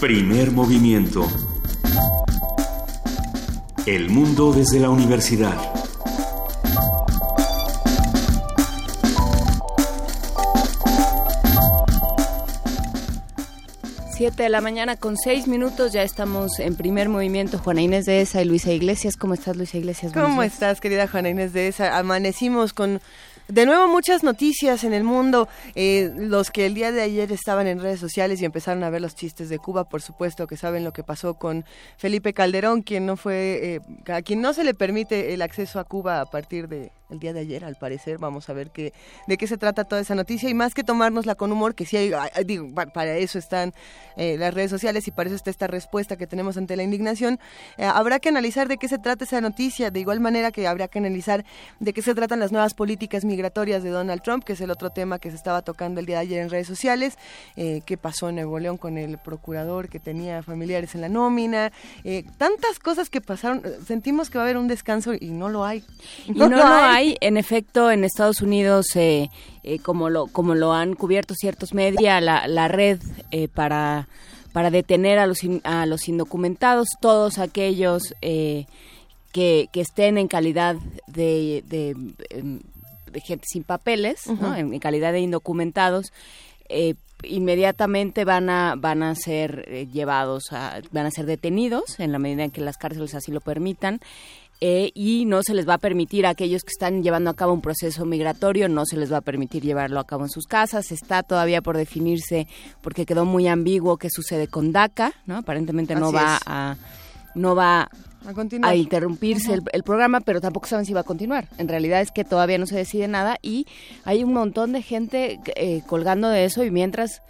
Primer movimiento. El mundo desde la universidad. Siete de la mañana con seis minutos, ya estamos en primer movimiento. Juana Inés de Esa y Luisa Iglesias. ¿Cómo estás, Luisa Iglesias? ¿Cómo estás, querida Juana Inés de Esa? Amanecimos con de nuevo muchas noticias en el mundo. Eh, los que el día de ayer estaban en redes sociales y empezaron a ver los chistes de Cuba, por supuesto que saben lo que pasó con Felipe Calderón, quien no fue, eh, a quien no se le permite el acceso a Cuba a partir de el día de ayer, al parecer. Vamos a ver qué, de qué se trata toda esa noticia y más que tomárnosla con humor, que sí hay, para eso están eh, las redes sociales y para eso está esta respuesta que tenemos ante la indignación. Eh, habrá que analizar de qué se trata esa noticia, de igual manera que habrá que analizar de qué se tratan las nuevas políticas migratorias de Donald Trump, que es el otro tema que se estaba tocando el día de ayer en redes sociales. Eh, qué pasó en Nuevo León con el procurador que tenía familiares en la nómina. tantas cosas que pasaron. Sentimos que va a haber un descanso y no lo hay. No, lo hay hay, en efecto, en Estados Unidos, eh, eh, como, lo, como lo han cubierto ciertos medios, la, la red eh, para, para detener a los, a los indocumentados, todos aquellos que, que estén en calidad de, de, em, gente sin papeles, en, calidad de indocumentados, inmediatamente van a van a ser llevados a, van a ser detenidos en la medida en que las cárceles así lo permitan eh, y no se les va a permitir a aquellos que están llevando a cabo un proceso migratorio, no se les va a permitir llevarlo a cabo en sus casas. Está todavía por definirse porque quedó muy ambiguo qué sucede con DACA, ¿no? Aparentemente no va a no va a, interrumpirse el, programa, pero tampoco saben si va a continuar. En realidad es que todavía no se decide nada y hay un montón de gente eh, colgando de eso y mientras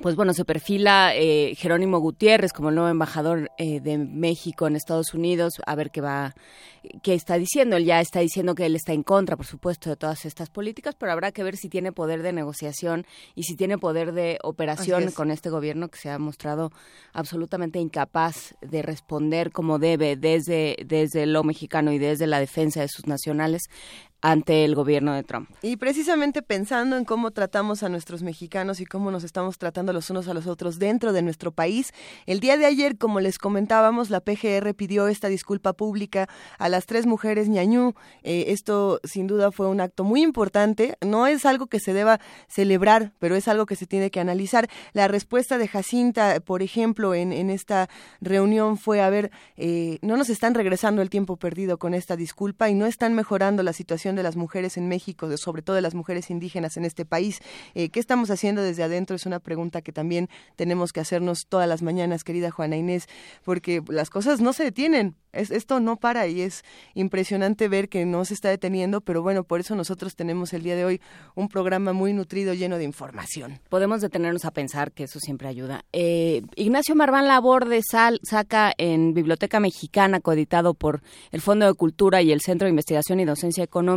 pues bueno, se perfila eh, Jerónimo Gutiérrez como el nuevo embajador eh, de México en Estados Unidos, a ver qué va, qué está diciendo. Él ya está diciendo que él está en contra, por supuesto, de todas estas políticas, pero habrá que ver si tiene poder de negociación y si tiene poder de operación con este gobierno que se ha mostrado absolutamente incapaz de responder como debe desde, desde lo mexicano y desde la defensa de sus nacionales ante el gobierno de Trump. Y precisamente pensando en cómo tratamos a nuestros mexicanos y cómo nos estamos tratando los unos a los otros dentro de nuestro país, el día de ayer, como les comentábamos, la PGR pidió esta disculpa pública a las tres mujeres ñañú. Eh, esto sin duda fue un acto muy importante. No es algo que se deba celebrar, pero es algo que se tiene que analizar. La respuesta de Jacinta, por ejemplo, en, en esta reunión fue, a ver, eh, no nos están regresando el tiempo perdido con esta disculpa y no están mejorando la situación de las mujeres en México, sobre todo de las mujeres indígenas en este país. Eh, ¿Qué estamos haciendo desde adentro? Es una pregunta que también tenemos que hacernos todas las mañanas, querida Juana Inés, porque las cosas no se detienen. Es, esto no para y es impresionante ver que no se está deteniendo, pero bueno, por eso nosotros tenemos el día de hoy un programa muy nutrido, lleno de información. Podemos detenernos a pensar que eso siempre ayuda. Eh, Ignacio Marván Laborde sal, saca en Biblioteca Mexicana, coeditado por el Fondo de Cultura y el Centro de Investigación y Docencia Económica,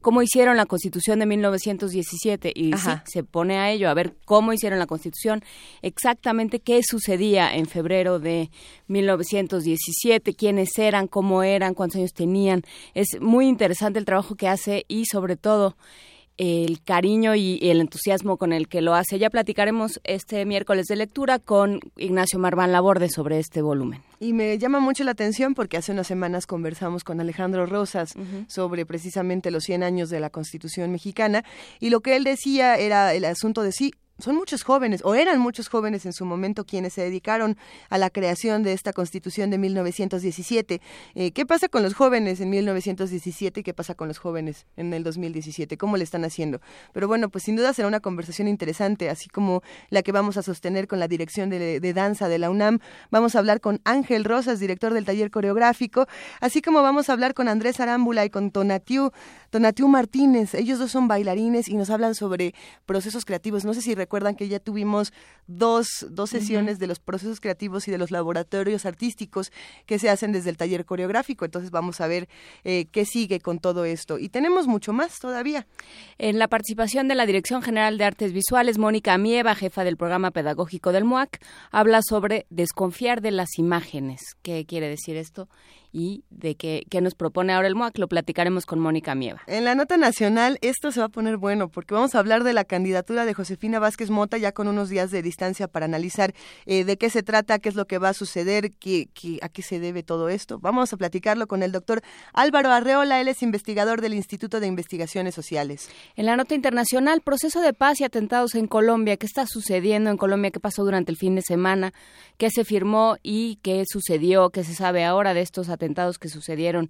cómo hicieron la Constitución de 1917 y sí, se pone a ello a ver cómo hicieron la Constitución, exactamente qué sucedía en febrero de 1917, quiénes eran, cómo eran, cuántos años tenían. Es muy interesante el trabajo que hace y sobre todo el cariño y el entusiasmo con el que lo hace. Ya platicaremos este miércoles de lectura con Ignacio Marván Laborde sobre este volumen. Y me llama mucho la atención porque hace unas semanas conversamos con Alejandro Rosas sobre precisamente los 100 años de la Constitución mexicana y lo que él decía era el asunto de sí, son muchos jóvenes, o eran muchos jóvenes en su momento quienes se dedicaron a la creación de esta constitución de 1917. Eh, ¿Qué pasa con los jóvenes en 1917 y qué pasa con los jóvenes en el 2017? ¿Cómo le están haciendo? Pero bueno, pues sin duda será una conversación interesante, así como la que vamos a sostener con la dirección de, danza de la UNAM. Vamos a hablar con Ángel Rosas, director del taller coreográfico, así como vamos a hablar con Andrés Arámbula y con Tonatiu, Tonatiu Martínez. Ellos dos son bailarines y nos hablan sobre procesos creativos. No sé si recuerdan que ya tuvimos dos, dos sesiones de los procesos creativos y de los laboratorios artísticos que se hacen desde el taller coreográfico. Entonces vamos a ver eh, qué sigue con todo esto. Y tenemos mucho más todavía. En la participación de la Dirección General de Artes Visuales, Mónica Amieva, jefa del programa pedagógico del MUAC, habla sobre desconfiar de las imágenes. ¿Qué quiere decir esto? Y de qué, qué nos propone ahora el MOAC. Lo platicaremos con Mónica Mieva. En la nota nacional, esto se va a poner bueno porque vamos a hablar de la candidatura de Josefina Vázquez Mota ya con unos días de distancia para analizar eh, de qué se trata, qué es lo que va a suceder, qué, qué, a qué se debe todo esto. Vamos a platicarlo con el doctor Álvaro Arreola, él es investigador del Instituto de Investigaciones Sociales. En la nota internacional, proceso de paz y atentados en Colombia. ¿Qué está sucediendo en Colombia? ¿Qué pasó durante el fin de semana? ¿Qué se firmó y qué sucedió? ¿Qué se sabe ahora de estos atentados que sucedieron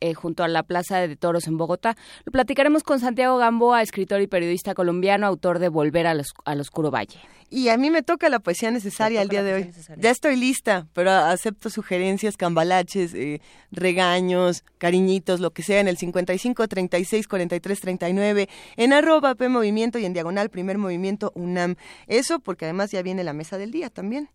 eh, junto a la Plaza de Toros en Bogotá? Lo platicaremos con Santiago Gamboa, escritor y periodista colombiano, autor de Volver al Oscuro Valle. Y a mí me toca la poesía necesaria el día de hoy. Necesaria. Ya estoy lista, pero acepto sugerencias, cambalaches, eh, regaños, cariñitos, lo que sea en el 55 36 43 39, en arroba P Movimiento y en diagonal Primer Movimiento UNAM. Eso porque además ya viene la mesa del día también.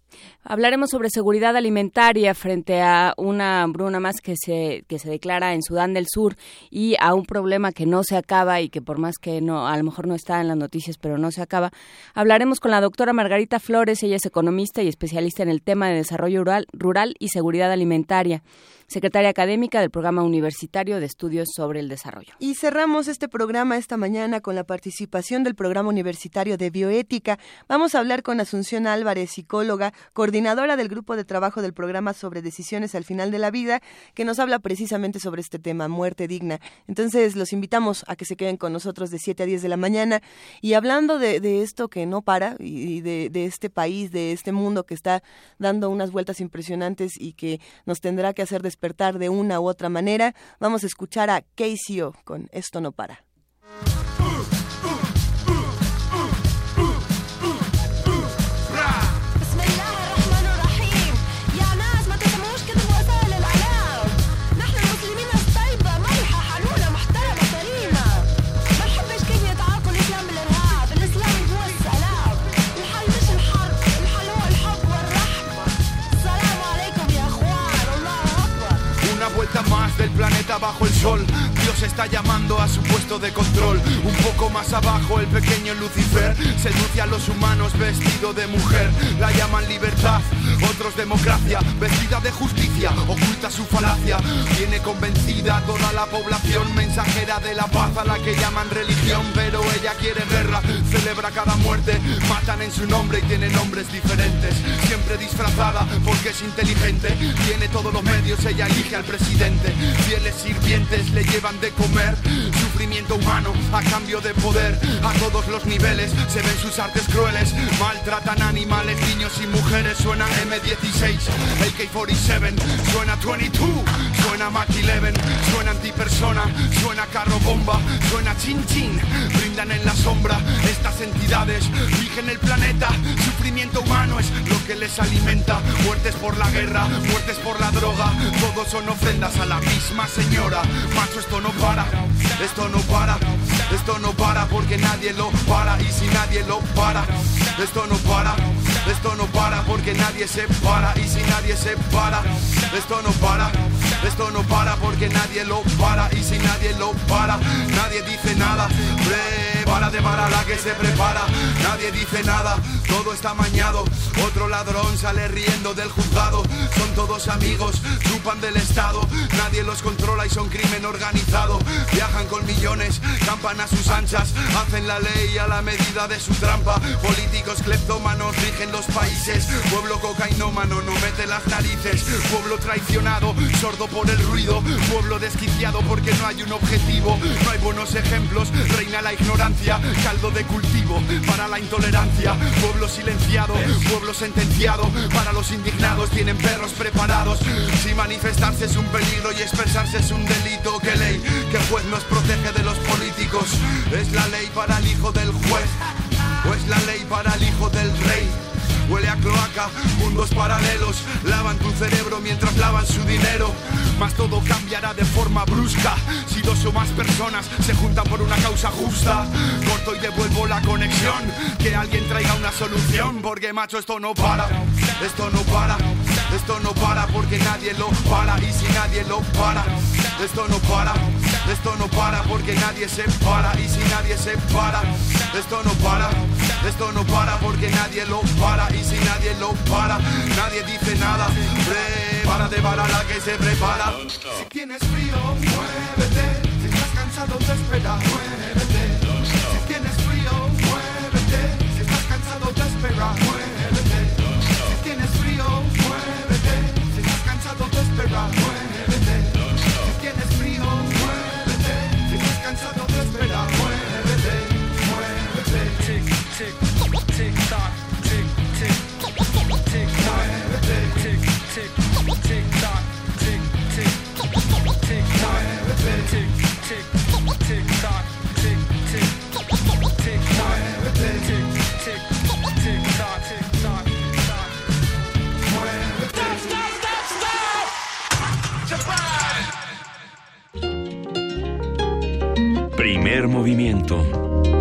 Hablaremos sobre seguridad alimentaria frente a una hambruna más que se, que se declara en Sudán del Sur y a un problema que no se acaba y que por más que no, a lo mejor no está en las noticias, pero no se acaba. Hablaremos con la doctora Margarita Flores, ella es economista y especialista en el tema de desarrollo rural, rural y seguridad alimentaria secretaria académica del Programa Universitario de Estudios sobre el Desarrollo. Y cerramos este programa esta mañana con la participación del Programa Universitario de Bioética. Vamos a hablar con Asunción Álvarez, psicóloga, coordinadora del grupo de trabajo del programa sobre decisiones al final de la vida, que nos habla precisamente sobre este tema, muerte digna. Entonces, los invitamos a que se queden con nosotros de 7 a 10 de la mañana y hablando de, de esto que no para y de, de este país, de este mundo que está dando unas vueltas impresionantes y que nos tendrá que hacer despertar despertar de una u otra manera. Vamos a escuchar a KCO con Esto no para. Del planeta bajo el sol. Dios está llamando a su puesto de control. Un poco más abajo el pequeño Lucifer seduce a los humanos vestido de mujer. La llaman libertad, otros democracia. Vestida de justicia, oculta su falacia. Tiene convencida toda la población mensajera de la paz a la que llaman religión. Pero ella quiere guerra, celebra cada muerte. Matan en su nombre y tiene nombres diferentes. Siempre disfrazada porque es inteligente. Tiene todos los medios, ella elige al presidente. Fieles sirvientes le llevan de comer. Sufrimiento humano a cambio de poder. A todos los niveles se ven sus artes crueles. Maltratan animales, niños y mujeres. Suena M16, AK-47, suena 22, suena Mach 11, suena antipersona, suena carro bomba, suena chin chin. Brindan en la sombra estas entidades. Rigen el planeta. Sufrimiento humano es lo que les alimenta. Muertes por la guerra, muertes por la droga. Todos son ofrendas a la misma señora. Macho, esto no para, esto no para, esto no para porque nadie lo para. Y si nadie lo para, esto no para, esto no para porque nadie se para. Y si nadie se para, esto no para, esto no para porque nadie lo para. Y si nadie lo para, nadie dice nada. Prepara de para la que se prepara, nadie dice nada, todo está mañado. Otro ladrón sale riendo del juzgado. Son todos amigos, chupan del Estado. Nadie los controla y son crimen organizado. Viajan con millones, campan a sus anchas. Hacen la ley a la medida de su trampa. Políticos cleptómanos rigen los países. Pueblo cocainómano no mete las narices. Pueblo traicionado, sordo por el ruido. Pueblo desquiciado porque no hay un objetivo. No hay buenos ejemplos, reina la ignorancia. Caldo de cultivo para la intolerancia. Pueblo silenciado, pueblo sentenciado. Para los indignados tienen perros preparados. Si manifestarse es un peligro y expresarse es un delito, ¿qué ley? ¿Qué juez nos protege de los políticos? ¿Es la ley para el hijo del juez? ¿O es la ley para el hijo del? Huele a cloaca, mundos paralelos Lavan tu cerebro mientras lavan su dinero. Mas todo cambiará de forma brusca Si dos o más personas se juntan por una causa justa. Corto y devuelvo la conexión Que alguien traiga una solución Porque macho esto no para Esto no para Esto no para porque nadie lo para Y si nadie lo para Esto no para Esto no para porque nadie se para Y si nadie se para Esto no para Esto no para porque nadie lo para y si nadie lo para, nadie dice nada. Prepárate para la que se prepara. Si tienes frío, muévete. Si estás cansado de esperar, muévete. Tick, tick, tick tick, tick, tick tick, tick, tick, tick tick, tick, tick tick, tick, tick tick, tick, tick tick, tick. Primer movimiento.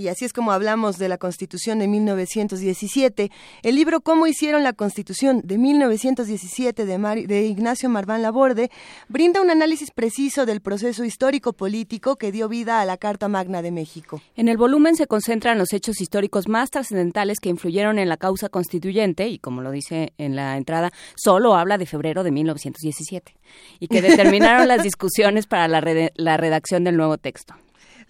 Y así es como hablamos de la Constitución de 1917. El libro Cómo hicieron la Constitución de 1917 de, Mari- de Ignacio Marván Laborde brinda un análisis preciso del proceso histórico-político que dio vida a la Carta Magna de México. En el volumen se concentran los hechos históricos más trascendentales que influyeron en la causa constituyente y, como lo dice en la entrada, solo habla de febrero de 1917 y que determinaron las discusiones para la, la redacción del nuevo texto.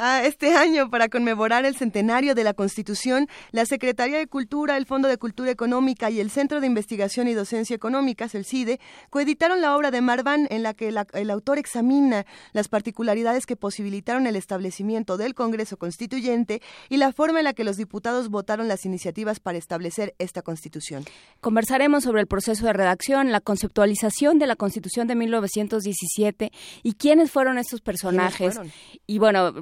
Ah, este año, para conmemorar el centenario de la Constitución, la Secretaría de Cultura, el Fondo de Cultura Económica y el Centro de Investigación y Docencia Económicas, el CIDE, coeditaron la obra de Marván en la que la- el autor examina las particularidades que posibilitaron el establecimiento del Congreso Constituyente y la forma en la que los diputados votaron las iniciativas para establecer esta Constitución. Conversaremos sobre el proceso de redacción, la conceptualización de la Constitución de 1917 y quiénes fueron estos personajes. fueron? Y bueno,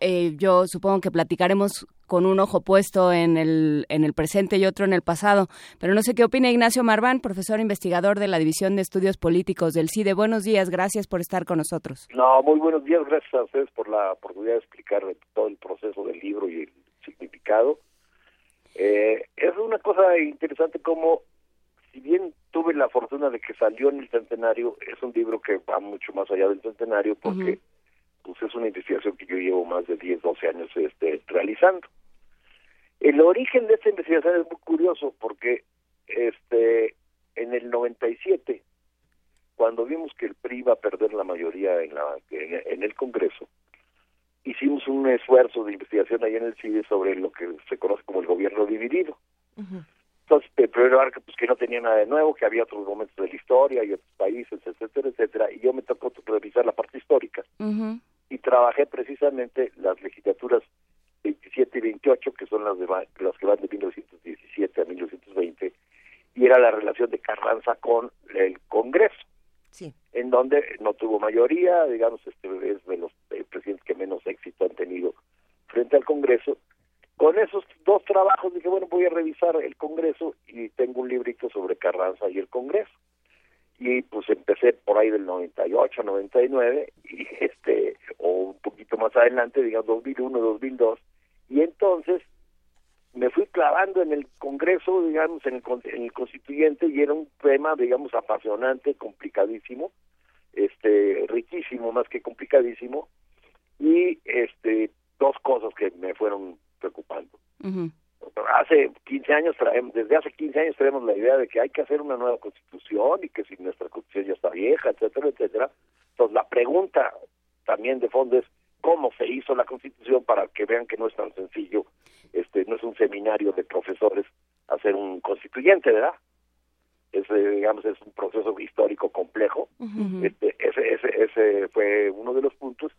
eh, yo supongo que platicaremos con un ojo puesto en el, en el presente y otro en el pasado. Pero no sé qué opina Ignacio Marván, profesor investigador de la División de Estudios Políticos del CIDE. Buenos días, gracias por estar con nosotros. No, muy buenos días, gracias a ustedes por la oportunidad de explicar todo el proceso del libro y el significado. Eh, es una cosa interesante como, si bien tuve la fortuna de que salió en el centenario, es un libro que va mucho más allá del centenario porque pues es una investigación que yo llevo más de 10, 12 años este, realizando. El origen de esta investigación es muy curioso porque este en el 97 cuando vimos que el PRI iba a perder la mayoría en, la, en, el Congreso, hicimos un esfuerzo de investigación ahí en el CIDE sobre lo que se conoce como el gobierno dividido. Entonces, de primero lugar, pues, que no tenía nada de nuevo, que había otros momentos de la historia y otros países, etcétera, etcétera, y yo me tocó revisar la parte histórica. Y trabajé precisamente las legislaturas 27 y 28, que son las, de, las que van de 1917 a 1920, y era la relación de Carranza con el Congreso Sí. en donde no tuvo mayoría, digamos, este es de los eh, presidentes que menos éxito han tenido frente al Congreso. Con esos dos trabajos dije, bueno, voy a revisar el Congreso y tengo un librito sobre Carranza y el Congreso. Y pues empecé por ahí del 98, 99, y este, o un poquito más adelante, digamos 2001, 2002, y entonces me fui clavando en el Congreso, digamos, en el, en el constituyente y era un tema, digamos, apasionante, complicadísimo, este, riquísimo más que complicadísimo y este dos cosas que me fueron preocupando. Ujú. Hace 15 años traemos, desde hace 15 años tenemos la idea de que hay que hacer una nueva constitución y que si nuestra constitución ya está vieja, etcétera, etcétera. Entonces la pregunta también de fondo es cómo se hizo la constitución para que vean que no es tan sencillo, este, no es un seminario de profesores hacer un constituyente, ¿verdad? Es, eh, digamos, es un proceso histórico complejo. Este, ese, ese, ese fue uno de los puntos.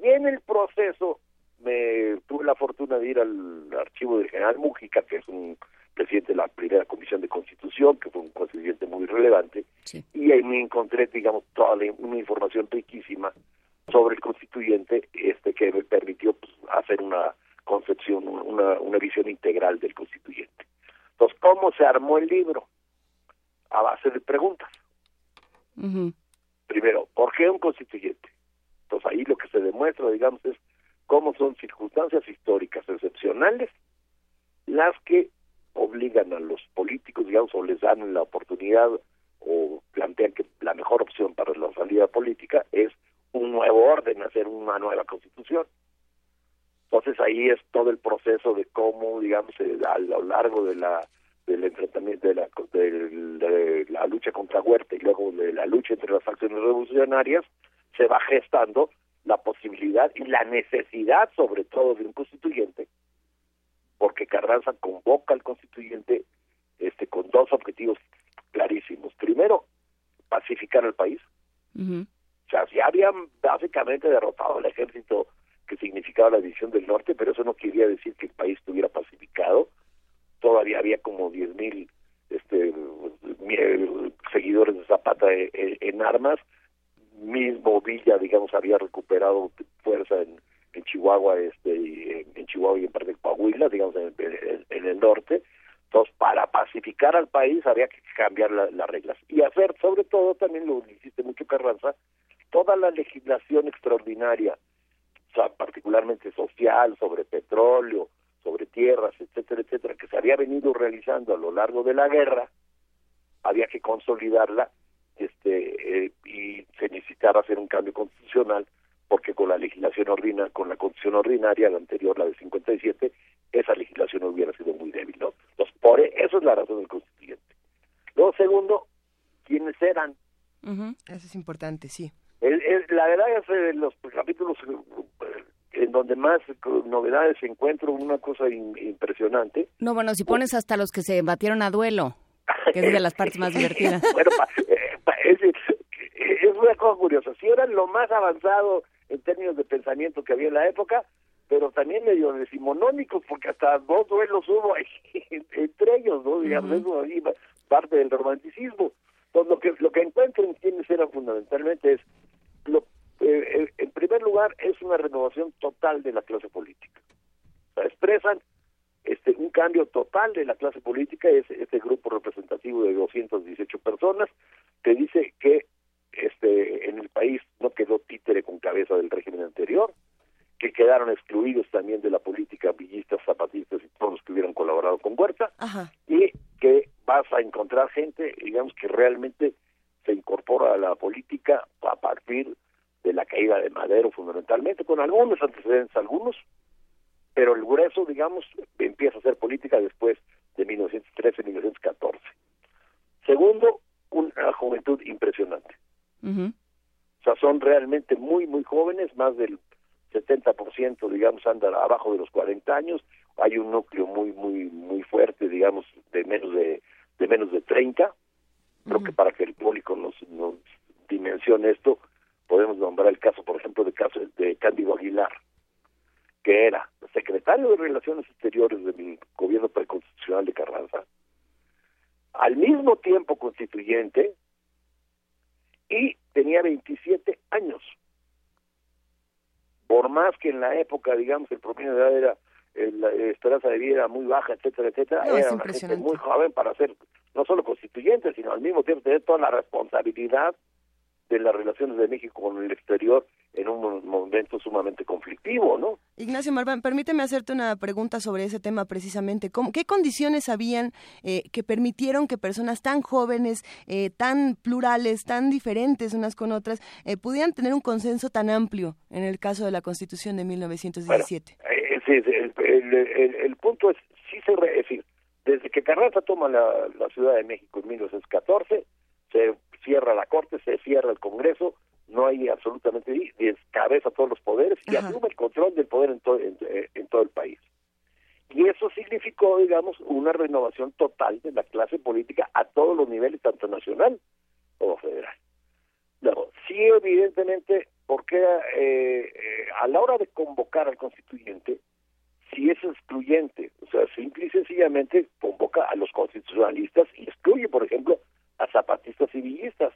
Y en el proceso me tuve la fortuna de ir al archivo del general Mújica, que es un presidente de la primera comisión de constitución, que fue un constituyente muy relevante, Sí. y ahí me encontré, digamos, toda la- una información riquísima sobre el constituyente, este que me permitió pues, hacer una concepción, una, una visión integral del constituyente. Entonces, ¿cómo se armó el libro? A base de preguntas primero, ¿por qué un constituyente? Entonces ahí lo que se demuestra, digamos, es cómo son circunstancias históricas excepcionales las que obligan a los políticos, digamos, o les dan la oportunidad o plantean que la mejor opción para la salida política es un nuevo orden, hacer una nueva constitución. Entonces ahí es todo el proceso de cómo, digamos, eh, a lo largo de la del enfrentamiento de la, de la lucha contra Huerta y luego de la lucha entre las facciones revolucionarias, se va gestando la posibilidad y la necesidad sobre todo de un constituyente, porque Carranza convoca al constituyente este con dos objetivos clarísimos. Primero, pacificar al país. O sea, ya habían básicamente derrotado al ejército que significaba la división del norte, pero eso no quería decir que el país estuviera pacificado. Todavía había como 10.000 este, seguidores de Zapata en, en armas mismo Villa, digamos, había recuperado fuerza en, en Chihuahua, este, y en, Chihuahua y en parte de Coahuila, digamos, en, el norte. Entonces, para pacificar al país había que cambiar las reglas y hacer, sobre todo, también lo hiciste mucho Carranza, toda la legislación extraordinaria, particularmente social, sobre petróleo, sobre tierras, etcétera, etcétera, que se había venido realizando a lo largo de la guerra, había que consolidarla este eh, y se necesitaba hacer un cambio constitucional porque con la legislación ordinaria, con la constitución ordinaria, la anterior, la de 57, esa legislación hubiera sido muy débil, ¿no? Entonces, por e, eso es la razón del constituyente. Luego, segundo, ¿quiénes eran? Eso es importante, sí. la verdad es que los capítulos eh, en donde más novedades encuentro una cosa impresionante. No, bueno, si pones hasta los que se batieron a duelo, que es de las partes más divertidas. bueno, cosa curiosa. Si eran lo más avanzado en términos de pensamiento que había en la época, pero también medio decimonónicos, porque hasta dos duelos hubo entre ellos, ¿no? Digamos, parte del romanticismo. Entonces, lo que, lo que encuentro en quienes eran fundamentalmente es, lo, eh, eh, en primer lugar, es una renovación total de la clase política. O sea, expresan este un cambio total de la clase política, es este grupo representativo de 218 personas, que dice que este en el país no quedó títere con cabeza del régimen anterior, que quedaron excluidos también de la política villistas, zapatistas y todos los que hubieran colaborado con Huerta, y que vas a encontrar gente, digamos, que realmente se incorpora a la política a partir de la caída de Madero fundamentalmente, con algunos antecedentes, algunos, pero el grueso, digamos, empieza a hacer política después de 1913-1914. Segundo, una juventud impresionante. O sea, son realmente muy, muy jóvenes, más del 70%, digamos, andan abajo de los 40 años. Hay un núcleo muy, muy, muy fuerte, digamos, de menos de, de menos de 30. Creo que para que el público nos, nos dimensione esto, podemos nombrar el caso, por ejemplo, de caso de Cándido Aguilar, que era secretario de Relaciones Exteriores del gobierno preconstitucional de Carranza, al mismo tiempo constituyente, y tenía 27 años. Por más que en la época, digamos, el promedio de edad era, eh, la esperanza de vida era muy baja, etcétera, etcétera, era una gente muy joven para ser no solo constituyente, sino al mismo tiempo tener toda la responsabilidad de las relaciones de México con el exterior en un momento sumamente conflictivo, ¿no? Ignacio Marván, permíteme hacerte una pregunta sobre ese tema precisamente. ¿Qué condiciones habían eh, que permitieron que personas tan jóvenes, eh, tan plurales, tan diferentes unas con otras, eh, pudieran tener un consenso tan amplio en el caso de la Constitución de 1917? sí, el, el, punto es, sí se re, es decir, desde que Carranza toma la, la Ciudad de México en 1914, se cierra la Corte, se cierra el Congreso, no hay absolutamente descabeza todos los poderes y asume el control del poder en, todo eh, en, todo el país. Y eso significó, digamos, una renovación total de la clase política a todos los niveles, tanto nacional como federal. Luego, sí, evidentemente, porque eh, eh, a la hora de convocar al constituyente, si es excluyente, o sea, simple y sencillamente convoca a los constitucionalistas y excluye, por ejemplo, a zapatistas y villistas.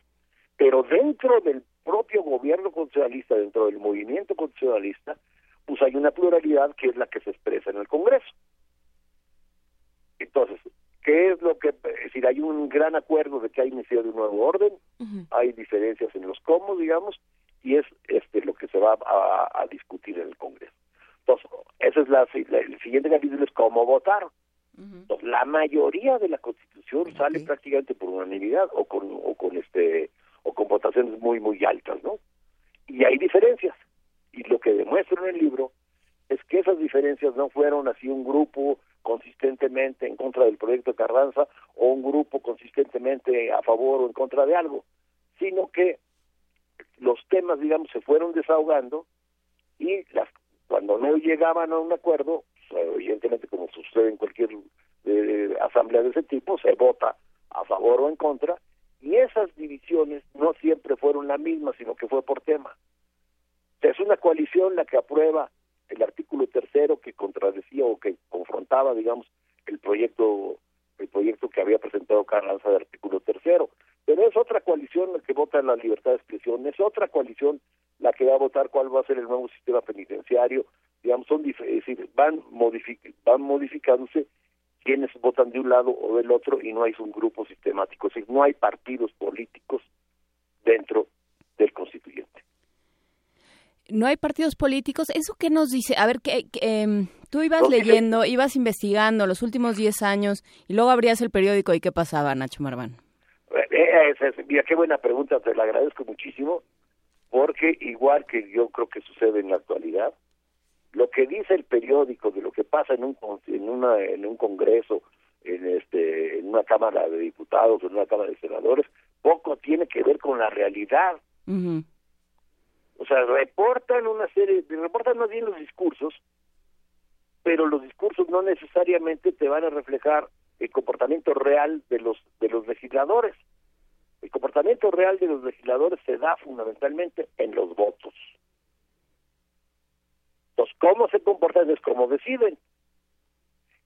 Pero dentro del propio gobierno constitucionalista, dentro del movimiento constitucionalista, pues hay una pluralidad que es la que se expresa en el Congreso. Entonces, ¿qué es lo que, es decir, hay un gran acuerdo de que hay necesidad de un nuevo orden, hay diferencias en los cómo, digamos, y es este lo que se va a, discutir en el Congreso. Entonces, esa es la, el siguiente capítulo es cómo votar. La mayoría de la Constitución sale prácticamente por unanimidad o con o con este o con votaciones muy muy altas, ¿no? Y hay diferencias. Y lo que demuestra en el libro es que esas diferencias no fueron así un grupo consistentemente en contra del proyecto Carranza o un grupo consistentemente a favor o en contra de algo, sino que los temas, digamos, se fueron desahogando y las cuando no llegaban a un acuerdo, evidentemente como sucede en cualquier eh, asamblea de ese tipo, se vota a favor o en contra, y esas divisiones no siempre fueron la misma, sino que fue por tema. Es una coalición la que aprueba el artículo tercero que contradecía o que confrontaba, digamos, el proyecto el proyecto que había presentado Carranza del artículo tercero. Pero es otra coalición la que vota la libertad de expresión, es otra coalición la que va a votar cuál va a ser el nuevo sistema penitenciario, digamos, son es decir, van, modific van modificándose quienes votan de un lado o del otro y no hay un grupo sistemático, es decir, no hay partidos políticos dentro del constituyente no hay partidos políticos. ¿Eso qué nos dice? A ver, que, em, tú ibas leyendo, ibas investigando los últimos 10 años y luego abrías el periódico y ¿qué pasaba, Nacho Marván? Eh, mira, qué buena pregunta, te la agradezco muchísimo, porque igual que yo creo que sucede en la actualidad, lo que dice el periódico de lo que pasa en un en una en un congreso, en este en una cámara de diputados, en una cámara de senadores, poco tiene que ver con la realidad. O sea, reportan una serie, reportan más bien los discursos, pero los discursos no necesariamente te van a reflejar el comportamiento real de los de los legisladores. El comportamiento real de los legisladores se da fundamentalmente en los votos. Cómo se comportan es cómo deciden.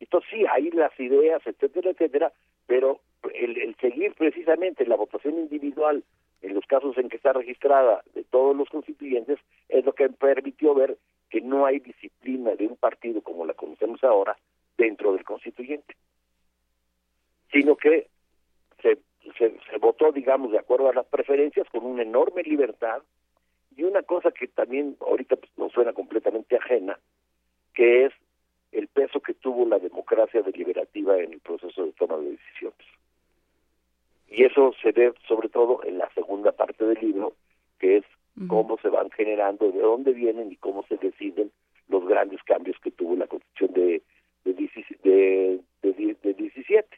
Entonces, sí, hay las ideas, etcétera, etcétera, pero el, el seguir precisamente la votación individual en los casos en que está registrada de todos los constituyentes, es lo que permitió ver que no hay disciplina de un partido como la conocemos ahora dentro del constituyente, sino que se, se, votó, digamos, de acuerdo a las preferencias, con una enorme libertad y una cosa que también ahorita pues, nos suena completamente ajena, que es el peso que tuvo la democracia deliberativa en el proceso de toma de decisiones. Y eso se ve sobre todo en la segunda parte del libro, que es cómo se van generando, de dónde vienen y cómo se deciden los grandes cambios que tuvo la Constitución de, de, de, de 17.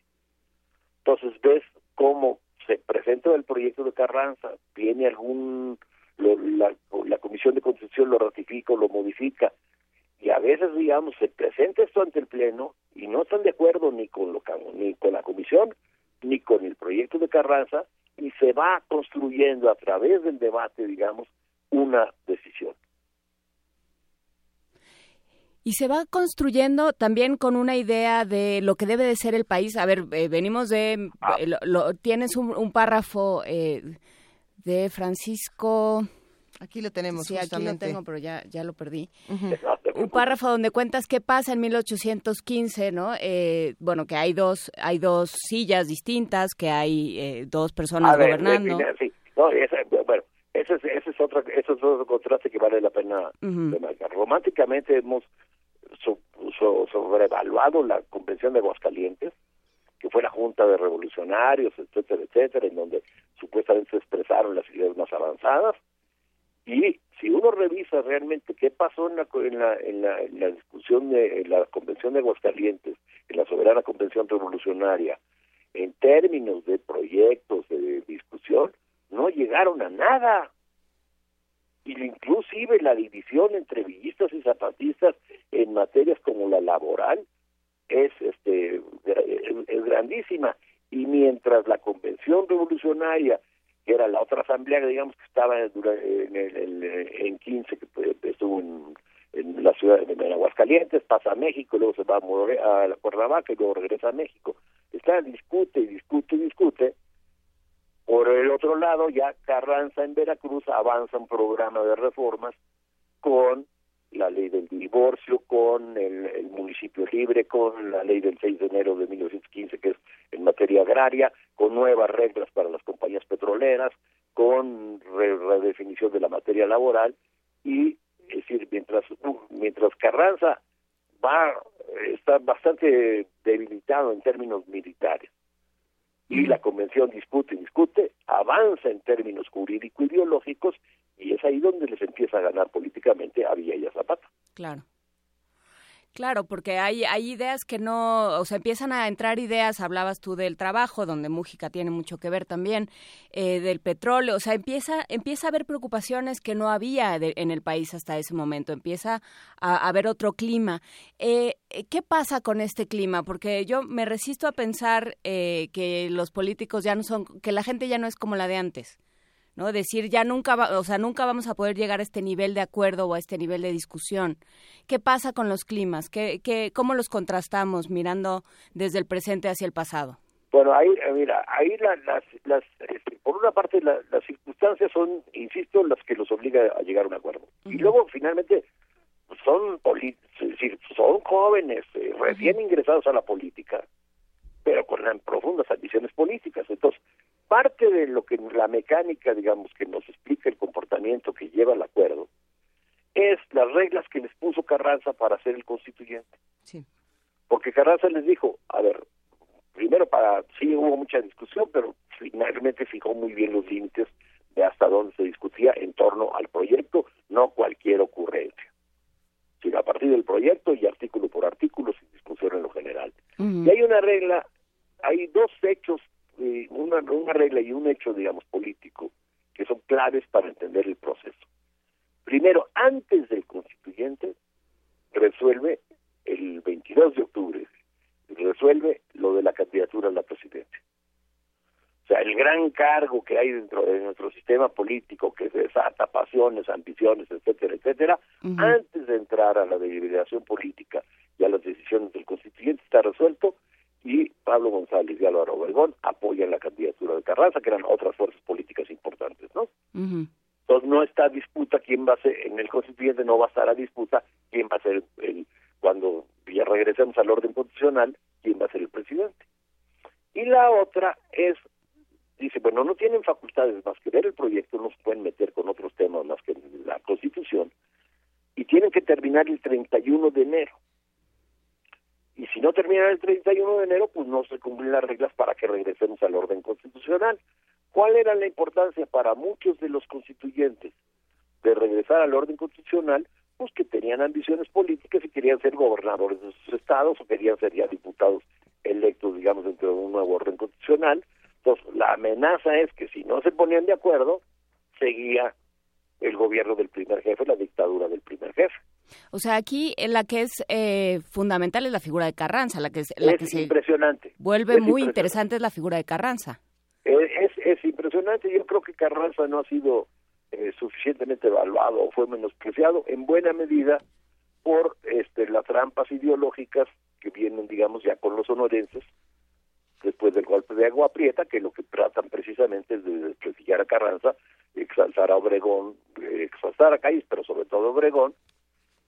Entonces ves cómo se presenta el proyecto de Carranza, viene algún, la, la Comisión de Constitución lo ratifica o lo modifica, y a veces, digamos, se presenta esto ante el Pleno y no están de acuerdo ni con, lo, ni con la Comisión ni con el proyecto de Carranza y se va construyendo a través del debate, digamos, una decisión. Y se va construyendo también con una idea de lo que debe de ser el país. A ver, eh, venimos de... Ah. Eh, lo, tienes un, párrafo eh, de Francisco... Aquí lo tenemos. Sí, aquí lo tengo, pero ya, ya lo perdí. Un párrafo donde cuentas qué pasa en 1815, ¿no? Eh, bueno, que hay dos, hay dos sillas distintas, que hay eh, dos personas gobernando. sí, no, ese, bueno, ese es, ese es otro, ese es otro contraste que vale la pena Románticamente hemos sobrevaluado la Convención de Aguascalientes, que fue la Junta de Revolucionarios, etcétera, etcétera, en donde supuestamente se expresaron las ideas más avanzadas, y si uno revisa realmente qué pasó en la, en la, en la, en la discusión de la Convención de Aguascalientes, en la Soberana Convención Revolucionaria, en términos de proyectos, de discusión, no llegaron a nada. Y inclusive la división entre villistas y zapatistas en materias como la laboral es este es grandísima y mientras la convención revolucionaria que era la otra asamblea, digamos, que estaba en, en 15, que estuvo en, en la ciudad de Aguascalientes, pasa a México, luego se va a, a la Cuernavaca y luego regresa a México. Está, discute, discute, discute. Por el otro lado, ya Carranza en Veracruz avanza un programa de reformas con la ley del divorcio, con el, municipio libre, con la ley del 6 de enero de 1915, que es en materia agraria, con nuevas reglas para las compañías petroleras, con redefinición de la materia laboral y es decir, mientras mientras Carranza va está bastante debilitado en términos militares. Y la convención discute y discute, avanza en términos jurídico-ideológicos y es ahí donde les empieza a ganar políticamente a Villa y a Zapata. Claro. Claro, porque hay, hay ideas que no, o sea, empiezan a entrar ideas, hablabas tú del trabajo, donde Mújica tiene mucho que ver también, eh, del petróleo, o sea, empieza, empieza a haber preocupaciones que no había en el país hasta ese momento, empieza a, haber otro clima. Eh, ¿Qué pasa con este clima? Porque yo me resisto a pensar eh, que los políticos ya no son, que la gente ya no es como la de antes. ¿No? Decir ya nunca, va, o sea, nunca vamos a poder llegar a este nivel de acuerdo o a este nivel de discusión. ¿Qué pasa con los climas? ¿Qué, qué, ¿Cómo los contrastamos mirando desde el presente hacia el pasado? Bueno, ahí, eh, mira, ahí las, las, este, por una parte las circunstancias son, insisto, las que los obliga a llegar a un acuerdo. Y luego, finalmente, son, son jóvenes, eh, recién ingresados a la política, pero con profundas ambiciones políticas. Entonces, parte de lo que la mecánica, digamos, que nos explica el comportamiento que lleva al acuerdo, es las reglas que les puso Carranza para ser el constituyente. Sí. Porque Carranza les dijo, a ver, primero para, sí hubo mucha discusión, pero finalmente fijó muy bien los límites de hasta dónde se discutía en torno al proyecto, no cualquier ocurrencia, sino a partir del proyecto y artículo por artículo sin discusión en lo general. Y hay una regla, hay dos hechos eh, una, una regla y un hecho, digamos, político, que son claves para entender el proceso. Primero, antes del constituyente, resuelve el 22 de octubre, resuelve lo de la candidatura a la presidencia. O sea, el gran cargo que hay dentro de nuestro sistema político que desata pasiones, ambiciones, etcétera, etcétera, antes de entrar a la deliberación política y a las decisiones del constituyente está resuelto y Pablo González y Álvaro Obregón apoyan la candidatura de Carranza, que eran otras fuerzas políticas importantes, ¿no? Entonces no está disputa quién va a ser, en el constituyente no va a estar a disputa quién va a ser el, cuando ya regresemos al orden constitucional, quién va a ser el presidente. Y la otra es, dice, bueno, no tienen facultades más que ver el proyecto, no se pueden meter con otros temas más que la constitución, y tienen que terminar el 31 de enero y si no termina el 31 de enero, pues no se cumplen las reglas para que regresemos al orden constitucional. ¿Cuál era la importancia para muchos de los constituyentes de regresar al orden constitucional? Pues que tenían ambiciones políticas y querían ser gobernadores de sus estados o querían ser ya diputados electos, digamos, dentro de un nuevo orden constitucional. Entonces, la amenaza es que si no se ponían de acuerdo, seguía el gobierno del primer jefe, la dictadura del primer jefe. O sea, aquí la que es eh, fundamental es la figura de Carranza, la que es, la que se impresionante. Vuelve muy interesante es la figura de Carranza. Es, es, impresionante. Yo creo que Carranza no ha sido eh, suficientemente evaluado o fue menospreciado en buena medida por este, las trampas ideológicas que vienen, digamos, ya con los sonorenses después del golpe de Agua Prieta, que lo que tratan precisamente es de desprestigiar a Carranza, exaltar a Obregón, eh, exaltar a Calles, pero sobre todo a Obregón,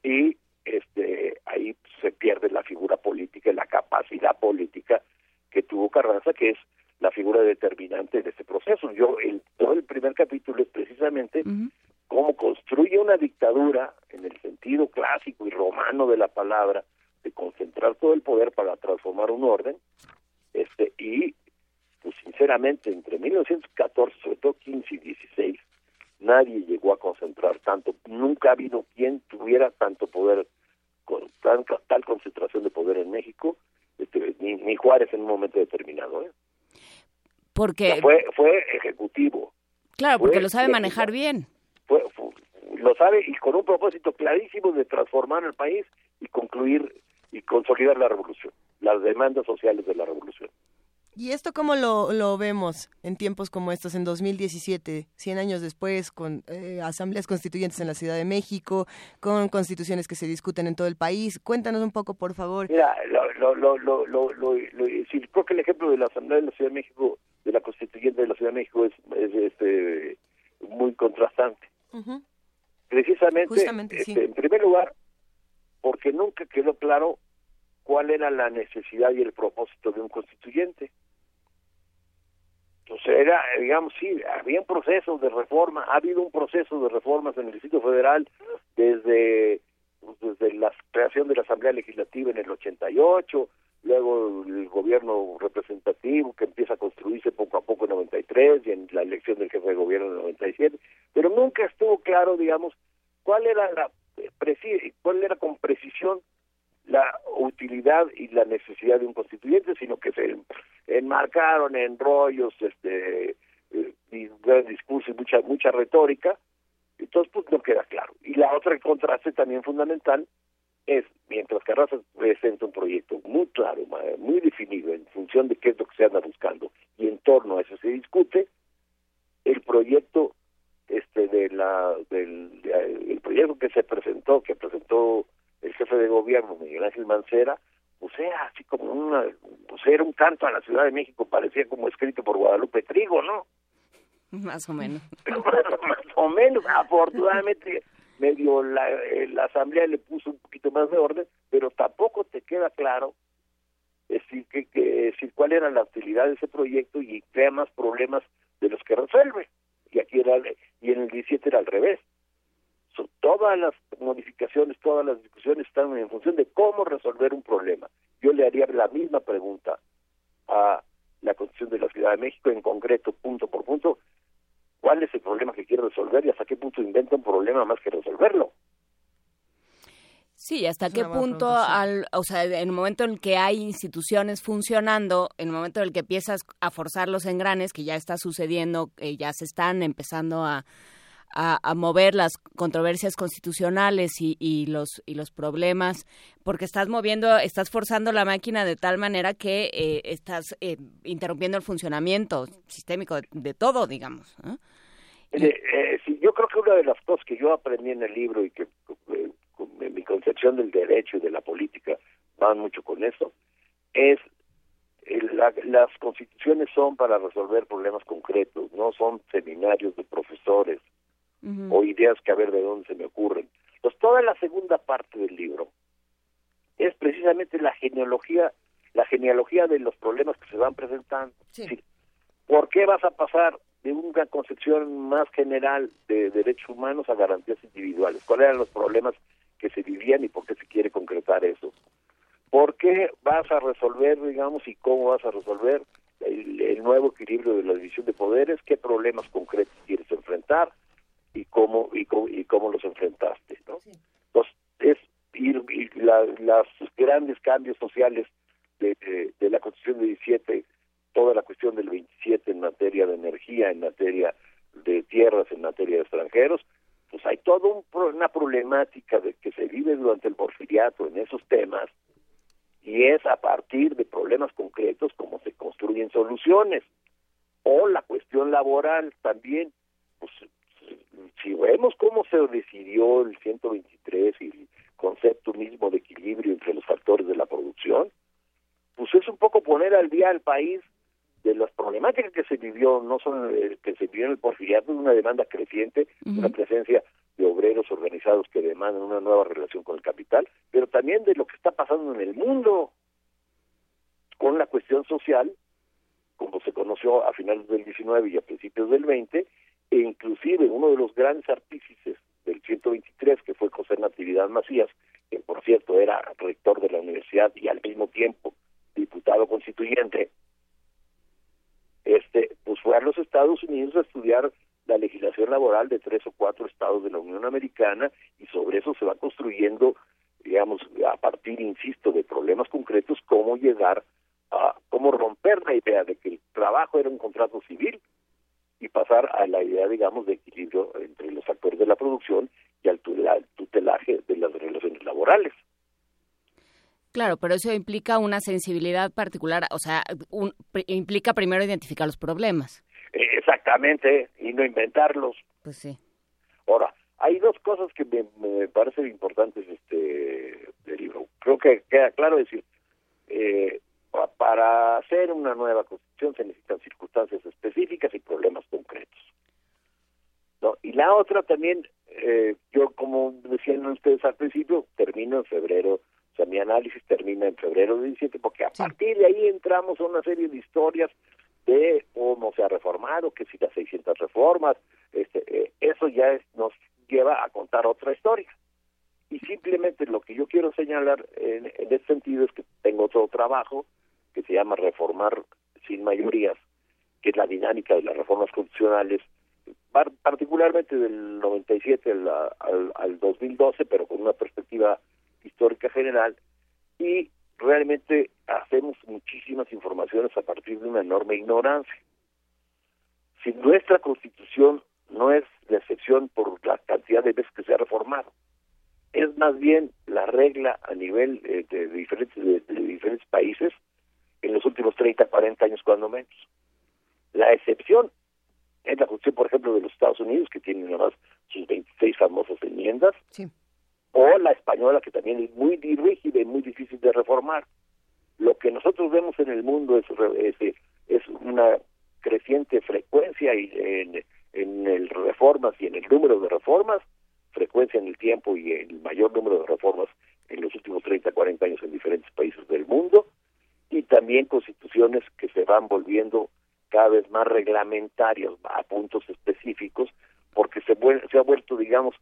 y este ahí se pierde la figura política y la capacidad política que tuvo Carranza, que es la figura determinante de este proceso. Yo, el, todo el primer capítulo es precisamente cómo construye una dictadura en el sentido clásico y romano de la palabra, de concentrar todo el poder para transformar un orden, este y pues sinceramente entre 1914, sobre todo 15 y 16, nadie llegó a concentrar tanto, nunca ha habido quien tuviera tanto poder, con tanta, tal concentración de poder en México, este, ni, Juárez en un momento determinado. ¿eh? Porque... fue, fue ejecutivo. Claro, porque lo sabe manejar bien. Fue, lo sabe y con un propósito clarísimo de transformar el país y concluir y consolidar la revolución, las demandas sociales de la revolución. ¿Y esto cómo lo, lo vemos en tiempos como estos, en 2017, 100 años después, con eh, asambleas constituyentes en la Ciudad de México, con constituciones que se discuten en todo el país? Cuéntanos un poco, por favor. Mira, lo, lo, lo, lo, creo que el ejemplo de la Asamblea de la Ciudad de México, de la constituyente de la Ciudad de México, es, este, muy contrastante. Precisamente, este, en primer lugar, porque nunca quedó claro cuál era la necesidad y el propósito de un constituyente. Entonces era, digamos, sí, había un proceso de reforma, ha habido un proceso de reformas en el Distrito Federal desde pues, desde la creación de la Asamblea Legislativa en el 88, luego el gobierno representativo que empieza a construirse poco a poco en 93 y en la elección del jefe de gobierno en 97, pero nunca estuvo claro, digamos, cuál era la cuál era con precisión la utilidad y la necesidad de un constituyente, sino que se enmarcaron en rollos, este, eh, y y mucha mucha retórica, entonces pues no queda claro. Y la otra contraste también fundamental es, mientras Carranza presenta un proyecto muy claro, muy definido en función de qué es lo que se anda buscando, y en torno a eso se discute, el proyecto este de la del el proyecto que se presentó, que presentó el jefe de gobierno Miguel Ángel Mancera, pues era así como una, pues era un canto a la Ciudad de México, parecía como escrito por Guadalupe Trigo, ¿no? Más o menos. más o menos, afortunadamente medio la, eh, la asamblea le puso un poquito más de orden, pero tampoco te queda claro decir que, que decir cuál era la utilidad de ese proyecto y crea más problemas de los que resuelve. Y aquí era y en el 17 era al revés. Todas las modificaciones, todas las discusiones están en función de cómo resolver un problema. Yo le haría la misma pregunta a la Constitución de la Ciudad de México, en concreto, punto por punto, cuál es el problema que quiere resolver y hasta qué punto inventa un problema más que resolverlo. Sí, hasta qué punto, al, o sea, en el momento en que hay instituciones funcionando, en el momento en el que empiezas a forzar los engranes, que ya está sucediendo, que ya se están empezando a, a, mover las controversias constitucionales y, y, los y los problemas porque estás moviendo estás forzando la máquina de tal manera que eh, estás eh, interrumpiendo el funcionamiento sistémico de, todo digamos eh, yo creo que una de las cosas que yo aprendí en el libro y que mi concepción del derecho y de la política van mucho con eso es las constituciones son para resolver problemas concretos, no son seminarios de profesores o ideas que a ver de dónde se me ocurren. Pues toda la segunda parte del libro es precisamente la genealogía, la genealogía de los problemas que se van presentando. ¿Por qué vas a pasar de una concepción más general de derechos humanos a garantías individuales? ¿Cuáles eran los problemas que se vivían y por qué se quiere concretar eso? ¿Por qué vas a resolver, digamos, y cómo vas a resolver el, el nuevo equilibrio de la división de poderes? ¿Qué problemas concretos quieres enfrentar? Y cómo y cómo, y cómo los enfrentaste no Entonces, es ir, y los grandes cambios sociales de, de, la Constitución de 17 toda la cuestión del 27 en materia de energía en materia de tierras en materia de extranjeros pues hay toda un, una problemática de que se vive durante el porfiriato en esos temas y es a partir de problemas concretos como se construyen soluciones o la cuestión laboral también si vemos cómo se decidió el 123 y el concepto mismo de equilibrio entre los factores de la producción, pues es un poco poner al día al país de las problemáticas que se vivió, no son eh, que se vivió en el porfiriato, una demanda creciente, una presencia de obreros organizados que demandan una nueva relación con el capital, pero también de lo que está pasando en el mundo con la cuestión social, como se conoció a finales del 19 y a principios del 20, e inclusive uno de los grandes artífices del 123, que fue José Natividad Macías, que por cierto era rector de la universidad y al mismo tiempo diputado constituyente, este, pues fue a los Estados Unidos a estudiar la legislación laboral de tres o cuatro estados de la Unión Americana y sobre eso se va construyendo, digamos, a partir, insisto, de problemas concretos, cómo llegar a, cómo romper la idea de que el trabajo era un contrato civil y pasar a la idea, digamos, de equilibrio entre los actores de la producción y al tutelaje de las relaciones laborales. Claro, pero eso implica una sensibilidad particular, o sea, implica primero identificar los problemas. Eh, exactamente, y no inventarlos. Pues sí. Ahora, hay dos cosas que me, parecen importantes este del libro. Creo que queda claro decir, eh, para hacer una nueva constitución se necesitan circunstancias específicas y problemas concretos. ¿no? Y la otra también, eh, yo como decían ustedes al principio, termino en febrero, o sea, mi análisis termina en febrero del 17, porque a partir de ahí entramos a una serie de historias de cómo se ha reformado, que si las 600 reformas, este, eh, eso ya es, nos lleva a contar otra historia. Y simplemente lo que yo quiero señalar en, en este sentido es que tengo otro trabajo que se llama Reformar sin mayorías, que es la dinámica de las reformas constitucionales, par- particularmente del 97 al, al, al 2012, pero con una perspectiva histórica general, y realmente hacemos muchísimas informaciones a partir de una enorme ignorancia. Si nuestra constitución no es la excepción por la cantidad de veces que se ha reformado, es más bien la regla a nivel eh, de, diferentes, de diferentes países en los últimos 30, 40 años cuando menos. La excepción es la constitución, por ejemplo, de los Estados Unidos, que tiene nada más sus 26 famosas enmiendas, Sí. o la española, que también es muy rígida y muy difícil de reformar. Lo que nosotros vemos en el mundo es, es, es una creciente frecuencia y en, en el reformas y en el número de reformas, frecuencia en el tiempo y el mayor número de reformas en los últimos 30, 40 años en diferentes países del mundo, y también constituciones que se van volviendo cada vez más reglamentarias a puntos específicos, porque se, se ha vuelto, digamos,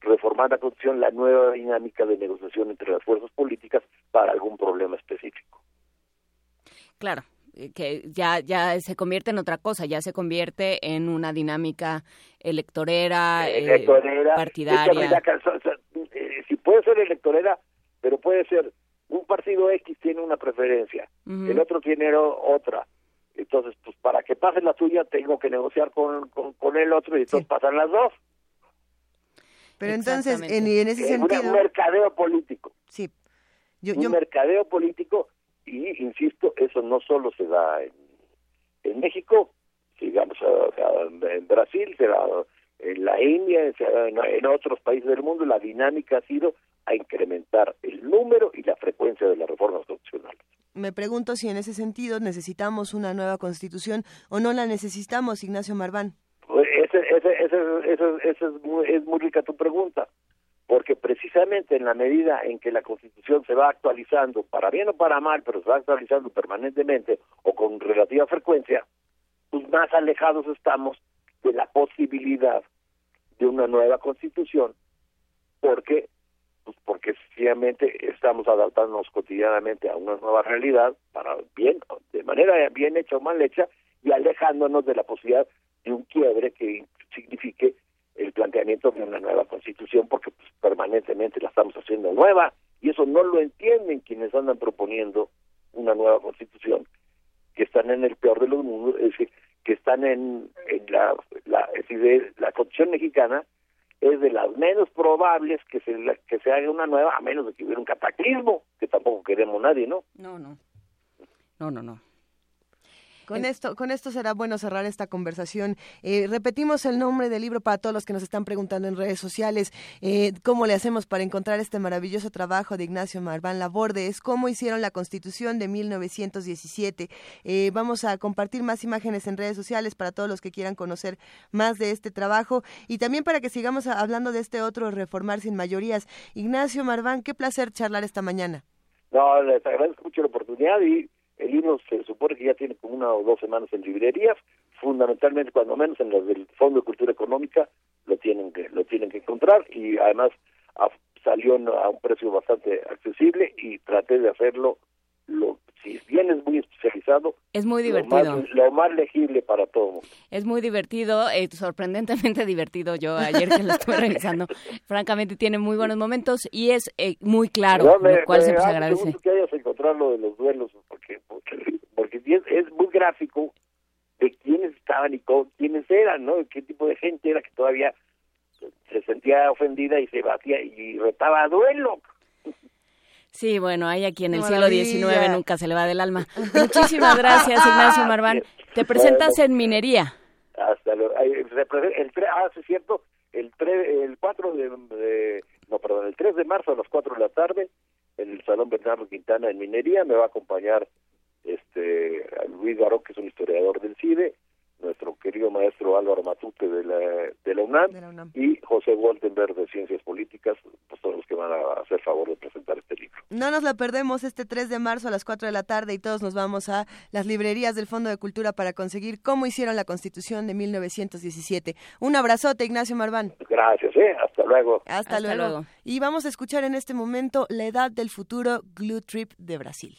reformar la constitución la nueva dinámica de negociación entre las fuerzas políticas para algún problema específico. Claro, eh, que ya ya se convierte en otra cosa, ya se convierte en una dinámica electorera, eh, electorera, partidaria. eh, si puede ser electorera, pero puede ser un partido X tiene una preferencia, el otro tiene otra. Entonces, pues para que pase la tuya tengo que negociar con, con, con el otro y entonces pasan las dos. Pero entonces, en, en ese Es sentido, un mercadeo político. sí. Yo, un mercadeo político y insisto eso no solo se da en, en México digamos o sea, en Brasil se da en la India en, en otros países del mundo la dinámica ha sido a incrementar el número y la frecuencia de las reformas constitucionales me pregunto si en ese sentido necesitamos una nueva constitución o no la necesitamos, Ignacio Marván. Pues ese, ese, ese, ese- ese es, muy, es muy rica tu pregunta, porque precisamente en la medida en que la Constitución se va actualizando, para bien o para mal, pero se va actualizando permanentemente o con relativa frecuencia, pues más alejados estamos de la posibilidad de una nueva Constitución, porque pues porque sencillamente estamos adaptándonos cotidianamente a una nueva realidad para bien de manera bien hecha o mal hecha y alejándonos de la posibilidad de un quiebre que signifique el planteamiento de una nueva constitución porque pues, permanentemente la estamos haciendo nueva y eso no lo entienden quienes andan proponiendo una nueva constitución que están en el peor de los mundos es decir que están en, en la, es decir, la constitución mexicana es de las menos probables que se que se haga una nueva a menos de que hubiera un cataclismo que tampoco queremos nadie no No, no. No, no, no. Con esto, con esto será bueno cerrar esta conversación. Eh, repetimos el nombre del libro para todos los que nos están preguntando en redes sociales. Eh, ¿Cómo le hacemos para encontrar este maravilloso trabajo de Ignacio Marván Laborde? Es cómo hicieron la Constitución de 1917. Eh, vamos a compartir más imágenes en redes sociales para todos los que quieran conocer más de este trabajo y también para que sigamos hablando de este otro Reformar sin mayorías. Ignacio Marván, qué placer charlar esta mañana. No, les agradezco mucho la oportunidad y el libro se supone que ya tiene como una o dos semanas en librerías, fundamentalmente cuando menos en las del Fondo de Cultura Económica lo tienen que lo tienen que encontrar y además salió a un precio bastante accesible y traté de hacerlo lo si bien es muy especializado Es muy lo divertido. más, lo más legible para todo. Es muy divertido, eh, sorprendentemente divertido. Yo ayer que lo estuve revisando, francamente tiene muy buenos momentos y es eh, muy claro, No, me- lo cual me siempre se da mucho agradece. gusto que hayas encontrado lo de los duelos, porque porque, porque es, es muy gráfico de quiénes estaban y cómo- quiénes eran, ¿no? Qué tipo de gente era que todavía se sentía ofendida y se batía y retaba a duelo. Sí, bueno, hay a quien Qué el siglo maravilla. XIX nunca se le va del alma. Muchísimas gracias, Ignacio Marván. Te presentas en minería. Hasta pre- el tre- ah, sí es cierto, el, tre- el 4 de, de- no, perdón, el 3 de marzo a las 4 de la tarde en el Salón Bernardo Quintana en Minería me va a acompañar este Luis Garó, que es un historiador del CIDE, nuestro querido maestro Álvaro Matute de la, de la, UNAM, y José Waldenberg de Ciencias Políticas, pues, todos los que van a hacer favor de presentar este libro. No nos la perdemos este 3 de marzo a las 4 de la tarde y todos nos vamos a las librerías del Fondo de Cultura para conseguir cómo hicieron la Constitución de 1917. Un abrazote, Ignacio Marván. Gracias, ¿eh? hasta luego. Hasta, luego. luego. Y vamos a escuchar en este momento La Edad del Futuro, Glue Trip de Brasil.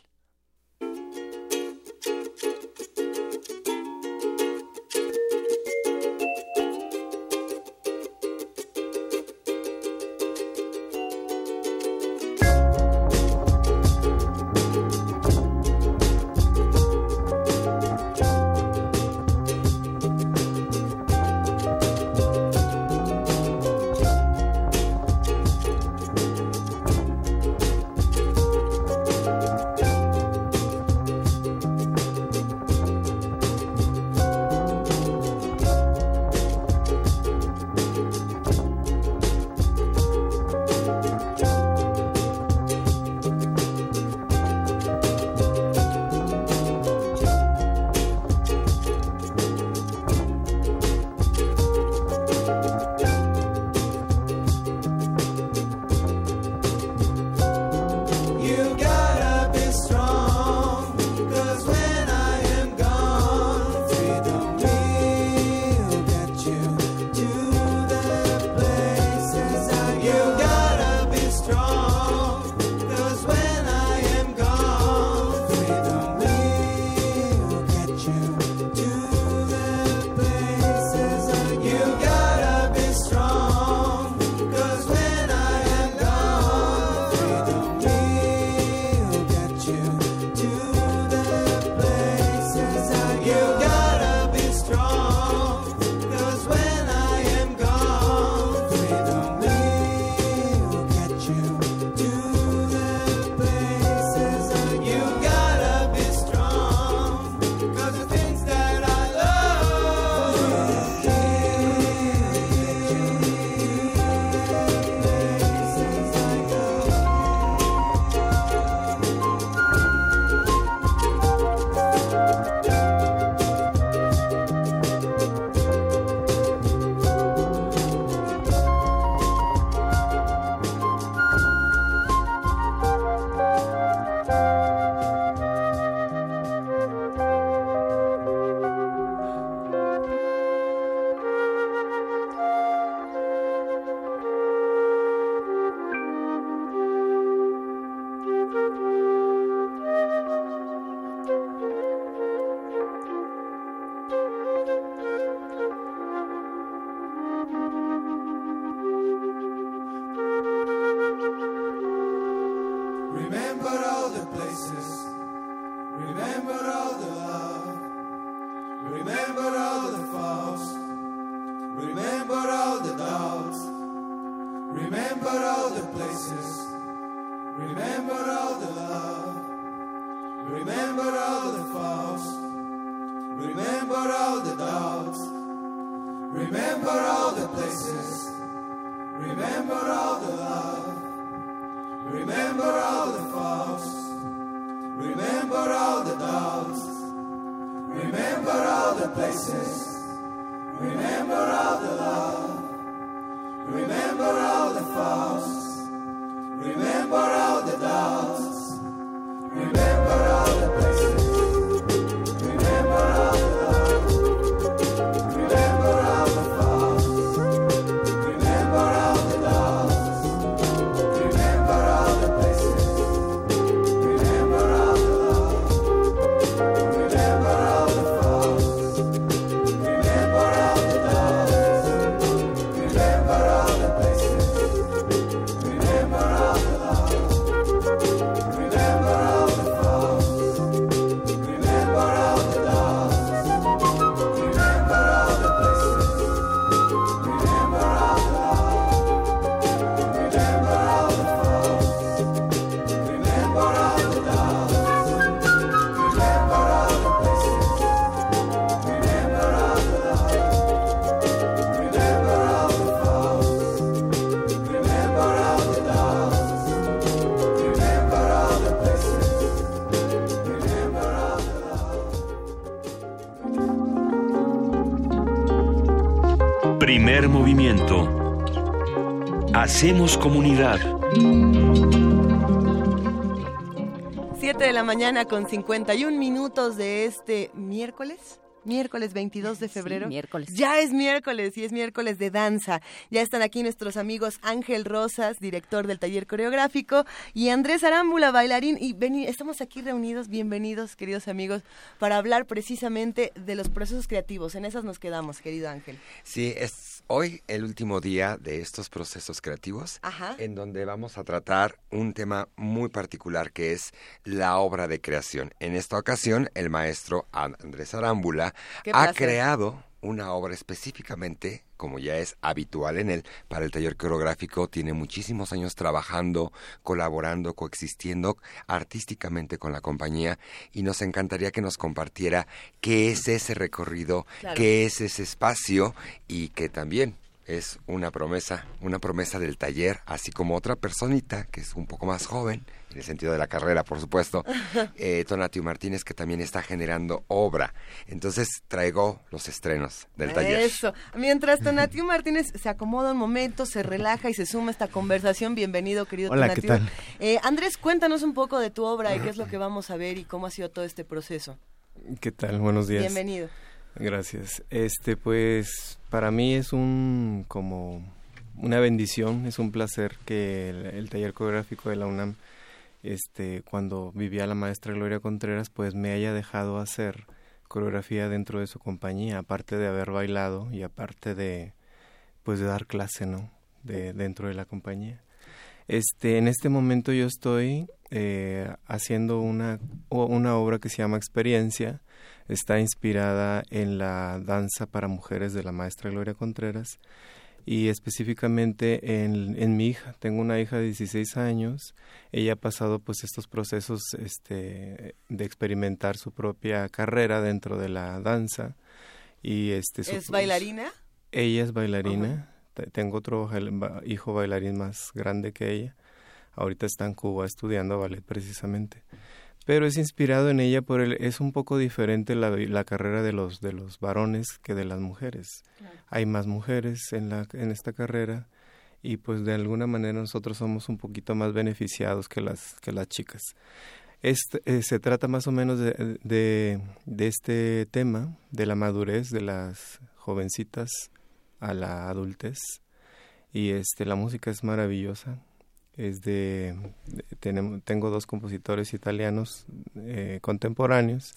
Hacemos comunidad. 7 de la mañana con 51 minutos de este miércoles. Miércoles 22 de febrero. miércoles. Ya es miércoles y es miércoles de danza. Ya están aquí nuestros amigos Ángel Rosas, director del taller coreográfico, y Andrés Arámbula, bailarín. Y estamos aquí reunidos, bienvenidos, queridos amigos, para hablar precisamente de los procesos creativos. En esas nos quedamos, querido Ángel. Sí, es hoy el último día de estos procesos creativos, Ajá. en donde vamos a tratar un tema muy particular que es la obra de creación. En esta ocasión, el maestro Andrés Arámbula ha creado una obra específicamente, como ya es habitual en él, para el taller coreográfico. Tiene muchísimos años trabajando, colaborando, coexistiendo artísticamente con la compañía y nos encantaría que nos compartiera qué es ese recorrido, Claro. qué es ese espacio y que también es una promesa, una promesa del taller, así como otra personita que es un poco más joven, en el sentido de la carrera, por supuesto, eh, Tonatio Martínez, que también está generando obra. Entonces traigo los estrenos del taller. Eso. Mientras Tonatiu Martínez se acomoda un momento, se relaja y se suma a esta conversación, bienvenido, querido Hola, ¿qué tal? Eh, Andrés, cuéntanos un poco de tu obra y qué es lo que vamos a ver y cómo ha sido todo este proceso. ¿Qué tal? Buenos días. Bienvenido. Gracias. Este, pues, para mí es un como una bendición, es un placer que el, el taller coreográfico de la UNAM, este, cuando vivía la maestra Gloria Contreras, pues me haya dejado hacer coreografía dentro de su compañía, aparte de haber bailado y aparte de, pues, de dar clase, ¿no? De dentro de la compañía. Este, en este momento yo estoy eh, haciendo una, una obra que se llama Experiencia. Está inspirada en la danza para mujeres de la maestra Gloria Contreras y específicamente en, en mi hija. Tengo una hija de 16 años. Ella ha pasado pues estos procesos este, de experimentar su propia carrera dentro de la danza. Y este, su- ¿Es bailarina? ella es bailarina. Te- Tengo otro hijo bailarín más grande que ella. Ahorita está en Cuba estudiando ballet precisamente. Pero es inspirado en ella por el, es un poco diferente la, la carrera de los de los varones que de las mujeres. Hay más mujeres en la en esta carrera y pues de alguna manera nosotros somos un poquito más beneficiados que las que las chicas. Este, eh, se trata más o menos de, de, de este tema, de la madurez de las jovencitas a la adultez. Y este, la música es maravillosa. Es de, de- tenemos, tengo dos compositores italianos eh, contemporáneos,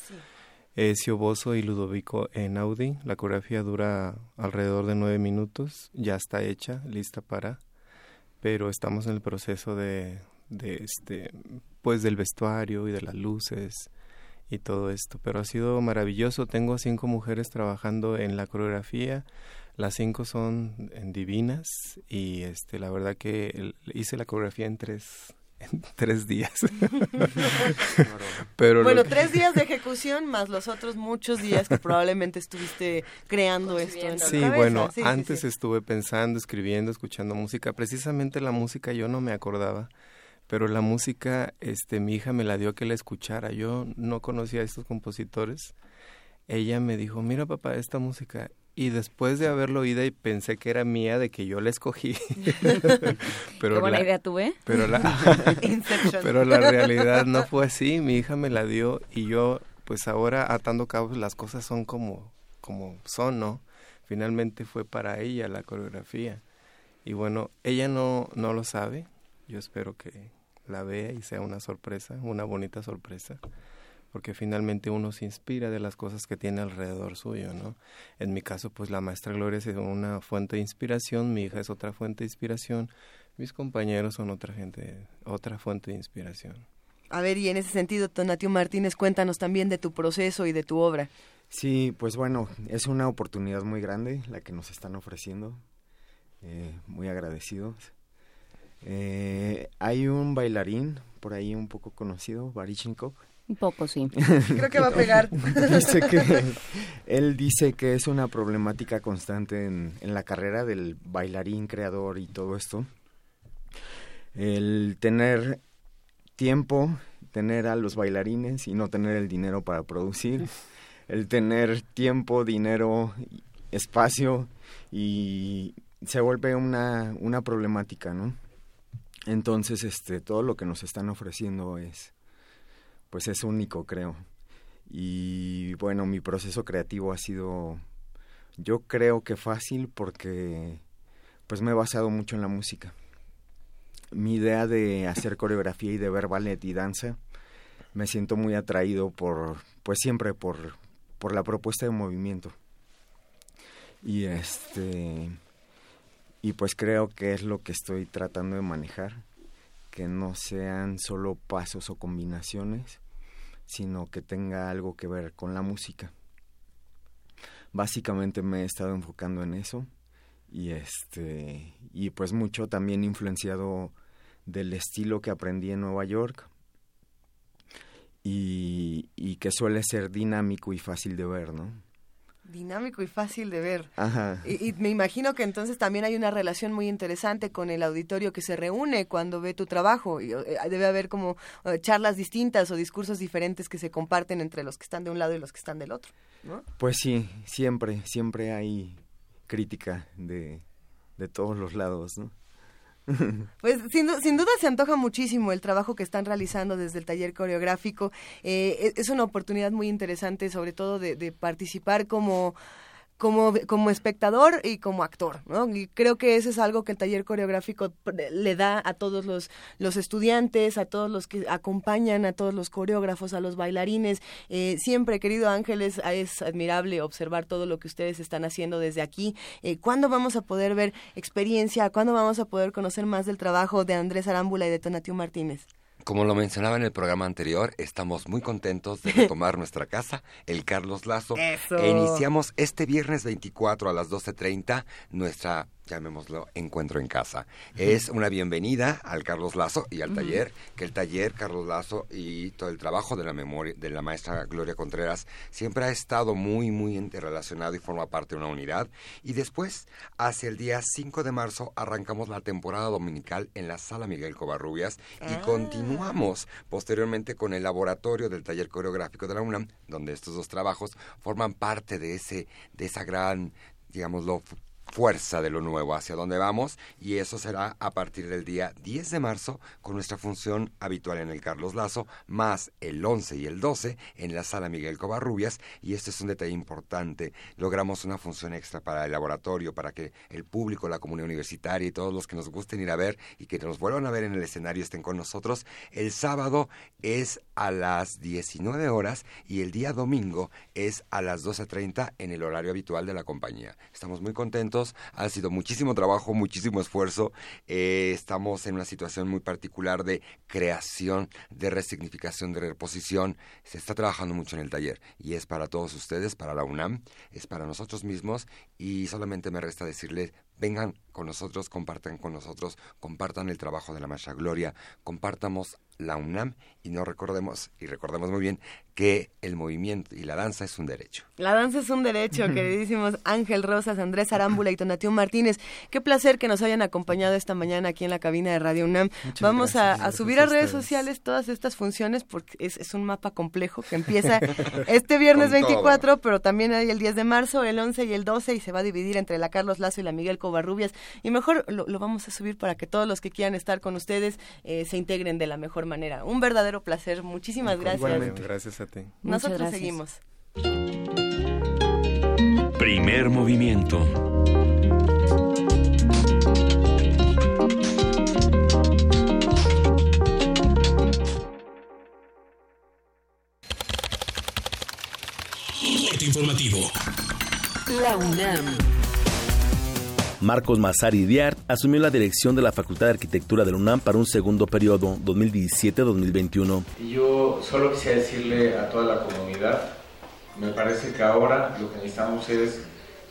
Ezio Bosso y Ludovico Einaudi. La coreografía dura alrededor de nueve minutos, ya está hecha, lista para, pero estamos en el proceso de, de este, pues del vestuario y de las luces y todo esto. Pero ha sido maravilloso. Tengo cinco mujeres trabajando en la coreografía. Las cinco son en divinas y este, la verdad que el- hice la coreografía en tres, en tres días. Pero bueno, que- tres días de ejecución más los otros muchos días que probablemente estuviste creando esto en Sí, cabeza. bueno, Sí, sí, antes sí. estuve pensando, escribiendo, escuchando música. Precisamente la música yo no me acordaba, pero la música, este, mi hija me la dio que la escuchara. Yo no conocía a estos compositores. Ella me dijo, mira papá, esta música. Y después de haberlo oído y pensé que era mía, de que yo la escogí. pero Qué buena la- idea tuve. Pero la, pero la realidad no fue así. Mi hija me la dio y yo, pues ahora atando cabos, las cosas son como, como son, ¿no? Finalmente fue para ella la coreografía. Y bueno, ella no, no lo sabe. Yo espero que la vea y sea una sorpresa, una bonita sorpresa. Porque finalmente uno se inspira de las cosas que tiene alrededor suyo, ¿no? En mi caso, pues la maestra Gloria es una fuente de inspiración, mi hija es otra fuente de inspiración, mis compañeros son otra gente, otra fuente de inspiración. A ver, y en ese sentido, Tonatio Martínez, cuéntanos también de tu proceso y de tu obra. Sí, pues bueno, es una oportunidad muy grande la que nos están ofreciendo. Eh, muy agradecidos. Eh, hay un bailarín por ahí un poco conocido, Barichinkov. Un poco, sí. Creo que va a pegar. dice que él dice que es una problemática constante en, en la carrera del bailarín creador y todo esto el tener tiempo tener a los bailarines y no tener el dinero para producir el tener tiempo dinero espacio y se vuelve una, una problemática, ¿no? Entonces, este, todo lo que nos están ofreciendo es, pues es único, creo. Y bueno, mi proceso creativo ha sido, yo creo que fácil porque, pues me he basado mucho en la música. Mi idea de hacer coreografía y de ver ballet y danza, me siento muy atraído por, pues siempre por, por la propuesta de movimiento. Y este, y pues creo que es lo que estoy tratando de manejar, que no sean solo pasos o combinaciones, sino que tenga algo que ver con la música. Básicamente me he estado enfocando en eso y este y pues mucho también influenciado del estilo que aprendí en Nueva York y, y que suele ser dinámico y fácil de ver, ¿no? Dinámico y fácil de ver. Ajá. Y, y me imagino que entonces también hay una relación muy interesante con el auditorio que se reúne cuando ve tu trabajo. Y, eh, debe haber como eh, charlas distintas o discursos diferentes que se comparten entre los que están de un lado y los que están del otro. ¿no? Pues sí, siempre, siempre hay crítica de, de todos los lados, ¿no? Pues sin, sin duda se antoja muchísimo el trabajo que están realizando desde el taller coreográfico. Eh, es- es una oportunidad muy interesante, sobre todo de, de participar como, como, como espectador y como actor. ¿no? Y creo que eso es algo que el taller coreográfico le da a todos los, los estudiantes, a todos los que acompañan, a todos los coreógrafos, a los bailarines. Eh, siempre, querido Ángeles, es admirable observar todo lo que ustedes están haciendo desde aquí. Eh, ¿Cuándo vamos a poder ver experiencia? ¿Cuándo vamos a poder conocer más del trabajo de Andrés Arámbula y de Tonatiu Martínez? Como lo mencionaba en el programa anterior, estamos muy contentos de retomar nuestra casa, el Carlos Lazo. Eso. E iniciamos este viernes 24 a las 12.30 nuestra, llamémoslo, encuentro en casa. Es una bienvenida al Carlos Lazo y al taller, que el taller Carlos Lazo y todo el trabajo de la memoria de la maestra Gloria Contreras siempre ha estado muy, muy interrelacionado y forma parte de una unidad. Y después, hacia el día 5 de marzo, arrancamos la temporada dominical en la Sala Miguel Covarrubias y Ah. continuamos posteriormente con el laboratorio del taller coreográfico de la UNAM, donde estos dos trabajos forman parte de ese, de esa gran, digámoslo, fuerza de lo nuevo hacia dónde vamos y eso será a partir del día 10 de marzo con nuestra función habitual en el Carlos Lazo más el 11 y el 12 en la sala Miguel Covarrubias y este es un detalle importante logramos una función extra para el laboratorio para que el público la comunidad universitaria y todos los que nos gusten ir a ver y que nos vuelvan a ver en el escenario estén con nosotros el sábado es a las 19 horas y el día domingo es a las 12.30 en el horario habitual de la compañía. Estamos muy contentos, ha sido muchísimo trabajo, muchísimo esfuerzo, eh, estamos en una situación muy particular de creación, de resignificación, de reposición, se está trabajando mucho en el taller y es para todos ustedes, para la UNAM, es para nosotros mismos y solamente me resta decirles vengan con nosotros, compartan con nosotros, compartan el trabajo de la maestra Gloria, compartamos la UNAM y no recordemos, y recordemos muy bien, que el movimiento y la danza es un derecho. La danza es un derecho, queridísimos Ángel Rosas, Andrés Arámbula y Tonatiu Martínez. Qué placer que nos hayan acompañado esta mañana aquí en la cabina de Radio UNAM. Muchas Vamos a- gracias, a, gracias subir a redes ustedes. sociales todas estas funciones porque es, es un mapa complejo que empieza este viernes Con todo. 24, pero también hay el 10 de marzo, el 11 y el 12 y se va a dividir entre la Carlos Lazo y la Miguel Covarrubias. Y mejor lo, lo vamos a subir para que todos los que quieran estar con ustedes eh, se integren de la mejor manera. Un verdadero placer. Muchísimas gracias. Igualmente, gracias a Nosotros gracias. seguimos. Primer movimiento. Informativo. La UNAM. Marcos Mazari Diart asumió la dirección de la Facultad de Arquitectura de la UNAM para un segundo periodo, 2017-2021. Y yo solo quisiera decirle a toda la comunidad, me parece que ahora lo que necesitamos es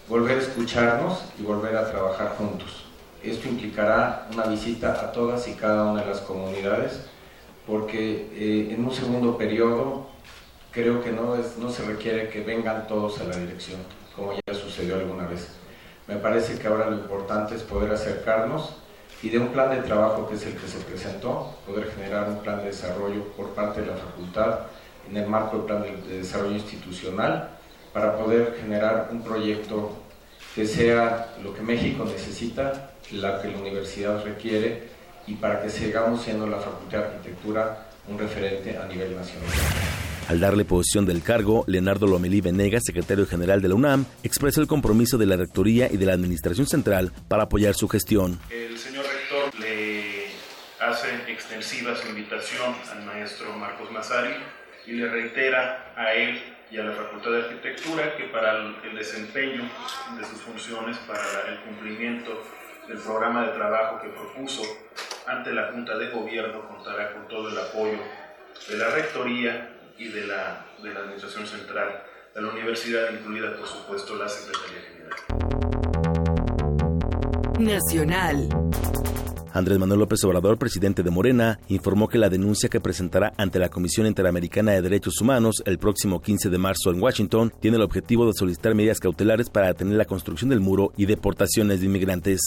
volver a escucharnos y volver a trabajar juntos. Esto implicará una visita a todas y cada una de las comunidades, porque eh, en un segundo periodo creo que no, es, no se requiere que vengan todos a la dirección, como ya sucedió alguna vez. Me parece que ahora lo importante es poder acercarnos y de un plan de trabajo que es el que se presentó, poder generar un plan de desarrollo por parte de la facultad en el marco del plan de, de desarrollo institucional para poder generar un proyecto que sea lo que México necesita, la que la universidad requiere y para que sigamos siendo la Facultad de Arquitectura un referente a nivel nacional. Al darle posesión del cargo, Leonardo Lomelí Venegas, secretario general de la UNAM, expresó el compromiso de la Rectoría y de la Administración Central para apoyar su gestión. El señor rector le hace extensiva su invitación al maestro Marcos Massari y le reitera a él y a la Facultad de Arquitectura que para el desempeño de sus funciones, para el cumplimiento del programa de trabajo que propuso ante la Junta de Gobierno contará con todo el apoyo de la Rectoría y de la, de la Administración Central de la Universidad, incluida por supuesto la Secretaría General. Nacional. Andrés Manuel López Obrador, presidente de Morena, informó que la denuncia que presentará ante la Comisión Interamericana de Derechos Humanos el próximo 15 de marzo en Washington tiene el objetivo de solicitar medidas cautelares para detener la construcción del muro y deportaciones de inmigrantes.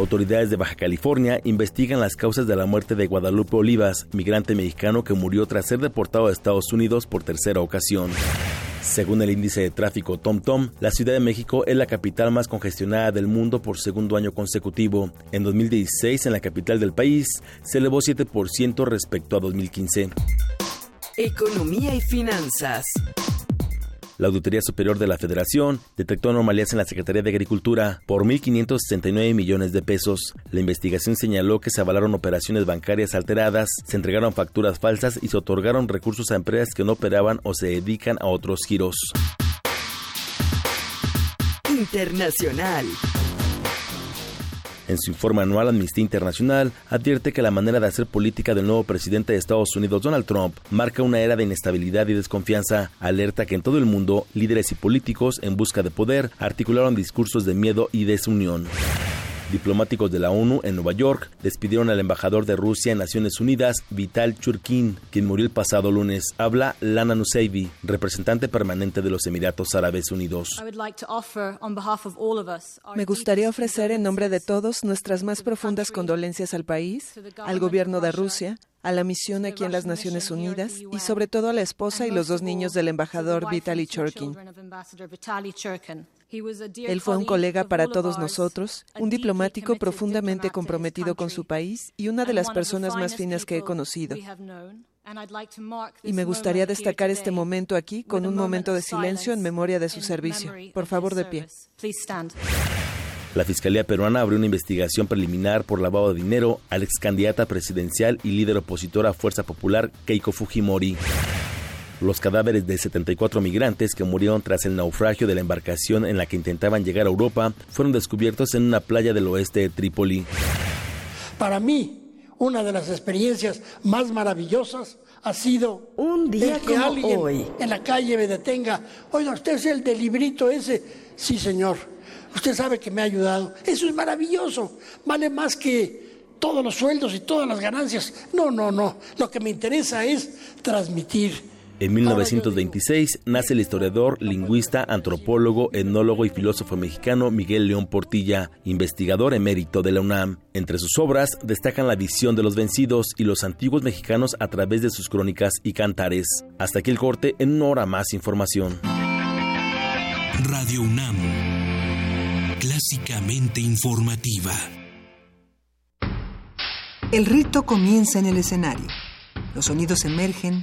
Autoridades de Baja California investigan las causas de la muerte de Guadalupe Olivas, migrante mexicano que murió tras ser deportado a Estados Unidos por tercera ocasión. Según el índice de tráfico TomTom, la Ciudad de México es la capital más congestionada del mundo por segundo año consecutivo. En 2016, en la capital del país, se elevó 7% respecto a 2015. Economía y finanzas. La Auditoría Superior de la Federación detectó anomalías en la Secretaría de Agricultura por 1.569 millones de pesos. La investigación señaló que se avalaron operaciones bancarias alteradas, se entregaron facturas falsas y se otorgaron recursos a empresas que no operaban o se dedican a otros giros. Internacional. En su informe anual, Amnistía Internacional advierte que la manera de hacer política del nuevo presidente de Estados Unidos, Donald Trump, marca una era de inestabilidad y desconfianza. Alerta que en todo el mundo, líderes y políticos en busca de poder articularon discursos de miedo y desunión. Diplomáticos de la ONU en Nueva York despidieron al embajador de Rusia en Naciones Unidas, Vital Churkin, quien murió el pasado lunes. Habla Lana Nusaybi, representante permanente de los Emiratos Árabes Unidos. Me gustaría ofrecer en nombre de todos nuestras más profundas condolencias al país, al gobierno de Rusia, a la misión aquí en las Naciones Unidas y sobre todo a la esposa y los dos niños del embajador Vitaly Churkin. Él fue un colega para todos nosotros, un diplomático profundamente comprometido con su país y una de las personas más finas que he conocido. Y me gustaría destacar este momento aquí con un momento de silencio en memoria de su servicio. Por favor, de pie. La Fiscalía peruana abrió una investigación preliminar por lavado de dinero al ex candidata presidencial y líder opositor a Fuerza Popular, Keiko Fujimori. Los cadáveres de 74 migrantes que murieron tras el naufragio de la embarcación en la que intentaban llegar a Europa fueron descubiertos en una playa del oeste de Trípoli. Para mí, una de las experiencias más maravillosas ha sido un día el que como alguien hoy. en la calle me detenga. Oiga, usted es el del librito ese. Sí, señor. Usted sabe que me ha ayudado. Eso es maravilloso. Vale más que todos los sueldos y todas las ganancias. No, no, no. Lo que me interesa es transmitir. En 1926 nace el historiador, lingüista, antropólogo, etnólogo y filósofo mexicano Miguel León Portilla, investigador emérito de la UNAM. Entre sus obras destacan la visión de los vencidos y los antiguos mexicanos a través de sus crónicas y cantares. Hasta aquí el corte, en una hora más información. Radio UNAM, clásicamente informativa. El rito comienza en el escenario. Los sonidos emergen,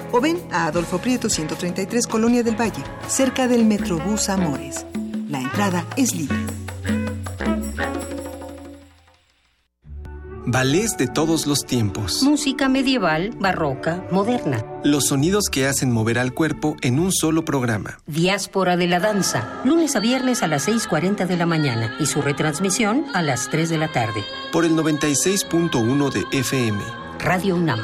o ven a Adolfo Prieto 133 Colonia del Valle, cerca del Metrobús Amores. La entrada es libre. Ballets de todos los tiempos. Música medieval, barroca, moderna. Los sonidos que hacen mover al cuerpo en un solo programa. Diáspora de la danza, lunes a viernes a las 6.40 de la mañana y su retransmisión a las 3 de la tarde. Por el 96.1 de FM. Radio UNAM.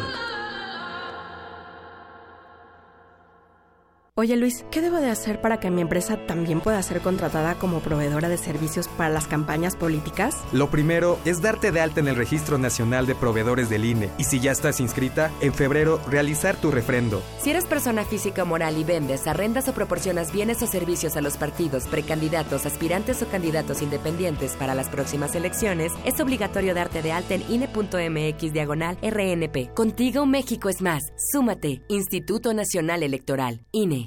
Oye Luis, ¿qué debo de hacer para que mi empresa también pueda ser contratada como proveedora de servicios para las campañas políticas? Lo primero es darte de alta en el Registro Nacional de Proveedores del INE y si ya estás inscrita, en febrero realizar tu refrendo. Si eres persona física o moral y vendes, arrendas o proporcionas bienes o servicios a los partidos, precandidatos, aspirantes o candidatos independientes para las próximas elecciones, es obligatorio darte de alta en INE.mx diagonal RNP. Contigo México es más. Súmate. Instituto Nacional Electoral. INE.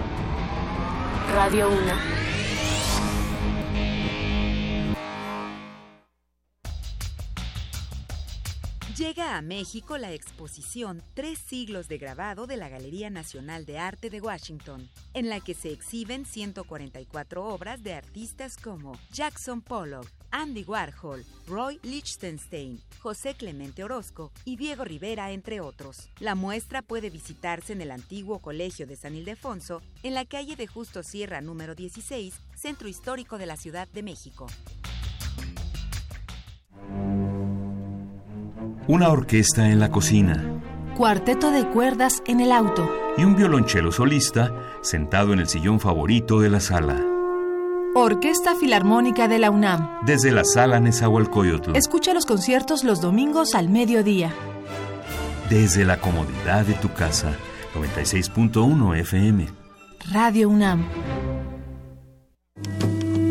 Radio 1. Llega a México la exposición Tres siglos de grabado de la Galería Nacional de Arte de Washington, en la que se exhiben 144 obras de artistas como Jackson Pollock, Andy Warhol, Roy Lichtenstein, José Clemente Orozco y Diego Rivera, entre otros. La muestra puede visitarse en el antiguo Colegio de San Ildefonso, en la calle de Justo Sierra número 16, Centro Histórico de la Ciudad de México. Una orquesta en la cocina Cuarteto de cuerdas en el auto. y un violonchelo solista sentado en el sillón favorito de la sala. Orquesta Filarmónica de la UNAM. Desde la sala Nezahualcóyotl, Escucha los conciertos los domingos al mediodía. desde la comodidad de tu casa. 96.1 FM. Radio UNAM.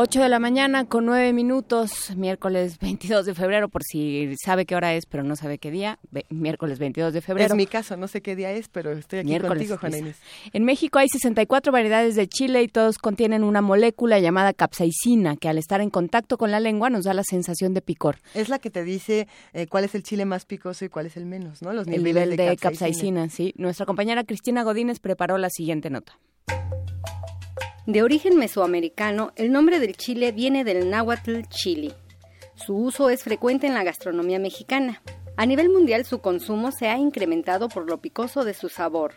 Ocho de la mañana con nueve minutos, miércoles 22 de febrero, por si sabe qué hora es, pero no sabe qué día, miércoles 22 de febrero. Es mi caso, no sé qué día es, pero estoy aquí Miércoles, contigo, Juana. Inés. En México hay 64 variedades de chile y todos contienen una molécula llamada capsaicina que al estar en contacto con la lengua nos da la sensación de picor. Es la que te dice eh, cuál es el chile más picoso y cuál es el menos, ¿no? Los El niveles nivel de, capsaicina, sí. Nuestra compañera Cristina Godínez preparó la siguiente nota. De origen mesoamericano, el nombre del chile viene del náhuatl chili. Su uso es frecuente en la gastronomía mexicana. A nivel mundial su consumo se ha incrementado por lo picoso de su sabor.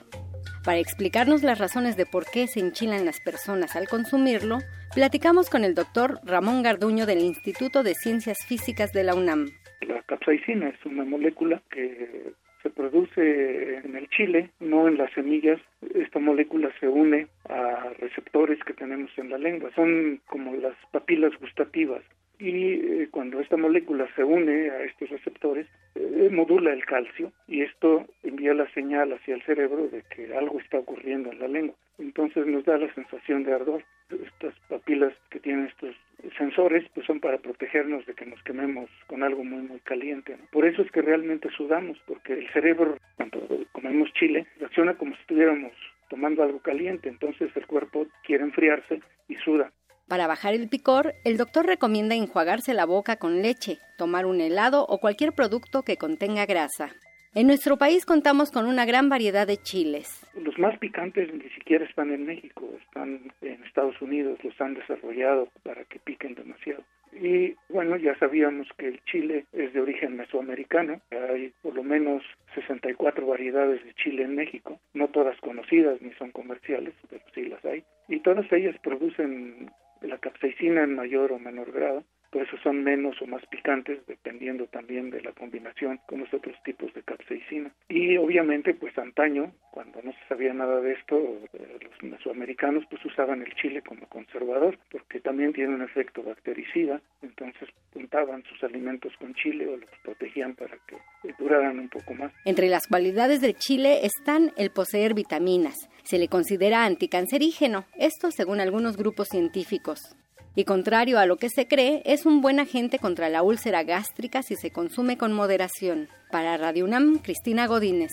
Para explicarnos las razones de por qué se enchilan las personas al consumirlo, platicamos con el doctor Ramón Garduño del Instituto de Ciencias Físicas de la UNAM. La capsaicina es una molécula que se produce en el chile, no en las semillas. Esta molécula se une a receptores que tenemos en la lengua. Son como las papilas gustativas. Y eh, cuando esta molécula se une a estos receptores, eh, modula el calcio y esto envía la señal hacia el cerebro de que algo está ocurriendo en la lengua. Entonces nos da la sensación de ardor. Estas papilas que tienen estos sensores pues son para protegernos de que nos quememos con algo muy muy caliente. Por eso es que realmente sudamos, porque el cerebro, cuando comemos chile, reacciona como si estuviéramos tomando algo caliente, entonces el cuerpo quiere enfriarse y suda. Para bajar el picor, el doctor recomienda enjuagarse la boca con leche, tomar un helado o cualquier producto que contenga grasa. En nuestro país contamos con una gran variedad de chiles. Los más picantes ni siquiera están en México, están en Estados Unidos, los han desarrollado para que piquen demasiado. Y bueno, ya sabíamos que el chile es de origen mesoamericano. Hay por lo menos 64 variedades de chile en México, no todas conocidas ni son comerciales, pero sí las hay. Y todas ellas producen la capsaicina en mayor o menor grado por eso son menos o más picantes dependiendo también de la combinación con los otros tipos de capsaicina. Y obviamente pues antaño, cuando no se sabía nada de esto, eh, los mesoamericanos pues usaban el chile como conservador porque también tiene un efecto bactericida, entonces puntaban sus alimentos con chile o los protegían para que duraran un poco más. Entre las cualidades del chile están el poseer vitaminas. Se le considera anticancerígeno, esto según algunos grupos científicos y contrario a lo que se cree, es un buen agente contra la úlcera gástrica si se consume con moderación. Para Radio UNAM, Cristina Godínez.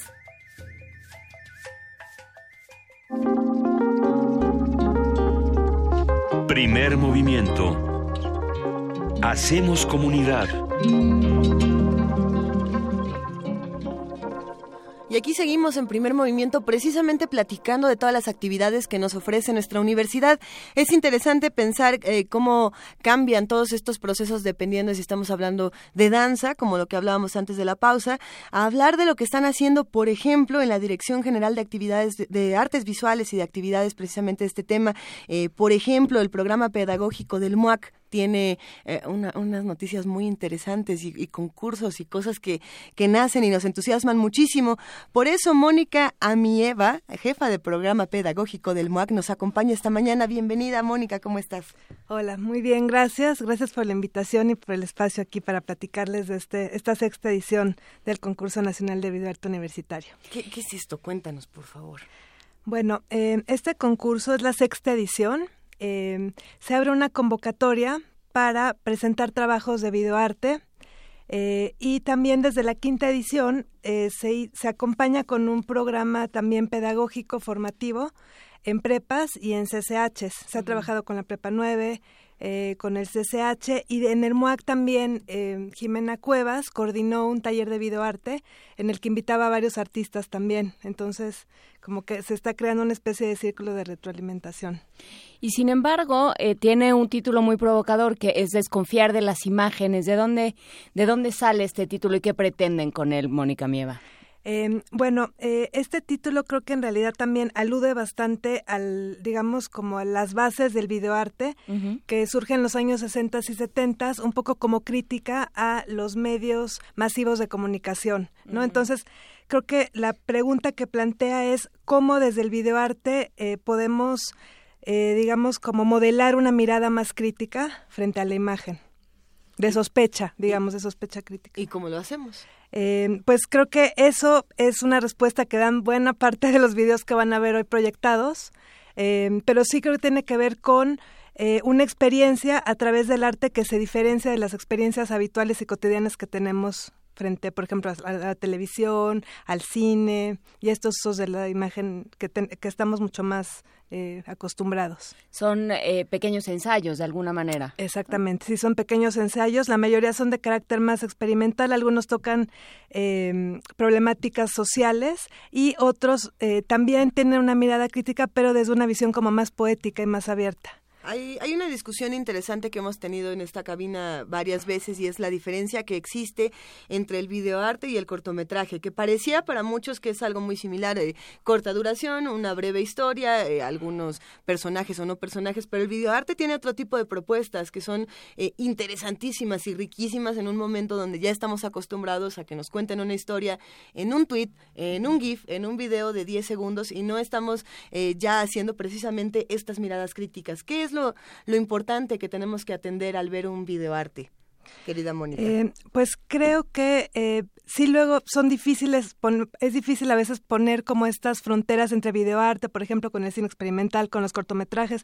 Primer movimiento. Hacemos comunidad. Y aquí seguimos en primer movimiento precisamente platicando de todas las actividades que nos ofrece nuestra universidad. Es interesante pensar eh, cómo cambian todos estos procesos dependiendo si estamos hablando de danza, como lo que hablábamos antes de la pausa, a hablar de lo que están haciendo, por ejemplo, en la Dirección General de Actividades de, Artes Visuales y de Actividades precisamente de este tema. Eh, por ejemplo, el programa pedagógico del MUAC tiene eh, unas noticias muy interesantes y, concursos y cosas que, que, nacen y nos entusiasman muchísimo. Por eso Mónica Amieva, jefa de programa pedagógico del MOAC, nos acompaña esta mañana. Bienvenida, Mónica, ¿cómo estás? Hola, muy bien, gracias. Gracias por la invitación y por el espacio aquí para platicarles de este, esta sexta edición del Concurso Nacional de Videoarte Universitario. ¿Qué, es esto? Cuéntanos, por favor. Bueno, eh, este concurso es la sexta edición Em, se abre una convocatoria para presentar trabajos de videoarte eh, y también desde la quinta edición eh, se, se, acompaña con un programa también pedagógico formativo en prepas y en CCH. Se ha trabajado con la Prepa 9, eh, con el CCH y en el MUAC también eh, Jimena Cuevas coordinó un taller de videoarte en el que invitaba a varios artistas también. Entonces, como que se está creando una especie de círculo de retroalimentación. Y sin embargo, eh, tiene un título muy provocador que es desconfiar de las imágenes. ¿De dónde, de dónde sale este título y qué pretenden con él, Mónica Mieva? Eh, bueno, eh, este título creo que en realidad también alude bastante al, digamos, como a las bases del videoarte que surge en los años 60 y 70, un poco como crítica a los medios masivos de comunicación, ¿no? Entonces, creo que la pregunta que plantea es cómo desde el videoarte eh, podemos, eh, digamos, como modelar una mirada más crítica frente a la imagen de sospecha, digamos, de sospecha crítica. ¿Y cómo lo hacemos? Eh, pues creo que eso es una respuesta que dan buena parte de los videos que van a ver hoy proyectados, eh, pero sí creo que tiene que ver con eh, una experiencia a través del arte que se diferencia de las experiencias habituales y cotidianas que tenemos frente, por ejemplo, a la, televisión, al cine y estos usos de la imagen que, que estamos mucho más eh, acostumbrados. Son eh, pequeños ensayos, de alguna manera. Exactamente, sí, son pequeños ensayos. La mayoría son de carácter más experimental. Algunos tocan eh, problemáticas sociales y otros también tienen una mirada crítica, pero desde una visión como más poética y más abierta. Hay, una discusión interesante que hemos tenido en esta cabina varias veces y es la diferencia que existe entre el videoarte y el cortometraje, que parecía para muchos que es algo muy similar, eh, corta duración, una breve historia, eh, algunos personajes o no personajes, pero el videoarte tiene otro tipo de propuestas que son eh, interesantísimas y riquísimas en un momento donde ya estamos acostumbrados a que nos cuenten una historia en un tweet, en un GIF, en un video de 10 segundos y no estamos ya haciendo precisamente estas miradas críticas. ¿Qué es lo, importante que tenemos que atender al ver un videoarte? querida Mónica? Eh, pues creo que eh, sí luego son difíciles, es difícil a veces poner como estas fronteras entre videoarte, por ejemplo, con el cine experimental, con los cortometrajes,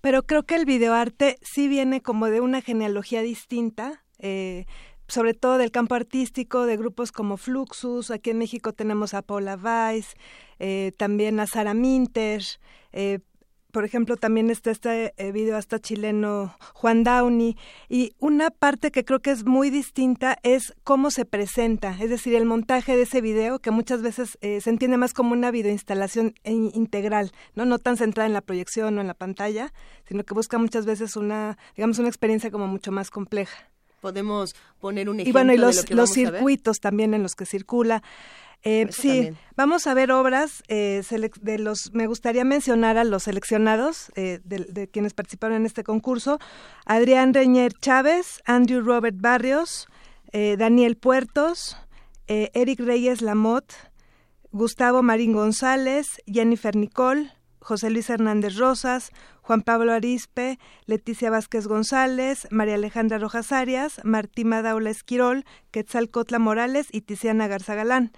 pero creo que el videoarte sí viene como de una genealogía distinta. Eh, sobre todo del campo artístico, de grupos como Fluxus, aquí en México tenemos a Paula Weiss, también a Sara Minter, por ejemplo, también está este eh, video hasta chileno Juan Downey. Y una parte que creo que es muy distinta es cómo se presenta, es decir, el montaje de ese video, que muchas veces eh, se entiende más como una videoinstalación integral, ¿no? no tan centrada en la proyección o en la pantalla, sino que busca muchas veces una, digamos, una experiencia como mucho más compleja. Podemos poner un ejemplo. Y bueno, y los, de lo que los vamos circuitos también en los que circula. Eh, sí, también. vamos a ver obras eh, de los. Me gustaría mencionar a los seleccionados eh, de, de quienes participaron en este concurso: Adrián Reñer Chávez, Andrew Robert Barrios, eh, Daniel Puertos, eh, Eric Reyes Lamotte, Gustavo Marín González, Jennifer Nicole, José Luis Hernández Rosas, Juan Pablo Arispe, Leticia Vázquez González, María Alejandra Rojas Arias, Martima Daula Esquirol, Quetzalcotla Morales y Tiziana Garza Galán.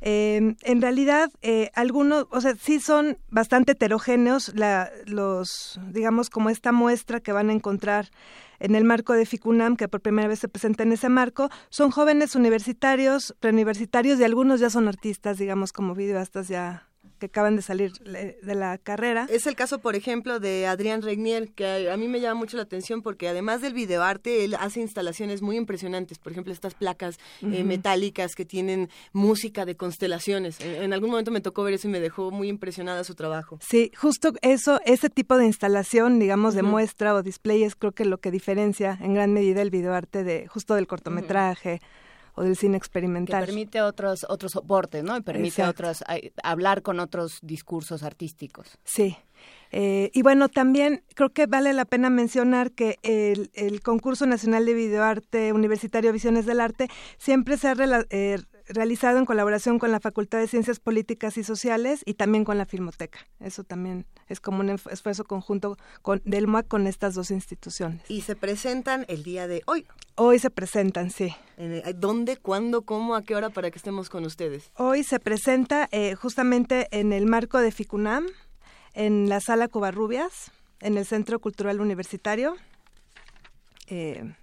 Eh, en realidad, eh, algunos, o sea, sí son bastante heterogéneos la, los, digamos, como esta muestra que van a encontrar en el marco de FICUNAM, que por primera vez se presenta en ese marco, son jóvenes universitarios, preuniversitarios y algunos ya son artistas, digamos, como videoastas ya que acaban de salir de la carrera. Es el caso, por ejemplo, de Adrián Regnier, que a, mí me llama mucho la atención porque además del videoarte, él hace instalaciones muy impresionantes. Por ejemplo, estas placas eh, metálicas que tienen música de constelaciones. En, en algún momento me tocó ver eso y me dejó muy impresionada su trabajo. Sí, justo eso, ese tipo de instalación, digamos, de muestra o display es creo que lo que diferencia en gran medida el videoarte de justo del cortometraje o del cine que experimental. permite otros otros soportes, ¿no? Y permite Exacto. otros hablar con otros discursos artísticos. Sí. Eh, y bueno, también creo que vale la pena mencionar que el, el Concurso Nacional de Videoarte Universitario Visiones del Arte siempre se ha rela- eh, realizado en colaboración con la Facultad de Ciencias Políticas y Sociales y también con la Filmoteca. Eso también es como un esf- esfuerzo conjunto con, del MUAC con estas dos instituciones. Y se presentan el día de hoy. Hoy se presentan, sí. ¿Dónde, cuándo, cómo, a qué hora para que estemos con ustedes? Hoy se presenta eh, justamente en el marco de FICUNAM, en la sala Covarrubias, en el Centro Cultural Universitario. Eh,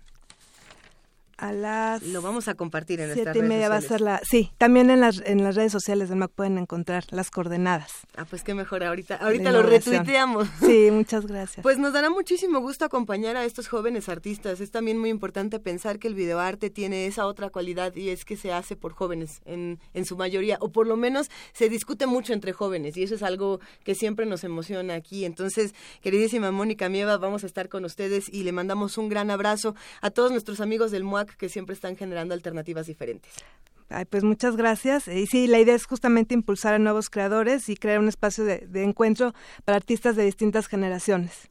a las Lo vamos a compartir en nuestras siete y redes media va a sociales. ser la... Sí, también en las, en las redes sociales del MAC pueden encontrar las coordenadas. Ah, pues qué mejor, ahorita, ahorita lo retuiteamos. Sí, muchas gracias. Pues nos dará muchísimo gusto acompañar a estos jóvenes artistas. Es también muy importante pensar que el videoarte tiene esa otra cualidad y es que se hace por jóvenes en, en su mayoría, o por lo menos se discute mucho entre jóvenes y eso es algo que siempre nos emociona aquí. Entonces, queridísima Mónica Mieva, vamos a estar con ustedes y le mandamos un gran abrazo a todos nuestros amigos del MUAC que siempre están generando alternativas diferentes. Ay, pues muchas gracias. Y sí, la idea es justamente impulsar a nuevos creadores y crear un espacio de, de encuentro para artistas de distintas generaciones.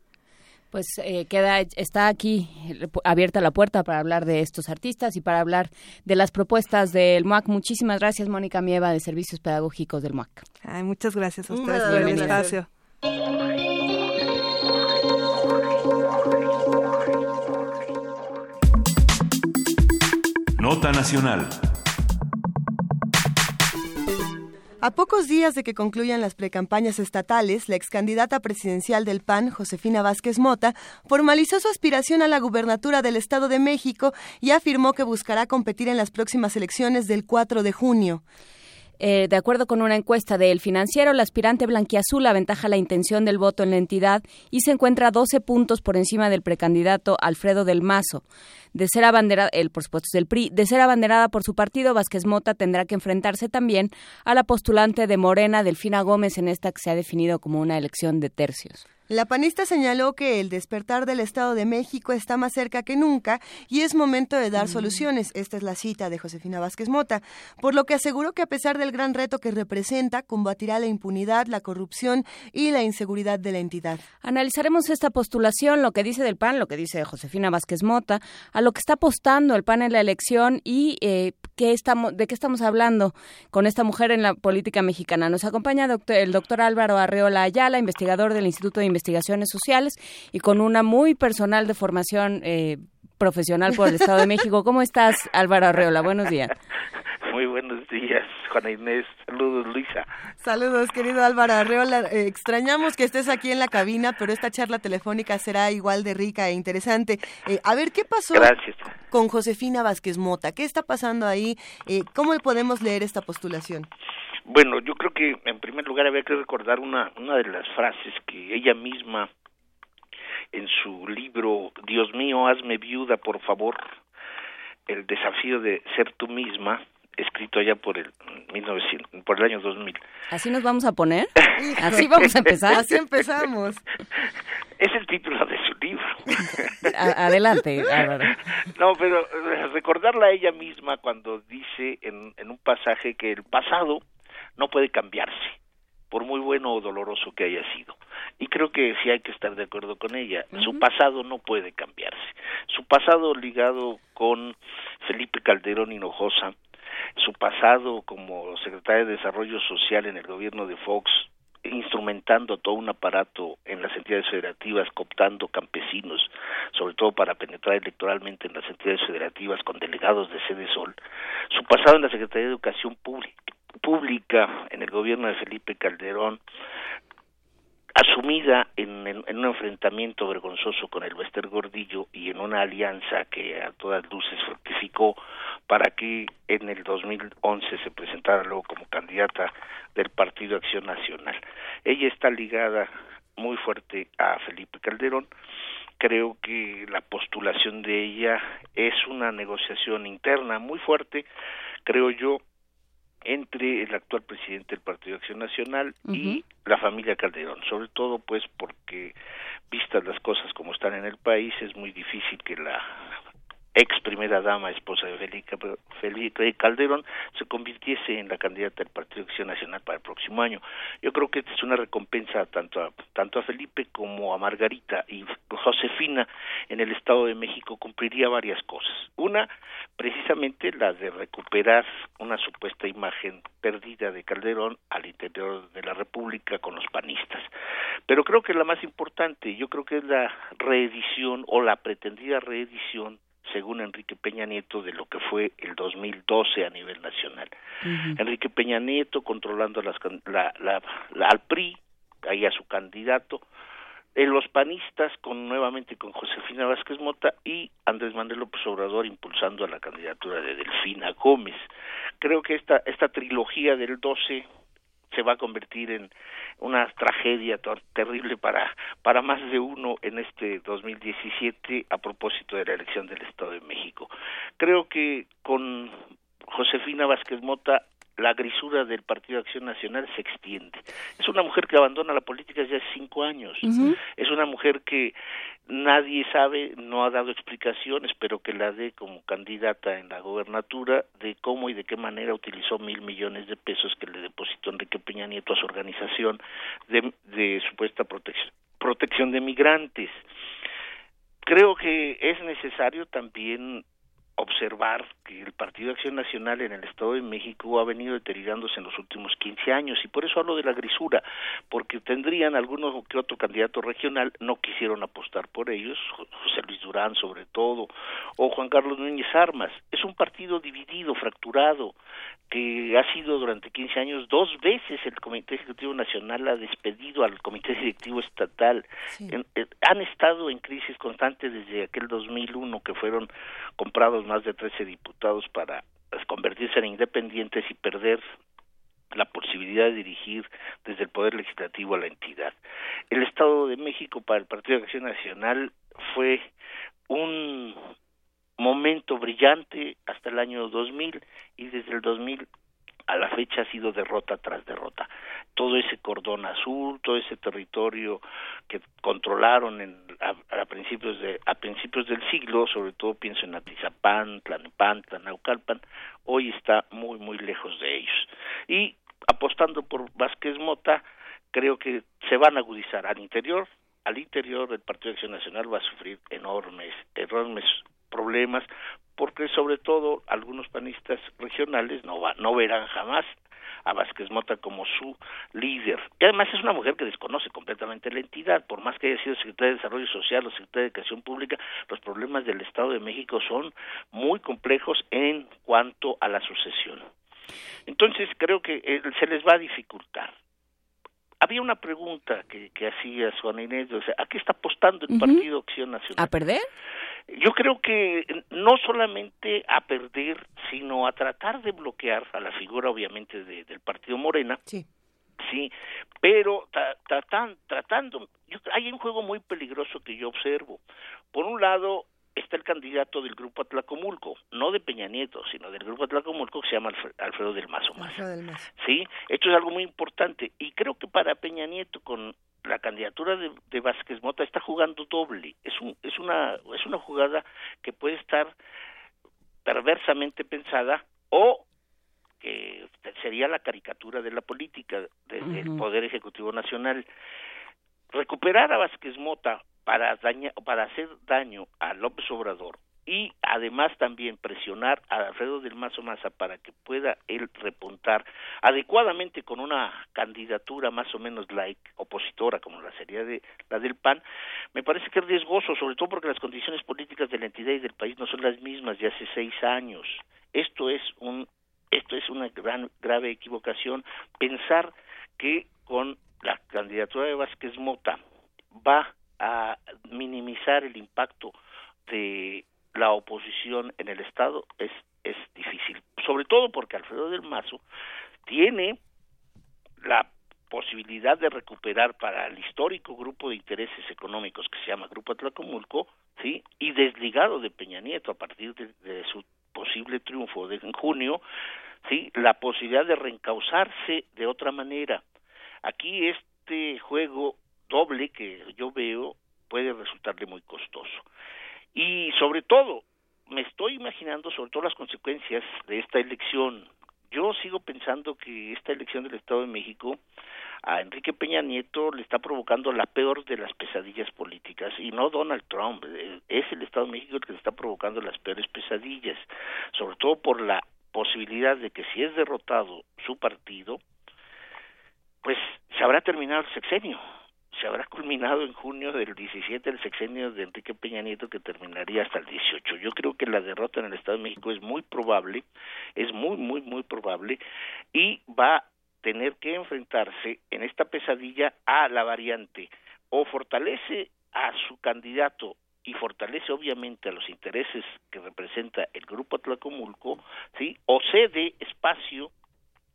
Pues eh, queda está aquí eh, abierta la puerta para hablar de estos artistas y para hablar de las propuestas del MUAC. Muchísimas gracias, Mónica Mieva, de Servicios Pedagógicos del MUAC. Ay, muchas gracias a ustedes por el espacio. Nacional. A pocos días de que concluyan las precampañas estatales, la excandidata presidencial del PAN, Josefina Vázquez Mota, formalizó su aspiración a la gubernatura del Estado de México y afirmó que buscará competir en las próximas elecciones del 4 de junio. Eh, de acuerdo con una encuesta de El Financiero, la aspirante blanquiazul aventaja la intención del voto en la entidad y se encuentra 12 puntos por encima del precandidato Alfredo del Mazo. De ser abanderada, el por supuesto es del PRI, de ser abanderada por su partido, Vázquez Mota tendrá que enfrentarse también a la postulante de Morena, Delfina Gómez, en esta que se ha definido como una elección de tercios. La panista señaló que el despertar del Estado de México está más cerca que nunca y es momento de dar soluciones. Esta es la cita de Josefina Vázquez Mota, por lo que aseguró que a pesar del gran reto que representa, combatirá la impunidad, la corrupción y la inseguridad de la entidad. Analizaremos esta postulación, lo que dice del PAN, lo que dice Josefina Vázquez Mota, a lo que está apostando el PAN en la elección y eh, qué estamos, de qué estamos hablando con esta mujer en la política mexicana. Nos acompaña el doctor Álvaro Arreola Ayala, investigador del Instituto de Investigaciones Sociales y con una muy personal de formación eh, profesional por el Estado de México. ¿Cómo estás, Álvaro Arreola? Buenos días. Muy buenos días, Juana Inés. Saludos, Luisa. Saludos, querido Álvaro Arreola. Eh, extrañamos que estés aquí en la cabina, pero esta charla telefónica será igual de rica e interesante. Eh, a ver, ¿qué pasó Gracias. con Josefina Vázquez Mota? ¿Qué está pasando ahí? Eh, ¿Cómo podemos leer esta postulación? Bueno, yo creo que en primer lugar había que recordar una, una de las frases que ella misma en su libro Dios mío, hazme viuda, por favor, el desafío de ser tú misma, escrito allá por el 1900, por el año 2000. ¿Así nos vamos a poner? ¿Así vamos a empezar? Así empezamos. Es el título de su libro. adelante. No, pero eh, recordarla a ella misma cuando dice en, en un pasaje que el pasado no puede cambiarse, por muy bueno o doloroso que haya sido. Y creo que sí hay que estar de acuerdo con ella. Su pasado no puede cambiarse. Su pasado ligado con Felipe Calderón Hinojosa, su pasado como secretario de Desarrollo Social en el gobierno de Fox, instrumentando todo un aparato en las entidades federativas, cooptando campesinos, sobre todo para penetrar electoralmente en las entidades federativas con delegados de Sede Sol, su pasado en la Secretaría de Educación Pública, en el gobierno de Felipe Calderón, asumida en, en, un enfrentamiento vergonzoso con el Wester Gordillo y en una alianza que a todas luces fructificó para que en el 2011 se presentara luego como candidata del Partido Acción Nacional. Ella está ligada muy fuerte a Felipe Calderón. Creo que la postulación de ella es una negociación interna muy fuerte, creo yo, entre el actual presidente del Partido Acción Nacional y la familia Calderón, sobre todo pues porque vistas las cosas como están en el país es muy difícil que la ex primera dama, esposa de Felipe, Felipe Calderón, se convirtiese en la candidata del Partido Acción Nacional para el próximo año. Yo creo que esta es una recompensa tanto a, tanto a Felipe como a Margarita y Josefina en el Estado de México cumpliría varias cosas. Una, precisamente la de recuperar una supuesta imagen perdida de Calderón al interior de la República con los panistas. Pero creo que la más importante, yo creo que es la reedición o la pretendida reedición según Enrique Peña Nieto, de lo que fue el 2012 a nivel nacional. Enrique Peña Nieto controlando las, la, la, al PRI, ahí a su candidato, en los panistas con nuevamente con Josefina Vázquez Mota y Andrés Manuel López Obrador impulsando a la candidatura de Delfina Gómez. Creo que esta esta trilogía del 12 se va a convertir en una tragedia terrible para para más de uno en este 2017 a propósito de la elección del Estado de México. Creo que con Josefina Vázquez Mota la grisura del Partido de Acción Nacional se extiende. Es una mujer que abandona la política desde hace cinco años. Es una mujer que nadie sabe, no ha dado explicaciones, pero que la dé como candidata en la gobernatura de cómo y de qué manera utilizó mil millones de pesos que le depositó Enrique Peña Nieto a su organización de, de supuesta protección, protección de migrantes. Creo que es necesario también observar que el Partido de Acción Nacional en el Estado de México ha venido deteriorándose en los últimos 15 años y por eso hablo de la grisura, porque tendrían algunos que otro candidato regional, no quisieron apostar por ellos, José Luis Durán sobre todo, o Juan Carlos Núñez Armas. Es un partido dividido, fracturado, que ha sido durante 15 años dos veces el Comité Ejecutivo Nacional ha despedido al Comité Directivo Estatal. Eh, han estado en crisis constante desde aquel 2001 que fueron comprados más de 13 diputados para pues, convertirse en independientes y perder la posibilidad de dirigir desde el Poder Legislativo a la entidad. El Estado de México para el Partido de Acción Nacional fue un momento brillante hasta el año 2000 y desde el 2000 a la fecha ha sido derrota tras derrota. Todo ese cordón azul, todo ese territorio que controlaron en, a, principios de a principios del siglo, sobre todo pienso en Atizapán, Tlanepantla, Naucalpan, hoy está muy muy lejos de ellos. Y apostando por Vázquez Mota, creo que se van a agudizar al interior, al interior del Partido de Acción Nacional va a sufrir enormes, enormes problemas porque sobre todo algunos panistas regionales no va, no verán jamás a Vázquez Mota como su líder. Y además es una mujer que desconoce completamente la entidad, por más que haya sido secretaria de Desarrollo Social o secretaria de Educación Pública, los problemas del Estado de México son muy complejos en cuanto a la sucesión. Entonces creo que eh, se les va a dificultar. Había una pregunta que, que hacía Juana Inés, o sea, ¿a qué está apostando el Partido Acción Nacional? ¿A perder? Yo creo que no solamente a perder, sino a tratar de bloquear a la figura obviamente del partido Morena. Sí. Sí, pero tratan, tratando, hay un juego muy peligroso que yo observo. Por un lado, está el candidato del grupo Atlacomulco, no de Peña Nieto, sino del grupo Atlacomulco que se llama Alfredo del Mazo Sí, esto es algo muy importante y creo que para Peña Nieto con la candidatura de, de, Vázquez Mota está jugando doble. Es un, es una es una jugada que puede estar perversamente pensada o que sería la caricatura de la política del poder ejecutivo nacional. Recuperar a Vázquez Mota para, para hacer daño a López Obrador y además también presionar a Alfredo del Mazo Maza para que pueda él repuntar adecuadamente con una candidatura más o menos like opositora como la sería de la del PAN me parece que es riesgoso sobre todo porque las condiciones políticas de la entidad y del país no son las mismas de hace seis años. Esto es un esto es una gran grave equivocación pensar que con la candidatura de Vázquez Mota va a minimizar el impacto de la oposición en el Estado es, es difícil, sobre todo porque Alfredo del Mazo tiene la posibilidad de recuperar para el histórico grupo de intereses económicos que se llama Grupo Atlacomulco, ¿sí? y desligado de Peña Nieto a partir de, su posible triunfo de, en junio, ¿sí? la posibilidad de reencauzarse de otra manera. Aquí este juego doble que yo veo puede resultarle muy costoso. Y sobre todo, me estoy imaginando sobre todo las consecuencias de esta elección. Yo sigo pensando que esta elección del Estado de México a Enrique Peña Nieto le está provocando la peor de las pesadillas políticas y no Donald Trump, eh, es el Estado de México el que le está provocando las peores pesadillas, sobre todo por la posibilidad de que si es derrotado su partido, pues se habrá terminado el sexenio, se habrá culminado en junio del 17 el sexenio de Enrique Peña Nieto que terminaría hasta el 18. Yo creo que la derrota en el Estado de México es muy probable, es muy, muy, muy probable y va a tener que enfrentarse en esta pesadilla a la variante o fortalece a su candidato y fortalece obviamente a los intereses que representa el grupo Atlacomulco, ¿sí? o cede espacio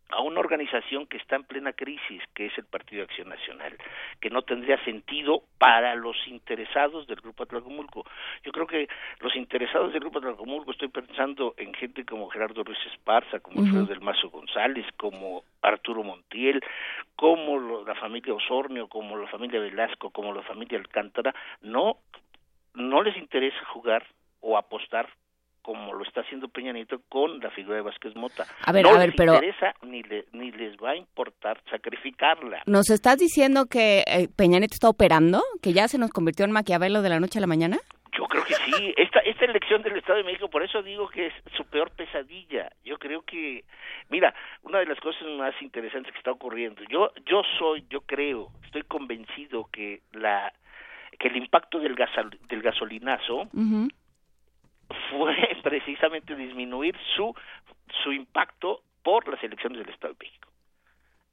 a una organización que está en plena crisis, que es el Partido de Acción Nacional, que no tendría sentido para los interesados del Grupo Atlacomulco. Yo creo que los interesados del Grupo Atlacomulco, estoy pensando en gente como Gerardo Ruiz Esparza, como Alfredo del Mazo González, como Arturo Montiel, como la familia Osornio, como la familia Velasco, como la familia Alcántara, no, no les interesa jugar o apostar como lo está haciendo Peña Nieto con la figura de Vázquez Mota. A ver, no a ver, les pero interesa ni, ni les va a importar sacrificarla. ¿Nos estás diciendo que eh, Peña Nieto está operando? ¿Que ya se nos convirtió en Maquiavelo de la noche a la mañana? Yo creo que sí. Esta, esta elección del Estado de México, por eso digo que es su peor pesadilla. Yo creo que, mira, una de las cosas más interesantes que está ocurriendo, yo, yo soy, yo creo, estoy convencido que la que el impacto del, gasol, del gasolinazo fue precisamente disminuir su su impacto por las elecciones del Estado de México.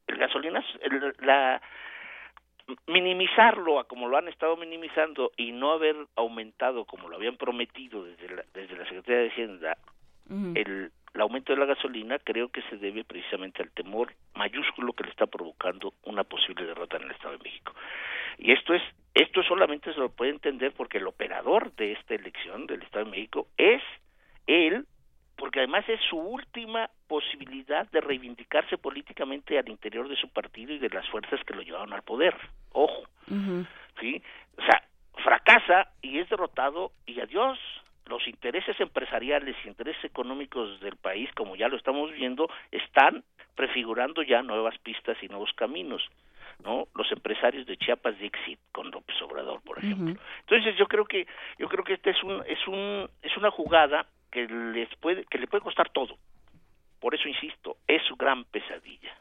El gasolinazo, la minimizarlo a como lo han estado minimizando y no haber aumentado como lo habían prometido desde la, desde la Secretaría de Hacienda el, el aumento de la gasolina creo que se debe precisamente al temor mayúsculo que le está provocando una posible derrota en el Estado de México. Y esto es esto solamente se lo puede entender porque el operador de esta elección del Estado de México es él porque además es su última posibilidad de reivindicarse políticamente al interior de su partido y de las fuerzas que lo llevaron al poder. Ojo, ¿sí? O sea, fracasa y es derrotado y adiós. Los intereses empresariales y intereses económicos del país, como ya lo estamos viendo, están prefigurando ya nuevas pistas y nuevos caminos. ¿No? Los empresarios de Chiapas de Exit con López Obrador, por ejemplo. Entonces yo creo que yo creo que esta es un es un es una jugada que les puede que le puede costar todo. Por eso insisto, es su gran pesadilla.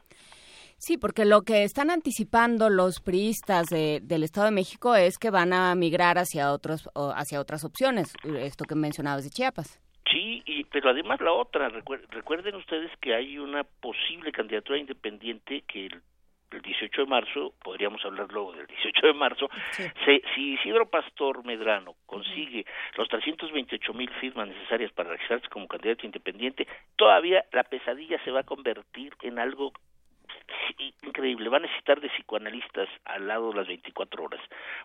Sí, porque lo que están anticipando los priistas del Estado de México es que van a migrar hacia otros hacia otras opciones, esto que mencionabas de Chiapas. Sí, y, pero además la otra, recuerden ustedes que hay una posible candidatura independiente que el el 18 de marzo, podríamos hablar luego del 18 de marzo, si Isidro Pastor Medrano consigue los 328 mil firmas necesarias para registrarse como candidato independiente, todavía la pesadilla se va a convertir en algo increíble. Va a necesitar de psicoanalistas al lado de las 24 horas,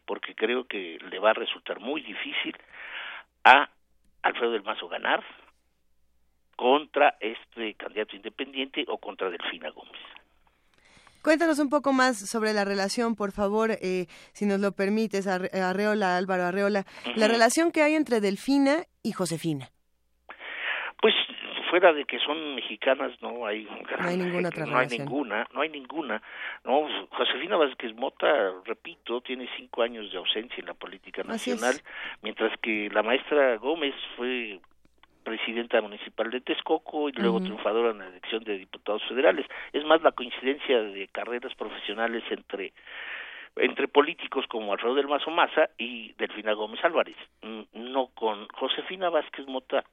porque creo que le va a resultar muy difícil a Alfredo del Mazo ganar contra este candidato independiente o contra Delfina Gómez. Cuéntanos un poco más sobre la relación, por favor, eh, si nos lo permites, Arreola, Álvaro Arreola, la relación que hay entre Delfina y Josefina. Pues fuera de que son mexicanas no hay no hay ninguna otra no hay ninguna no hay ninguna. No Josefina Vázquez Mota repito tiene cinco años de ausencia en la política nacional mientras que la maestra Gómez fue presidenta municipal de Texcoco y luego triunfadora en la elección de diputados federales. Es más la coincidencia de carreras profesionales entre entre políticos como Alfredo del Mazo Maza y Delfina Gómez Álvarez. Mm, no con Josefina Vázquez Mota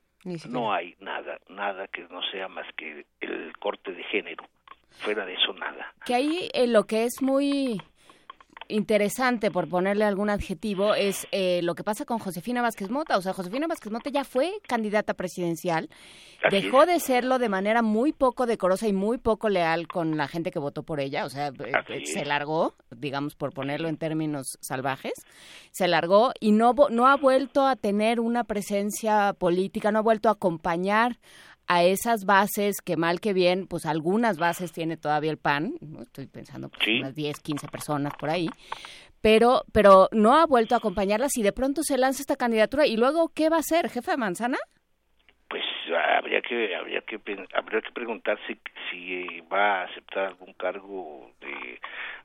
no hay nada, nada que no sea más que el corte de género. Fuera de eso nada. Que ahí eh, lo que es muy interesante, por ponerle algún adjetivo, es eh, lo que pasa con Josefina Vázquez Mota. O sea, Josefina Vázquez Mota ya fue candidata presidencial, dejó de serlo de manera muy poco decorosa y muy poco leal con la gente que votó por ella. O sea, eh, se largó, digamos, por ponerlo en términos salvajes, se largó y no, no ha vuelto a tener una presencia política, no ha vuelto a acompañar a esas bases que mal que bien, pues algunas bases tiene todavía el PAN, estoy pensando pues, unas 10, 15 personas por ahí, pero, pero no ha vuelto a acompañarlas y de pronto se lanza esta candidatura y luego, ¿qué va a hacer? ¿Jefa de manzana? Pues habría que habría que habría que preguntarse si eh, va a aceptar algún cargo de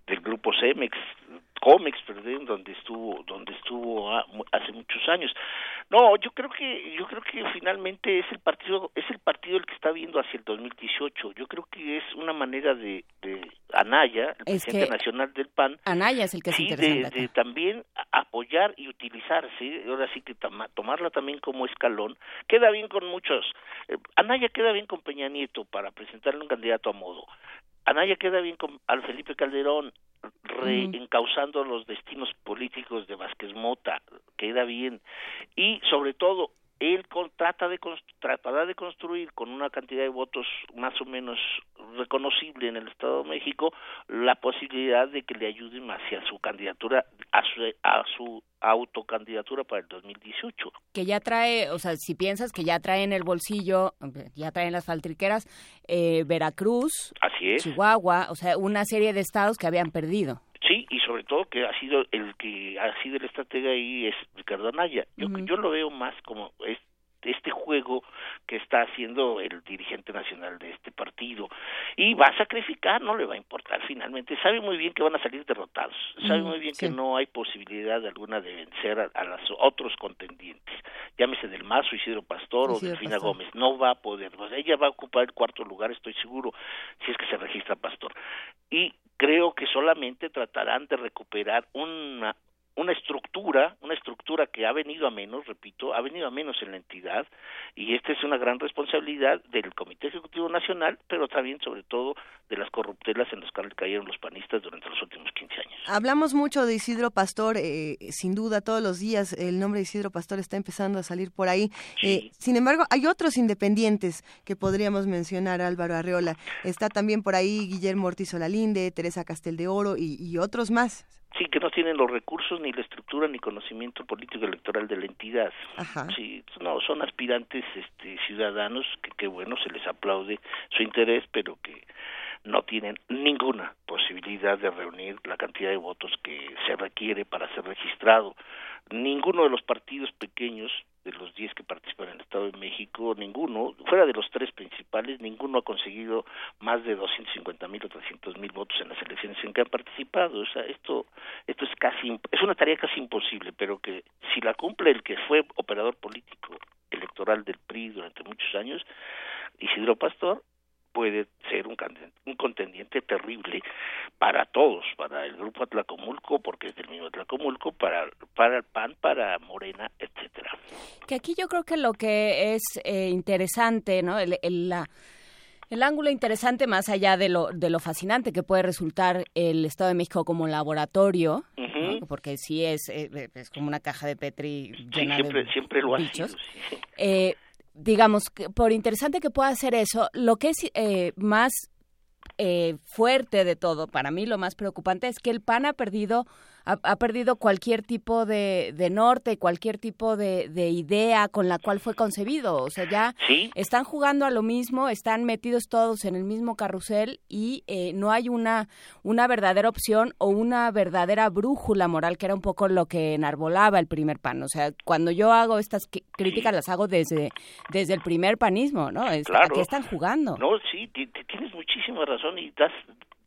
del grupo Cemex Comex, perdón, donde estuvo donde estuvo hace muchos años. No, yo creo que yo creo que finalmente es el partido es el partido el que está viendo hacia el 2018. Yo creo que es una manera de, de Anaya, el presidente nacional del PAN, Anaya es el que sí, de, también apoyar y utilizarse, ahora sí que tomarla también como escalón. Queda bien con muchos. Eh, Anaya queda bien con Peña Nieto para presentarle un candidato a modo. Anaya queda bien con al Felipe Calderón reencauzando los destinos políticos de Vázquez Mota, queda bien. Y sobre todo, él trata de tratará de construir con una cantidad de votos más o menos reconocible en el Estado de México la posibilidad de que le ayuden hacia su candidatura a su, a su autocandidatura para el 2018. Que ya trae, o sea, si piensas que ya trae en el bolsillo, ya traen las faltriqueras, eh, Veracruz, Chihuahua, o sea, una serie de estados que habían perdido. Sí, y sobre todo que ha sido el que ha sido el estratega ahí es Ricardo Anaya. Yo, yo lo veo más como es este juego que está haciendo el dirigente nacional de este partido. Y va a sacrificar, no le va a importar finalmente, sabe muy bien que van a salir derrotados, sabe muy bien que no hay posibilidad alguna de vencer a, los otros contendientes, llámese del Mazo, Isidro Pastor o Delfina Gómez, no va a poder, ella va a ocupar el cuarto lugar, estoy seguro, si es que se registra Pastor. Y creo que solamente tratarán de recuperar una una estructura, una estructura que ha venido a menos, repito, ha venido a menos en la entidad y esta es una gran responsabilidad del Comité Ejecutivo Nacional, pero también sobre todo de las corruptelas en las que cayeron los panistas durante los últimos 15 años. Hablamos mucho de Isidro Pastor, eh, sin duda todos los días el nombre de Isidro Pastor está empezando a salir por ahí. Eh, sin embargo, hay otros independientes que podríamos mencionar, Álvaro Arreola. Está también por ahí Guillermo Ortiz Olalinde, Teresa Castel de Oro y, y otros más. Sí, que no tienen los recursos, ni la estructura, ni conocimiento político electoral de la entidad. Sí, no, son aspirantes este, ciudadanos que, que, bueno, se les aplaude su interés, pero que no tienen ninguna posibilidad de reunir la cantidad de votos que se requiere para ser registrado. Ninguno de los partidos pequeños de los 10 que participan en el Estado de México, ninguno, fuera de los tres principales, ninguno ha conseguido más de 250 mil o 300 mil votos en las elecciones en que han participado. O sea, esto, esto es casi, es una tarea casi imposible, pero que si la cumple el que fue operador político electoral del PRI durante muchos años, Isidro Pastor, puede ser un, un contendiente terrible para todos, para el grupo Atlacomulco, porque es del mismo Atlacomulco, para, para el PAN, para Morena, etcétera. Que aquí yo creo que lo que es eh, interesante, ¿no? El, la El ángulo interesante, más allá de lo, de lo fascinante que puede resultar el Estado de México como laboratorio, porque sí es, eh, es como una caja de Petri llena siempre, de siempre lo bichos. Eh, digamos, que por interesante que pueda hacer eso, lo que es eh, más eh, fuerte de todo, para mí lo más preocupante es que el PAN ha perdido ha, perdido cualquier tipo de, de norte, cualquier tipo de, de, idea con la cual fue concebido. O sea, ya están jugando a lo mismo, están metidos todos en el mismo carrusel y eh, no hay una, una verdadera opción o una verdadera brújula moral, que era un poco lo que enarbolaba el primer pan. O sea, cuando yo hago estas críticas, las hago desde, desde el primer panismo, ¿no? Es, claro. qué están jugando? No, sí, tienes muchísima razón y das,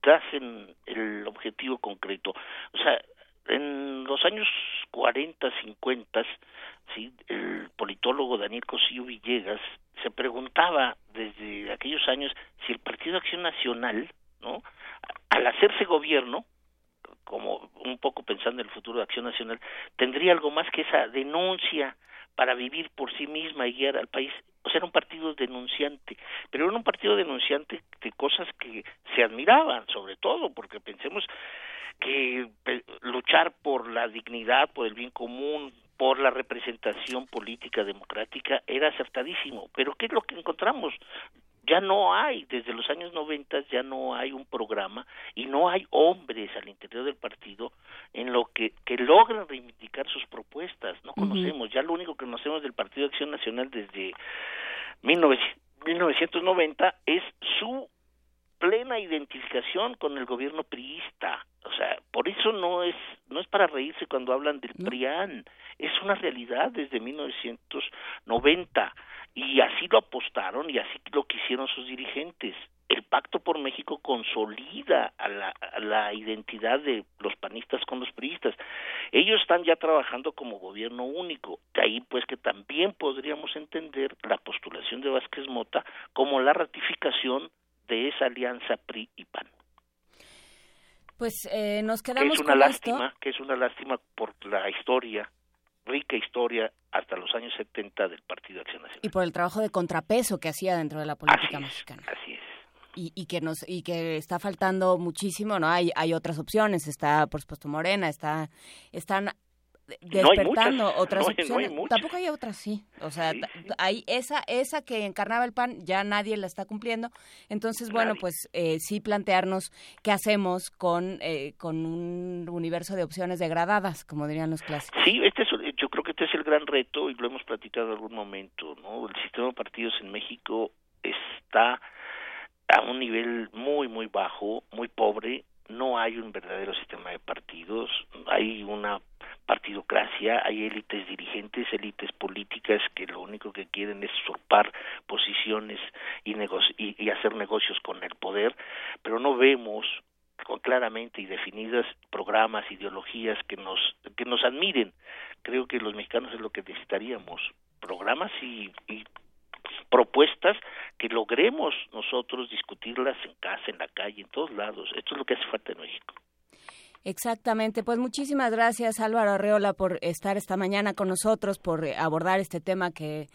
das en el objetivo concreto. O sea, en los años 40, 50, ¿sí? el politólogo Daniel Cosillo Villegas se preguntaba desde aquellos años si el Partido Acción Nacional, ¿no? al hacerse gobierno, como un poco pensando en el futuro de Acción Nacional, tendría algo más que esa denuncia para vivir por sí misma y guiar al país. O sea, era un partido denunciante, pero era un partido denunciante de cosas que se admiraban, sobre todo, porque pensemos que luchar por la dignidad, por el bien común, por la representación política democrática era acertadísimo. Pero ¿qué es lo que encontramos? Ya no hay, desde los años 90 ya no hay un programa y no hay hombres al interior del partido en lo que, que logren reivindicar sus propuestas. No conocemos, ya lo único que conocemos del Partido de Acción Nacional desde 1990 es su plena identificación con el gobierno priista. O sea, por eso no es no es para reírse cuando hablan del PRIAN, es una realidad desde 1990 y así lo apostaron y así lo quisieron sus dirigentes. El Pacto por México consolida a la, a la identidad de los panistas con los priistas. Ellos están ya trabajando como gobierno único. De ahí pues que también podríamos entender la postulación de Vázquez Mota como la ratificación de esa alianza PRI y PAN. Pues eh, nos quedamos que es una lástima, que es una lástima por la historia, rica historia hasta los años 70 del Partido Acción Nacional. Y por el trabajo de contrapeso que hacía dentro de la política mexicana. Así es. Y, y, que nos y que está faltando muchísimo no hay hay otras opciones está por supuesto Morena está están despertando otras opciones. Tampoco hay otras, sí. O sea, hay esa esa que encarnaba el PAN ya nadie la está cumpliendo. Entonces, bueno, pues eh, sí plantearnos qué hacemos con eh, con un universo de opciones degradadas, como dirían los clásicos. Sí, este es, yo creo que este es el gran reto y lo hemos platicado en algún momento, ¿no? El sistema de partidos en México está a un nivel muy muy bajo, muy pobre, no hay un verdadero sistema de partidos, hay una partidocracia, hay élites dirigentes, élites políticas que lo único que quieren es usurpar posiciones y, y, hacer negocios con el poder, pero no vemos con claramente y definidas programas, ideologías que nos que nos admiren. Creo que los mexicanos es lo que necesitaríamos, programas y, y propuestas que logremos nosotros discutirlas en casa, en la calle, en todos lados. Esto es lo que hace falta en México. Exactamente, pues muchísimas gracias Álvaro Arreola por estar esta mañana con nosotros, por eh, abordar este tema que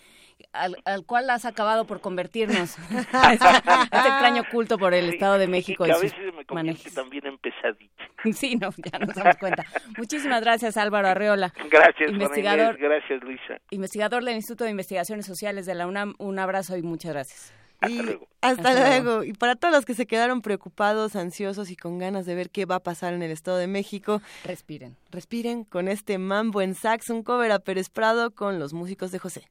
al, cual has acabado por convertirnos. este extraño culto por el Estado de México. Y, a veces me convierte también en pesadilla. Sí, no, ya nos damos cuenta. Muchísimas gracias Álvaro Arreola. Gracias, investigador. gracias Luisa. Investigador del Instituto de Investigaciones Sociales de la UNAM. Un abrazo y muchas gracias. Hasta, luego. hasta, luego. Y para todos los que se quedaron preocupados, ansiosos y con ganas de ver qué va a pasar en el Estado de México, respiren. Respiren con este mambo en sax, un cover a Pérez Prado con los músicos de José.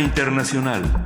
Internacional.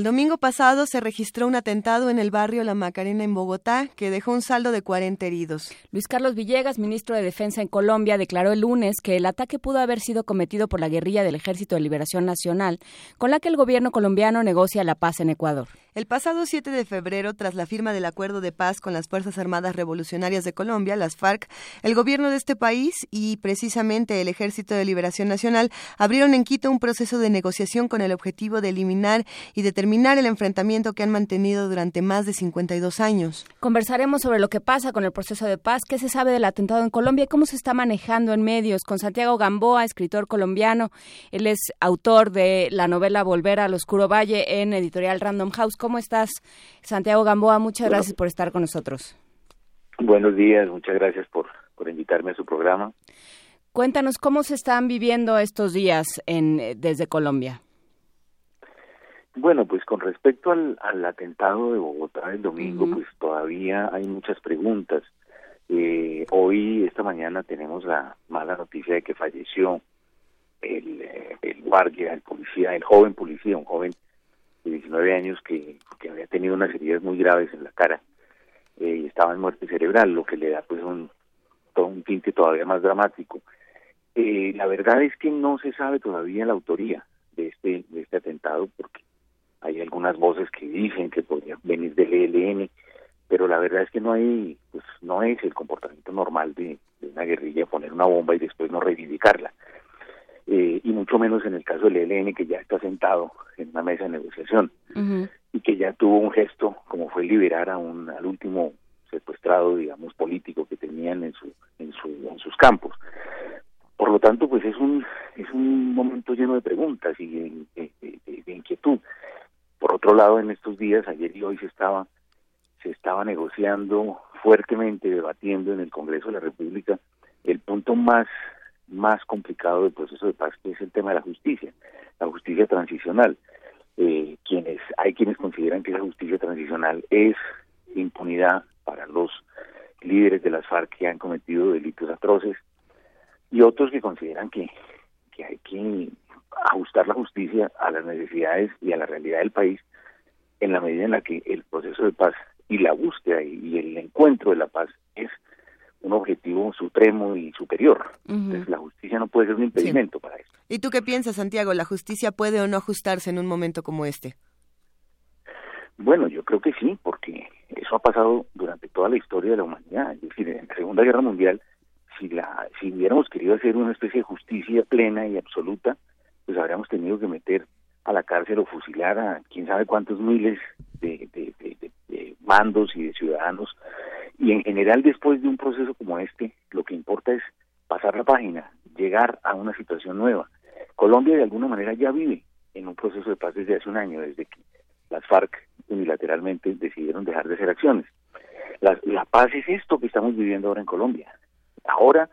El domingo pasado se registró un atentado en el barrio La Macarena en Bogotá que dejó un saldo de 40 heridos. Luis Carlos Villegas, ministro de Defensa en Colombia, declaró el lunes que el ataque pudo haber sido cometido por la guerrilla del Ejército de Liberación Nacional, con la que el gobierno colombiano negocia la paz en Ecuador. El pasado 7 de febrero, tras la firma del acuerdo de paz con las Fuerzas Armadas Revolucionarias de Colombia, las FARC, el gobierno de este país y precisamente el Ejército de Liberación Nacional abrieron en Quito un proceso de negociación con el objetivo de eliminar y determinar el enfrentamiento que han mantenido durante más de 52 años. Conversaremos sobre lo que pasa con el proceso de paz, qué se sabe del atentado en Colombia y cómo se está manejando en medios con Santiago Gamboa, escritor colombiano. Él es autor de la novela Volver al Oscuro Valle en editorial Random House. ¿Cómo estás, Santiago Gamboa? Muchas gracias por estar con nosotros. Buenos días, muchas gracias por, por invitarme a su programa. Cuéntanos cómo se están viviendo estos días en, eh, desde Colombia. Bueno, pues con respecto al, al atentado de Bogotá del domingo, pues todavía hay muchas preguntas. Eh, hoy, esta mañana, tenemos la mala noticia de que falleció el, eh, el guardia, el policía, el joven policía, un joven de 19 años que, que había tenido unas heridas muy graves en la cara eh, y estaba en muerte cerebral, lo que le da pues un, todo un tinte todavía más dramático. Eh, la verdad es que no se sabe todavía la autoría de este, de este atentado porque hay algunas voces que dicen que podría venir del ELN, pero la verdad es que no hay, pues no es el comportamiento normal de, de una guerrilla poner una bomba y después no reivindicarla. Eh, y mucho menos en el caso del ELN que ya está sentado en una mesa de negociación y que ya tuvo un gesto como fue liberar a un al último secuestrado digamos político que tenían en su en su en sus campos. Por lo tanto pues es un es un momento lleno de preguntas y de, de, de, de inquietud por otro lado en estos días ayer y hoy se estaba se estaba negociando fuertemente debatiendo en el Congreso de la República el punto más más complicado del proceso de paz, que es el tema de la justicia, la justicia transicional. Eh, quienes hay quienes consideran que esa justicia transicional es impunidad para los líderes de las FARC que han cometido delitos atroces y otros que consideran que, que hay que ajustar la justicia a las necesidades y a la realidad del país en la medida en la que el proceso de paz y la búsqueda y el encuentro de la paz es un objetivo supremo y superior. Entonces la justicia no puede ser un impedimento para eso. ¿Y tú qué piensas, Santiago? ¿La justicia puede o no ajustarse en un momento como este? Bueno, yo creo que sí, porque eso ha pasado durante toda la historia de la humanidad. Es decir, en la Segunda Guerra Mundial, si la si hubiéramos querido hacer una especie de justicia plena y absoluta, pues habríamos tenido que meter a la cárcel o fusilar a quién sabe cuántos miles de, de, mandos y de ciudadanos y en general, después de un proceso como este, lo que importa es pasar la página, llegar a una situación nueva. Colombia de alguna manera ya vive en un proceso de paz desde hace un año, desde que las FARC unilateralmente decidieron dejar de hacer acciones. La, la paz es esto que estamos viviendo ahora en Colombia. Ahora,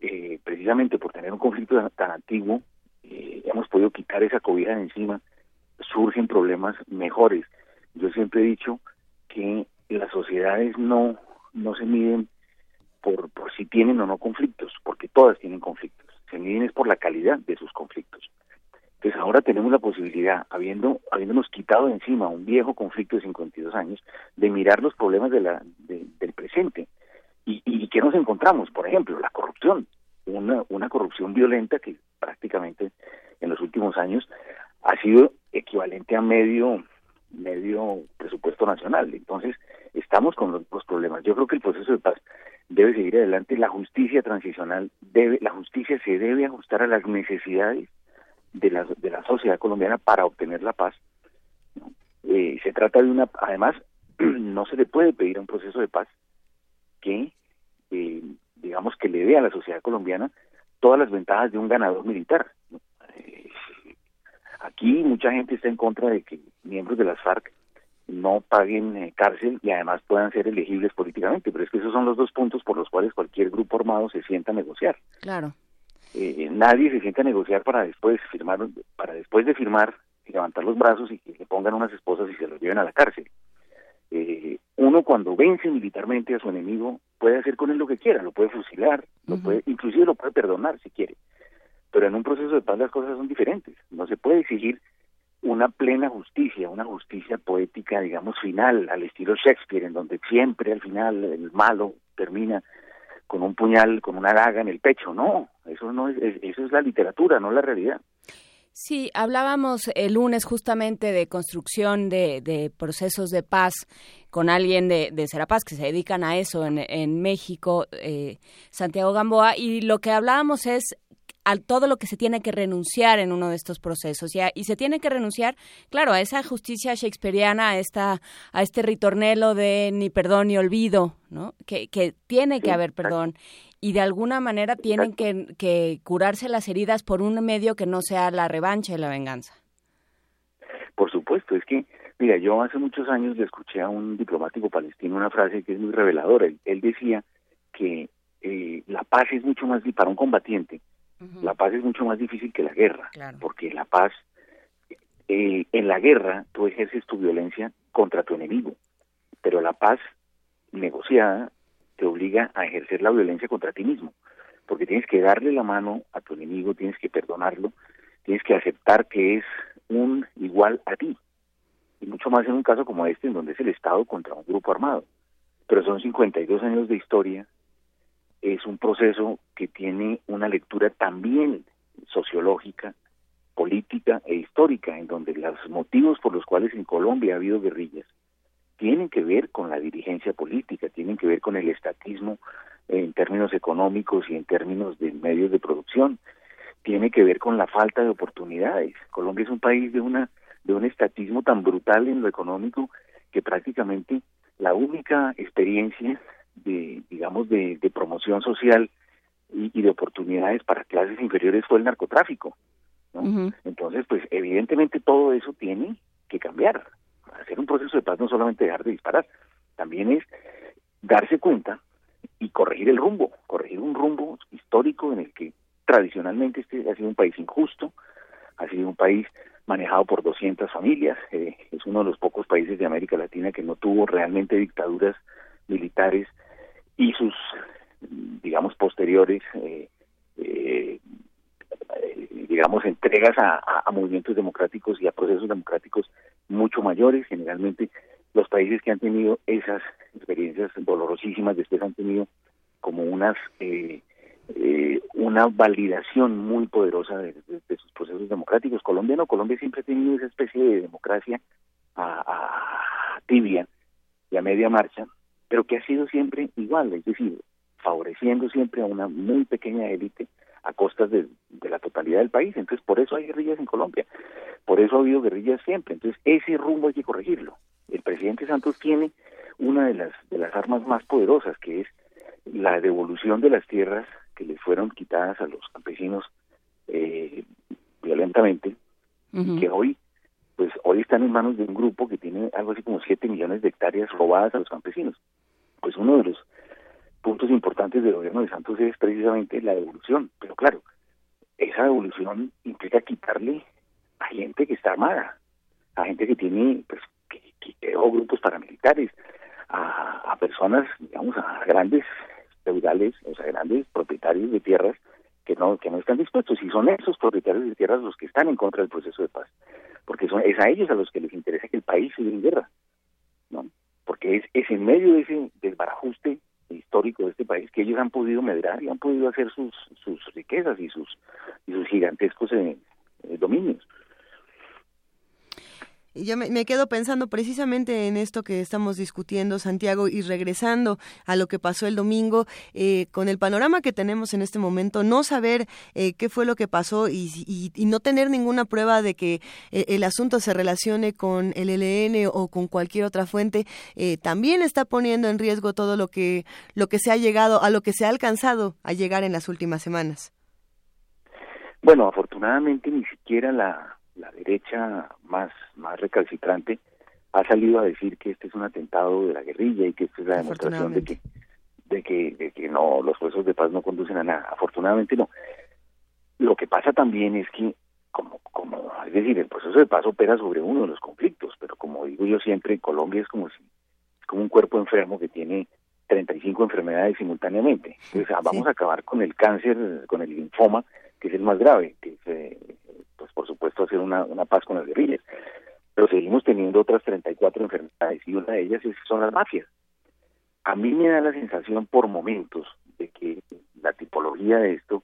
eh, precisamente por tener un conflicto tan antiguo, eh, hemos podido quitar esa cobija de encima, surgen problemas mejores. Yo siempre he dicho que las sociedades no no se miden por, por si tienen o no conflictos, porque todas tienen conflictos. Se miden es por la calidad de sus conflictos. Entonces ahora tenemos la posibilidad, habiendo habiéndonos quitado de encima un viejo conflicto de 52 años, de mirar los problemas de la, de, del presente. ¿Y, ¿Y qué nos encontramos? Por ejemplo, la corrupción. Una, una corrupción violenta que prácticamente en los últimos años ha sido equivalente a medio medio presupuesto nacional. Entonces, estamos con los, los, problemas. Yo creo que el proceso de paz debe seguir adelante. La justicia transicional debe, la justicia se debe ajustar a las necesidades de la, de la sociedad colombiana para obtener la paz. Eh, se trata de una, además, no se le puede pedir a un proceso de paz que, eh, digamos, que le dé a la sociedad colombiana todas las ventajas de un ganador militar. Eh, aquí mucha gente está en contra de que miembros de las FARC no paguen eh, cárcel y además puedan ser elegibles políticamente, pero es que esos son los dos puntos por los cuales cualquier grupo armado se sienta a negociar. Claro. Eh, nadie se sienta a negociar para después firmar, para después de firmar y levantar los brazos y que le pongan unas esposas y se los lleven a la cárcel. uno cuando vence militarmente a su enemigo puede hacer con él lo que quiera, lo puede fusilar, lo puede, inclusive lo puede perdonar si quiere. Pero en un proceso de paz las cosas son diferentes. No se puede exigir una plena justicia, una justicia poética, digamos, final, al estilo Shakespeare, en donde siempre al final el malo termina con un puñal, con una daga en el pecho. No, eso no es, eso es la literatura, no la realidad. Sí, hablábamos el lunes justamente de construcción de, procesos de paz con alguien de, de Serapaz que se dedican a eso en, en México, eh, Santiago Gamboa, y lo que hablábamos es a todo lo que se tiene que renunciar en uno de estos procesos. Y, y se tiene que renunciar, claro, a esa justicia shakespeariana, a, esta, a este ritornelo de ni perdón ni olvido, ¿no? Que, que tiene que haber perdón. Y de alguna manera tienen que, que curarse las heridas por un medio que no sea la revancha y la venganza. Por supuesto, es que, mira, yo hace muchos años le escuché a un diplomático palestino una frase que es muy reveladora. Él, decía que eh, la paz es mucho más, para un combatiente, la paz es mucho más difícil que la guerra, porque la paz, eh, en la guerra tú ejerces tu violencia contra tu enemigo, pero la paz negociada te obliga a ejercer la violencia contra ti mismo, porque tienes que darle la mano a tu enemigo, tienes que perdonarlo, tienes que aceptar que es un igual a ti, y mucho más en un caso como este, en donde es el Estado contra un grupo armado. Pero son 52 años de historia es un proceso que tiene una lectura también sociológica, política e histórica, en donde los motivos por los cuales en Colombia ha habido guerrillas tienen que ver con la dirigencia política, tienen que ver con el estatismo en términos económicos y en términos de medios de producción, tiene que ver con la falta de oportunidades. Colombia es un país de una de un estatismo tan brutal en lo económico que prácticamente la única experiencia de digamos de, promoción social y, de oportunidades para clases inferiores fue el narcotráfico entonces pues evidentemente todo eso tiene que cambiar. Hacer un proceso de paz no solamente dejar de disparar también es darse cuenta y corregir el rumbo corregir un rumbo histórico en el que tradicionalmente este ha sido un país injusto ha sido un país manejado por 200 familias eh, es uno de los pocos países de América Latina que no tuvo realmente dictaduras militares y sus, digamos, posteriores, eh, eh, digamos, entregas a, movimientos democráticos y a procesos democráticos mucho mayores. Generalmente los países que han tenido esas experiencias dolorosísimas después han tenido como unas eh, una validación muy poderosa de, sus procesos democráticos. Colombia no, Colombia siempre ha tenido esa especie de democracia a tibia y a media marcha, pero que ha sido siempre igual, es decir, favoreciendo siempre a una muy pequeña élite a costas de, la totalidad del país. Entonces, por eso hay guerrillas en Colombia, por eso ha habido guerrillas siempre. Entonces, ese rumbo hay que corregirlo. El presidente Santos tiene una de las, de las armas más poderosas, que es la devolución de las tierras que les fueron quitadas a los campesinos eh, violentamente, y que hoy pues hoy están en manos de un grupo que tiene algo así como 7 millones de hectáreas robadas a los campesinos. Pues uno de los puntos importantes del gobierno de Santos es precisamente la devolución. Pero claro, esa devolución implica quitarle a gente que está armada, a gente que tiene, pues, que, creó grupos paramilitares, a, personas, digamos, a grandes feudales, o sea, grandes propietarios de tierras que no que no están dispuestos y son esos propietarios de tierras los que están en contra del proceso de paz porque son, es a ellos a los que les interesa que el país siga en guerra. Porque es, es en medio de ese desbarajuste histórico de este país que ellos han podido medrar y han podido hacer sus, sus riquezas y sus, y sus gigantescos eh, eh, dominios. Y yo me, quedo pensando precisamente en esto que estamos discutiendo, Santiago, y regresando a lo que pasó el domingo, eh, con el panorama que tenemos en este momento, no saber eh, qué fue lo que pasó y, no tener ninguna prueba de que eh, el asunto se relacione con el ELN o con cualquier otra fuente, también está poniendo en riesgo todo lo que, lo que se ha llegado, a lo que se ha alcanzado a llegar en las últimas semanas. Bueno, afortunadamente ni siquiera la la derecha más, más recalcitrante ha salido a decir que este es un atentado de la guerrilla y que esta es la demostración de que de que, de que no los procesos de paz no conducen a nada. Afortunadamente no. Lo que pasa también es que como como es decir, el proceso de paz opera sobre uno de los conflictos, pero como digo yo siempre, Colombia es como si como un cuerpo enfermo que tiene 35 enfermedades simultáneamente. Entonces, ah, vamos a acabar con el cáncer, con el linfoma, que es el más grave, que es, eh, pues por supuesto, hacer una, paz con las guerrillas. Pero seguimos teniendo otras 34 enfermedades y una de ellas es, son las mafias. A mí me da la sensación por momentos de que la tipología de esto,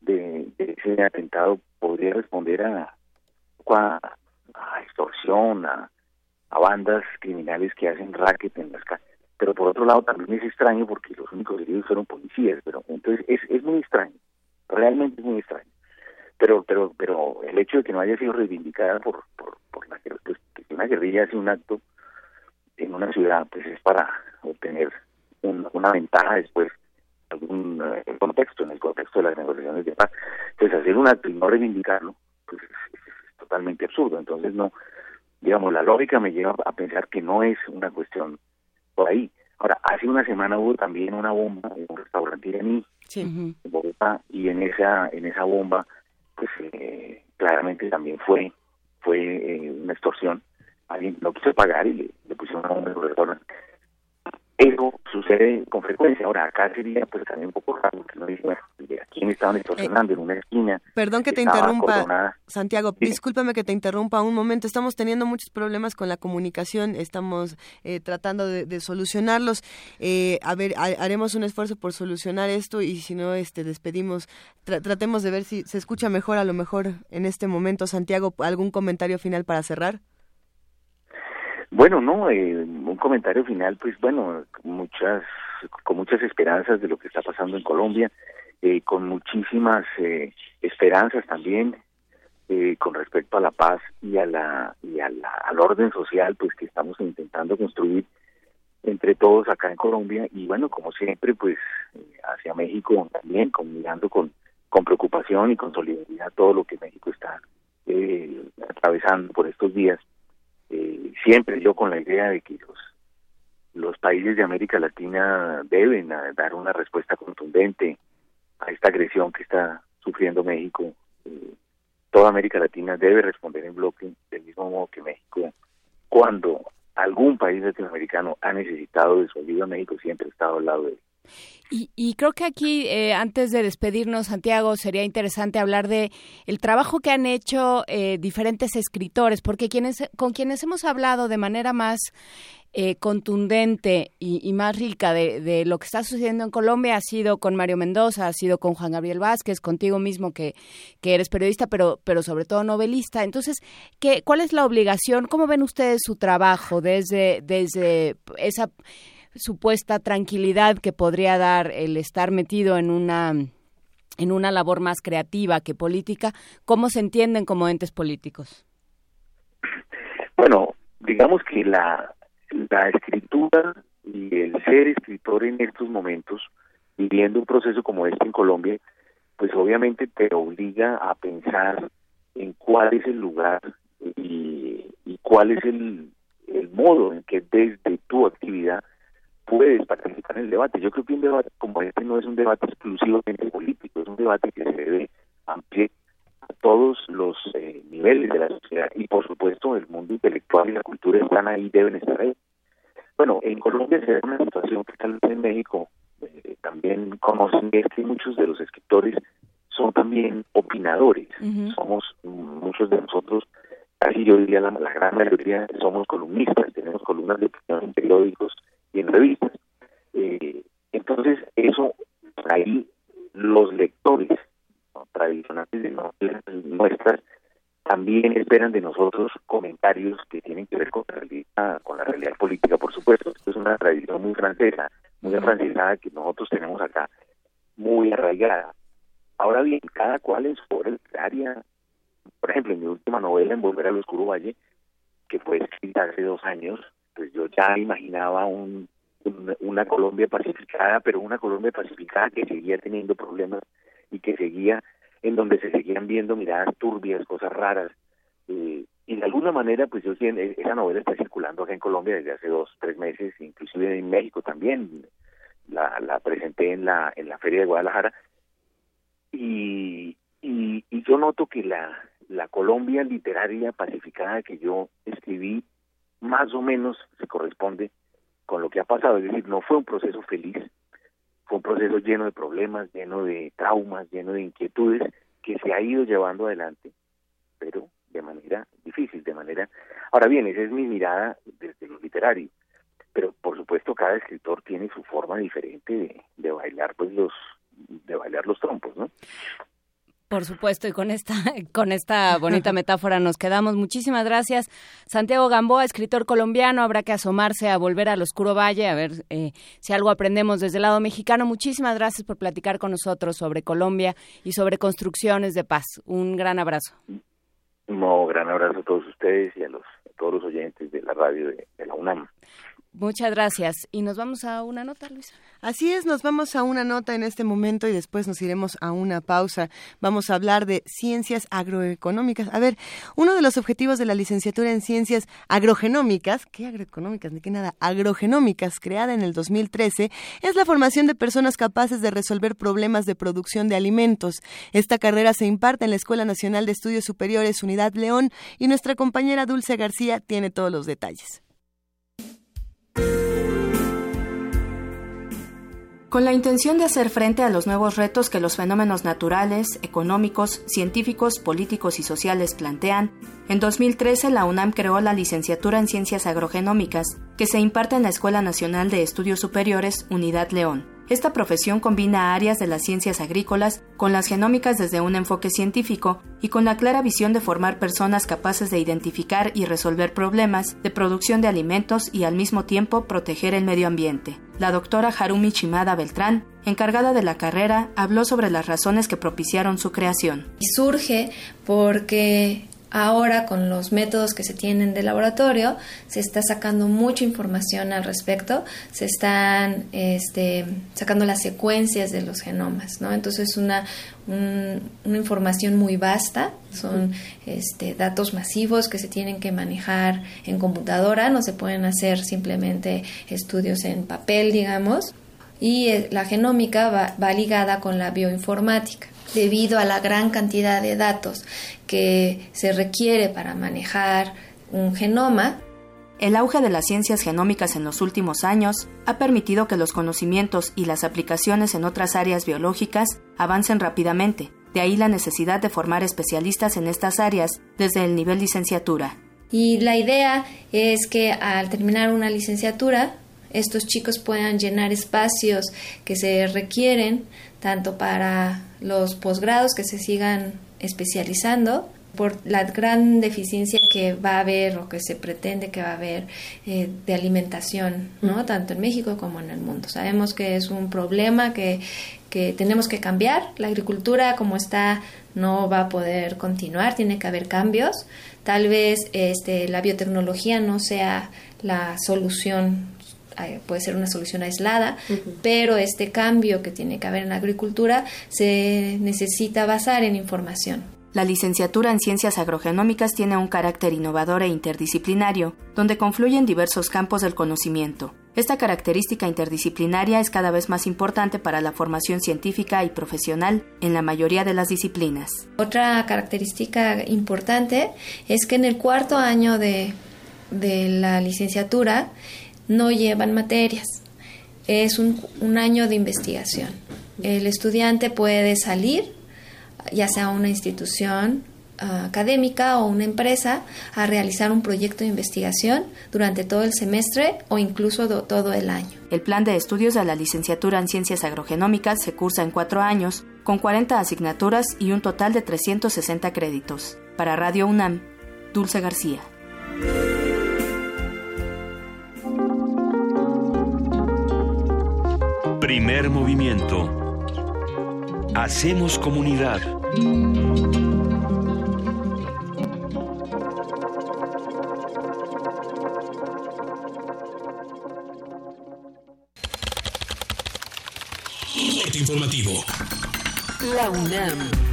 de, ese atentado, podría responder a, a, extorsión, a, a bandas criminales que hacen racket en las calles pero por otro lado también es extraño porque los únicos heridos fueron policías, pero entonces es, es muy extraño, realmente es muy extraño. Pero pero pero el hecho de que no haya sido reivindicada por por, por la pues, que una guerrilla hace un acto en una ciudad, pues es para obtener una ventaja después algún eh, contexto, en el contexto de las negociaciones de paz. Entonces hacer un acto y no reivindicarlo, pues es totalmente absurdo. Entonces no, digamos, la lógica me lleva a pensar que no es una cuestión por ahí. Ahora, hace una semana hubo también una bomba en un restaurante iraní en Bogotá y en esa en esa bomba, pues eh, claramente también fue fue eh, una extorsión. Alguien no quiso pagar y le, le pusieron el restaurante. Eso sucede con frecuencia. Ahora, acá sería pues también un poco raro, porque no dice, bueno, ¿a quién estaban extorsionando? en una esquina. Perdón que te interrumpa, Santiago, discúlpame que te interrumpa un momento. Estamos teniendo muchos problemas con la comunicación, estamos eh, tratando de, solucionarlos. Eh, a ver, haremos un esfuerzo por solucionar esto y si no, este, despedimos. tratemos de ver si se escucha mejor a lo mejor en este momento. Santiago, ¿algún comentario final para cerrar? Bueno, no, eh, un comentario final, pues bueno, muchas, con muchas esperanzas de lo que está pasando en Colombia, eh, con muchísimas eh, esperanzas también eh, con respecto a la paz y a la y a la, al orden social, pues que estamos intentando construir entre todos acá en Colombia. Y bueno, como siempre, pues hacia México también, con, mirando con con preocupación y con solidaridad todo lo que México está atravesando por estos días eh, siempre yo con la idea de que los los países de América Latina deben dar una respuesta contundente a esta agresión que está sufriendo México. Eh, toda América Latina debe responder en bloque del mismo modo que México. Cuando algún país latinoamericano ha necesitado de su ayuda, México siempre ha estado al lado de él. Y, creo que aquí, eh, antes de despedirnos, Santiago, sería interesante hablar de el trabajo que han hecho eh, diferentes escritores, porque quienes, con quienes hemos hablado de manera más eh, contundente y, más rica de, lo que está sucediendo en Colombia ha sido con Mario Mendoza, ha sido con Juan Gabriel Vázquez, contigo mismo que, que eres periodista, pero, pero sobre todo novelista. Entonces, ¿qué, ¿cuál es la obligación? ¿Cómo ven ustedes su trabajo desde, desde esa supuesta tranquilidad que podría dar el estar metido en una en una labor más creativa que política, ¿cómo se entienden como entes políticos? Bueno, digamos que la, la escritura y el ser escritor en estos momentos, viviendo un proceso como este en Colombia, pues obviamente te obliga a pensar en cuál es el lugar y, cuál es el, el modo en que desde tu actividad puedes participar en el debate. Yo creo que un debate como este no es un debate exclusivamente político, es un debate que se debe ampliar a todos los eh, niveles de la sociedad y por supuesto el mundo intelectual y la cultura están ahí, deben estar ahí. Bueno, en Colombia se da una situación que tal vez en México eh, también conocen, es que muchos de los escritores son también opinadores. Somos muchos de nosotros, casi yo diría la, la gran mayoría, somos columnistas, tenemos columnas de opinión en periódicos, y en revistas. Eh, entonces, eso, ahí los lectores tradicionales de novelas nuestras también esperan de nosotros comentarios que tienen que ver con la realidad, con la realidad política, por supuesto. Esto es una tradición muy francesa, muy afrancesada que nosotros tenemos acá, muy arraigada. Ahora bien, cada cual en su área, por ejemplo, en mi última novela, En Volver al Oscuro Valle, que fue escrita hace dos años, pues yo ya imaginaba un, una Colombia pacificada, pero una Colombia pacificada que seguía teniendo problemas y que seguía, en donde se seguían viendo miradas turbias, cosas raras. Eh, y de alguna manera, pues yo esa novela está circulando acá en Colombia desde hace dos, tres meses, inclusive en México también. La, la presenté en la, en la Feria de Guadalajara. Y, y, y yo noto que la, la Colombia literaria pacificada que yo escribí más o menos se corresponde con lo que ha pasado, es decir, no fue un proceso feliz, fue un proceso lleno de problemas, lleno de traumas, lleno de inquietudes que se ha ido llevando adelante, pero de manera difícil, de manera... Ahora bien, esa es mi mirada desde lo literario, pero por supuesto cada escritor tiene su forma diferente de, de bailar pues los de bailar los trompos, ¿no? Por supuesto, y con esta, con esta bonita metáfora nos quedamos. Muchísimas gracias. Santiago Gamboa, escritor colombiano, habrá que asomarse a volver al Oscuro Valle, a ver eh, si algo aprendemos desde el lado mexicano. Muchísimas gracias por platicar con nosotros sobre Colombia y sobre construcciones de paz. Un gran abrazo. No, gran abrazo a todos ustedes y a los todos los oyentes de la radio de la UNAM. Muchas gracias. Y nos vamos a una nota, Luisa. Así es, nos vamos a una nota en este momento y después nos iremos a una pausa. Vamos a hablar de ciencias agroeconómicas. A ver, uno de los objetivos de la licenciatura en ciencias agrogenómicas, ¿qué agroeconómicas? Ni qué nada, agrogenómicas, creada en el 2013, es la formación de personas capaces de resolver problemas de producción de alimentos. Esta carrera se imparte en la Escuela Nacional de Estudios Superiores Unidad León y nuestra compañera Dulce García tiene todos los detalles. Con la intención de hacer frente a los nuevos retos que los fenómenos naturales, económicos, científicos, políticos y sociales plantean, en 2013 la UNAM creó la licenciatura en Ciencias Agrogenómicas, que se imparte en la Escuela Nacional de Estudios Superiores Unidad León. Esta profesión combina áreas de las ciencias agrícolas con las genómicas desde un enfoque científico y con la clara visión de formar personas capaces de identificar y resolver problemas de producción de alimentos y al mismo tiempo proteger el medio ambiente. La doctora Harumi Chimada Beltrán, encargada de la carrera, habló sobre las razones que propiciaron su creación. Surge porque Ahora con los métodos que se tienen de laboratorio se está sacando mucha información al respecto, se están este, sacando las secuencias de los genomas, ¿no? Entonces es una, una información muy vasta, son este, datos masivos que se tienen que manejar en computadora, no se pueden hacer simplemente estudios en papel, digamos, y eh, la genómica va, va ligada con la bioinformática debido a la gran cantidad de datos que se requiere para manejar un genoma. El auge de las ciencias genómicas en los últimos años ha permitido que los conocimientos y las aplicaciones en otras áreas biológicas avancen rápidamente, de ahí la necesidad de formar especialistas en estas áreas desde el nivel licenciatura. Y la idea es que al terminar una licenciatura, estos chicos puedan llenar espacios que se requieren tanto para los posgrados que se sigan especializando por la gran deficiencia que va a haber o que se pretende que va a haber eh, de alimentación, ¿no? Tanto en México como en el mundo. Sabemos que es un problema que, que tenemos que cambiar. La agricultura como está no va a poder continuar, tiene que haber cambios. Tal vez este, la biotecnología no sea la solución puede ser una solución aislada, pero este cambio que tiene que haber en la agricultura se necesita basar en información. La licenciatura en Ciencias Agrogenómicas tiene un carácter innovador e interdisciplinario, donde confluyen diversos campos del conocimiento. Esta característica interdisciplinaria es cada vez más importante para la formación científica y profesional en la mayoría de las disciplinas. Otra característica importante es que en el cuarto año de, de la licenciatura no llevan materias. Es un, año de investigación. El estudiante puede salir, ya sea a una institución ah, académica o una empresa, a realizar un proyecto de investigación durante todo el semestre o incluso todo el año. El plan de estudios de la licenciatura en Ciencias Agrogenómicas se cursa en cuatro años, con 40 asignaturas y un total de 360 créditos. Para Radio UNAM, Dulce García. Primer movimiento. Hacemos comunidad. informativo. La UNAM.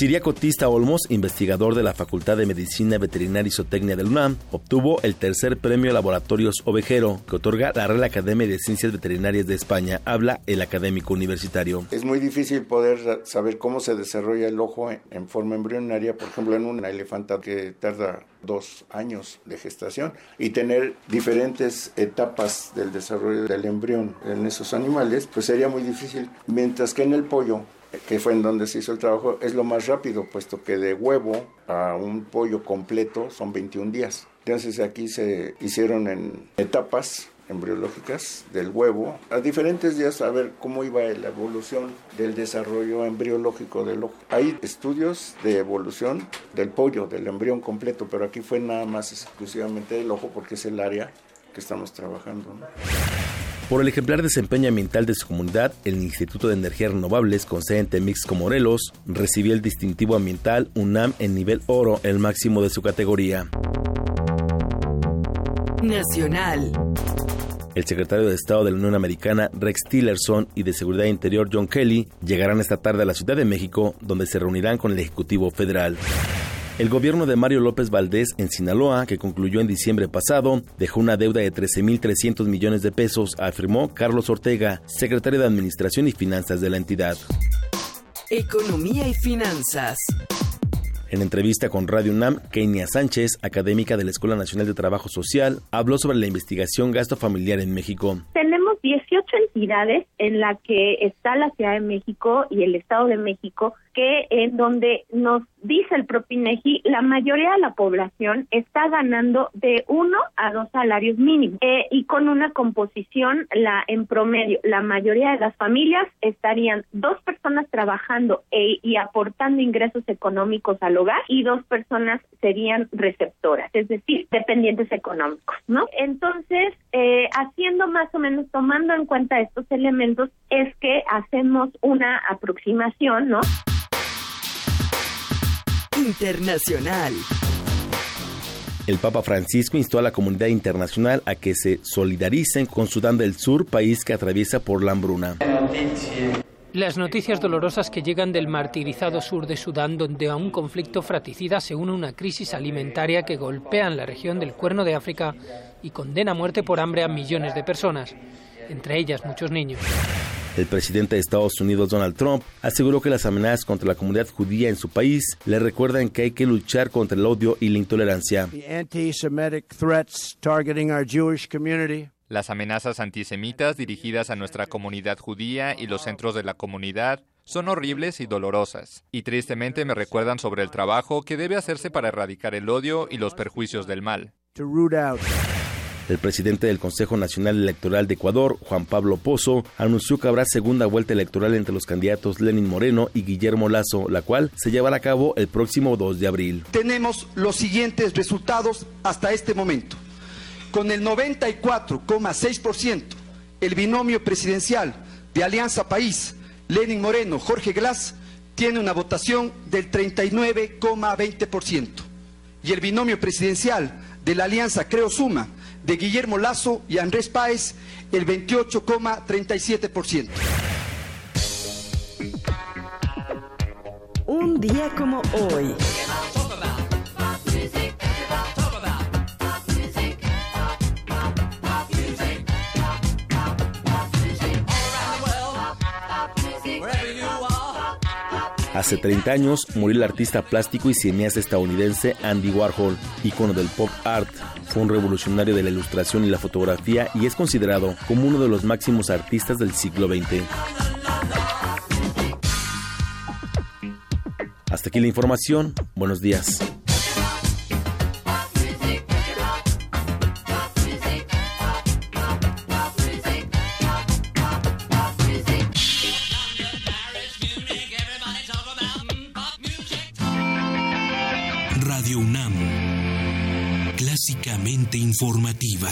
Siriaco Tista Olmos, investigador de la Facultad de Medicina Veterinaria y Zootecnia del UNAM, obtuvo el tercer premio Laboratorios Ovejero que otorga la Real Academia de Ciencias Veterinarias de España. Habla el académico universitario. Es muy difícil poder saber cómo se desarrolla el ojo en forma embrionaria, por ejemplo, en una elefanta que tarda dos años de gestación y tener diferentes etapas del desarrollo del embrión en esos animales, pues sería muy difícil. Mientras que en el pollo que fue en donde se hizo el trabajo, es lo más rápido, puesto que de huevo a un pollo completo son 21 días. Entonces aquí se hicieron en etapas embriológicas del huevo a diferentes días a ver cómo iba la evolución del desarrollo embriológico del ojo. Hay estudios de evolución del pollo, del embrión completo, pero aquí fue nada más exclusivamente del ojo porque es el área que estamos trabajando. Por el ejemplar desempeño ambiental de su comunidad, el Instituto de Energías Renovables con sede en Temixco, Morelos, recibió el distintivo ambiental UNAM en nivel oro, el máximo de su categoría. Nacional. El secretario de Estado de la Unión Americana, Rex Tillerson, y de Seguridad Interior, John Kelly, llegarán esta tarde a la Ciudad de México, donde se reunirán con el Ejecutivo Federal. El gobierno de Mario López Valdés en Sinaloa, que concluyó en diciembre pasado, dejó una deuda de 13.300 millones de pesos, afirmó Carlos Ortega, secretario de Administración y Finanzas de la entidad. Economía y finanzas. En entrevista con Radio UNAM, Kenia Sánchez, académica de la Escuela Nacional de Trabajo Social, habló sobre la investigación gasto familiar en México. Tenemos 18 entidades en la que está la Ciudad de México y el Estado de México que en donde nos dice el propio INEGI, la mayoría de la población está ganando de uno a dos salarios mínimos eh, y con una composición la en promedio la mayoría de las familias estarían dos personas trabajando e, y aportando ingresos económicos al hogar y dos personas serían receptoras, es decir, dependientes económicos, ¿no? Entonces, eh, haciendo más o menos tomando en cuenta estos elementos es que hacemos una aproximación, ¿no? Internacional. El Papa Francisco instó a la comunidad internacional a que se solidaricen con Sudán del Sur, país que atraviesa por la hambruna. Las noticias dolorosas que llegan del martirizado sur de Sudán, donde a un conflicto fratricida se une una crisis alimentaria que golpea en la región del Cuerno de África y condena a muerte por hambre a millones de personas, entre ellas muchos niños. El presidente de Estados Unidos, Donald Trump, aseguró que las amenazas contra la comunidad judía en su país le recuerdan que hay que luchar contra el odio y la intolerancia. Las amenazas antisemitas dirigidas a nuestra comunidad judía y los centros de la comunidad son horribles y dolorosas, y tristemente me recuerdan sobre el trabajo que debe hacerse para erradicar el odio y los perjuicios del mal. El presidente del Consejo Nacional Electoral de Ecuador, Juan Pablo Pozo, anunció que habrá segunda vuelta electoral entre los candidatos Lenin Moreno y Guillermo Lazo, la cual se llevará a cabo el próximo 2 de abril. Tenemos los siguientes resultados hasta este momento. Con el 94,6%, el binomio presidencial de Alianza País, Lenin Moreno, Jorge Glass, tiene una votación del 39,20%. Y el binomio presidencial de la Alianza Creo Suma, de Guillermo Lazo y Andrés Páez el 28,37%. Un día como hoy. Hace 30 años murió el artista plástico y cineasta estadounidense Andy Warhol, icono del pop art. Fue un revolucionario de la ilustración y la fotografía y es considerado como uno de los máximos artistas del siglo XX. Hasta aquí la información. Buenos días. Informativa.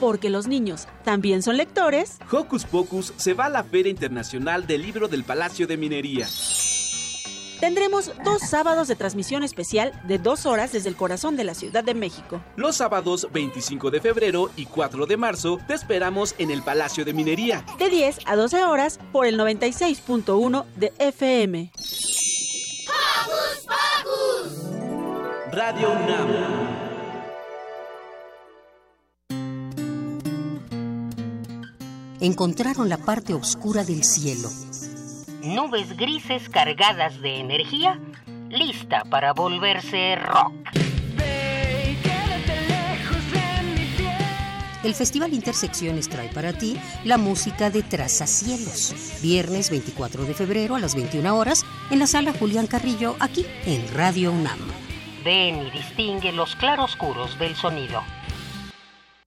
Porque los niños también son lectores. Hocus Pocus se va a la Feria Internacional del Libro del Palacio de Minería. tendremos dos sábados de transmisión especial de dos horas desde el corazón de la Ciudad de México. Los sábados 25 de febrero y 4 de marzo te esperamos en el Palacio de Minería. De 10 a 12 horas por el 96.1 de FM. Radio UNAM. encontraron la parte oscura del cielo. Nubes grises cargadas de energía, lista para volverse rock. El Festival Intersecciones trae para ti la música de Trazacielos. Viernes 24 de febrero a las 21 horas en la sala Julián Carrillo, aquí en Radio UNAM. Ven y distingue los claroscuros del sonido.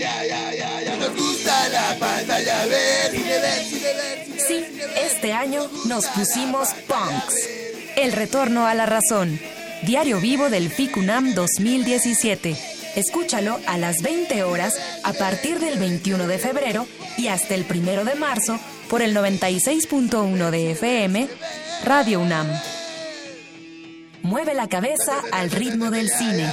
Ya, ya, ya, ya nos gusta la pantalla. Sí, este año nos pusimos punks. El retorno a la razón. Diario vivo del FICUNAM 2017. Escúchalo a las 20 horas a partir del 21 de febrero y hasta el 1 de marzo por el 96.1 de FM, Radio UNAM. Mueve la cabeza al ritmo del cine.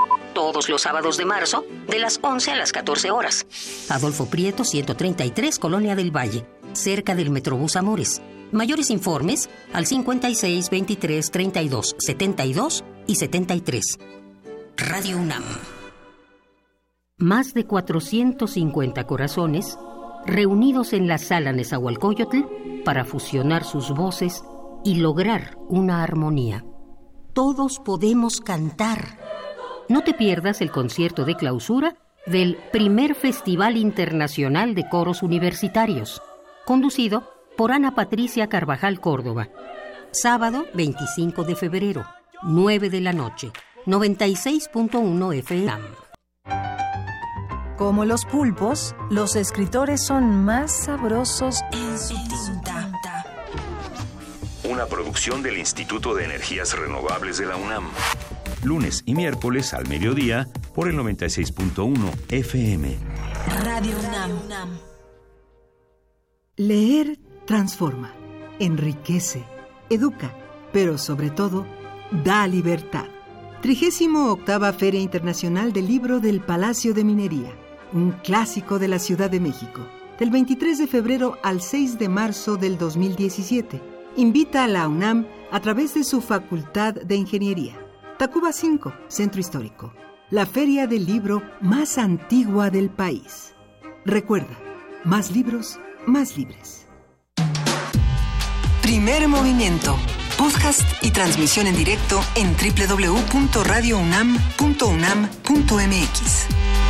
todos los sábados de marzo, de las 11 a las 14 horas. Adolfo Prieto, 133, Colonia del Valle, cerca del Metrobús Amores. Mayores informes al 56 23 32 72 y 73. Radio UNAM. Más de 450 corazones reunidos en la sala Nezahualcóyotl para fusionar sus voces y lograr una armonía. Todos podemos cantar no te pierdas el concierto de clausura del primer Festival Internacional de Coros Universitarios, conducido por Ana Patricia Carvajal Córdoba. Sábado 25 de febrero, 9 de la noche, 96.1 FM. Como los pulpos, los escritores son más sabrosos en su tinta. Una producción del Instituto de Energías Renovables de la UNAM lunes y miércoles al mediodía por el 96.1 FM. Radio UNAM. Leer transforma, enriquece, educa, pero sobre todo da libertad. 38 Feria Internacional del Libro del Palacio de Minería, un clásico de la Ciudad de México, del 23 de febrero al 6 de marzo del 2017. Invita a la UNAM a través de su Facultad de Ingeniería. Tacuba 5, Centro Histórico, la feria del libro más antigua del país. Recuerda, más libros, más libres. Primer movimiento. Podcast y transmisión en directo en www.radiounam.unam.mx.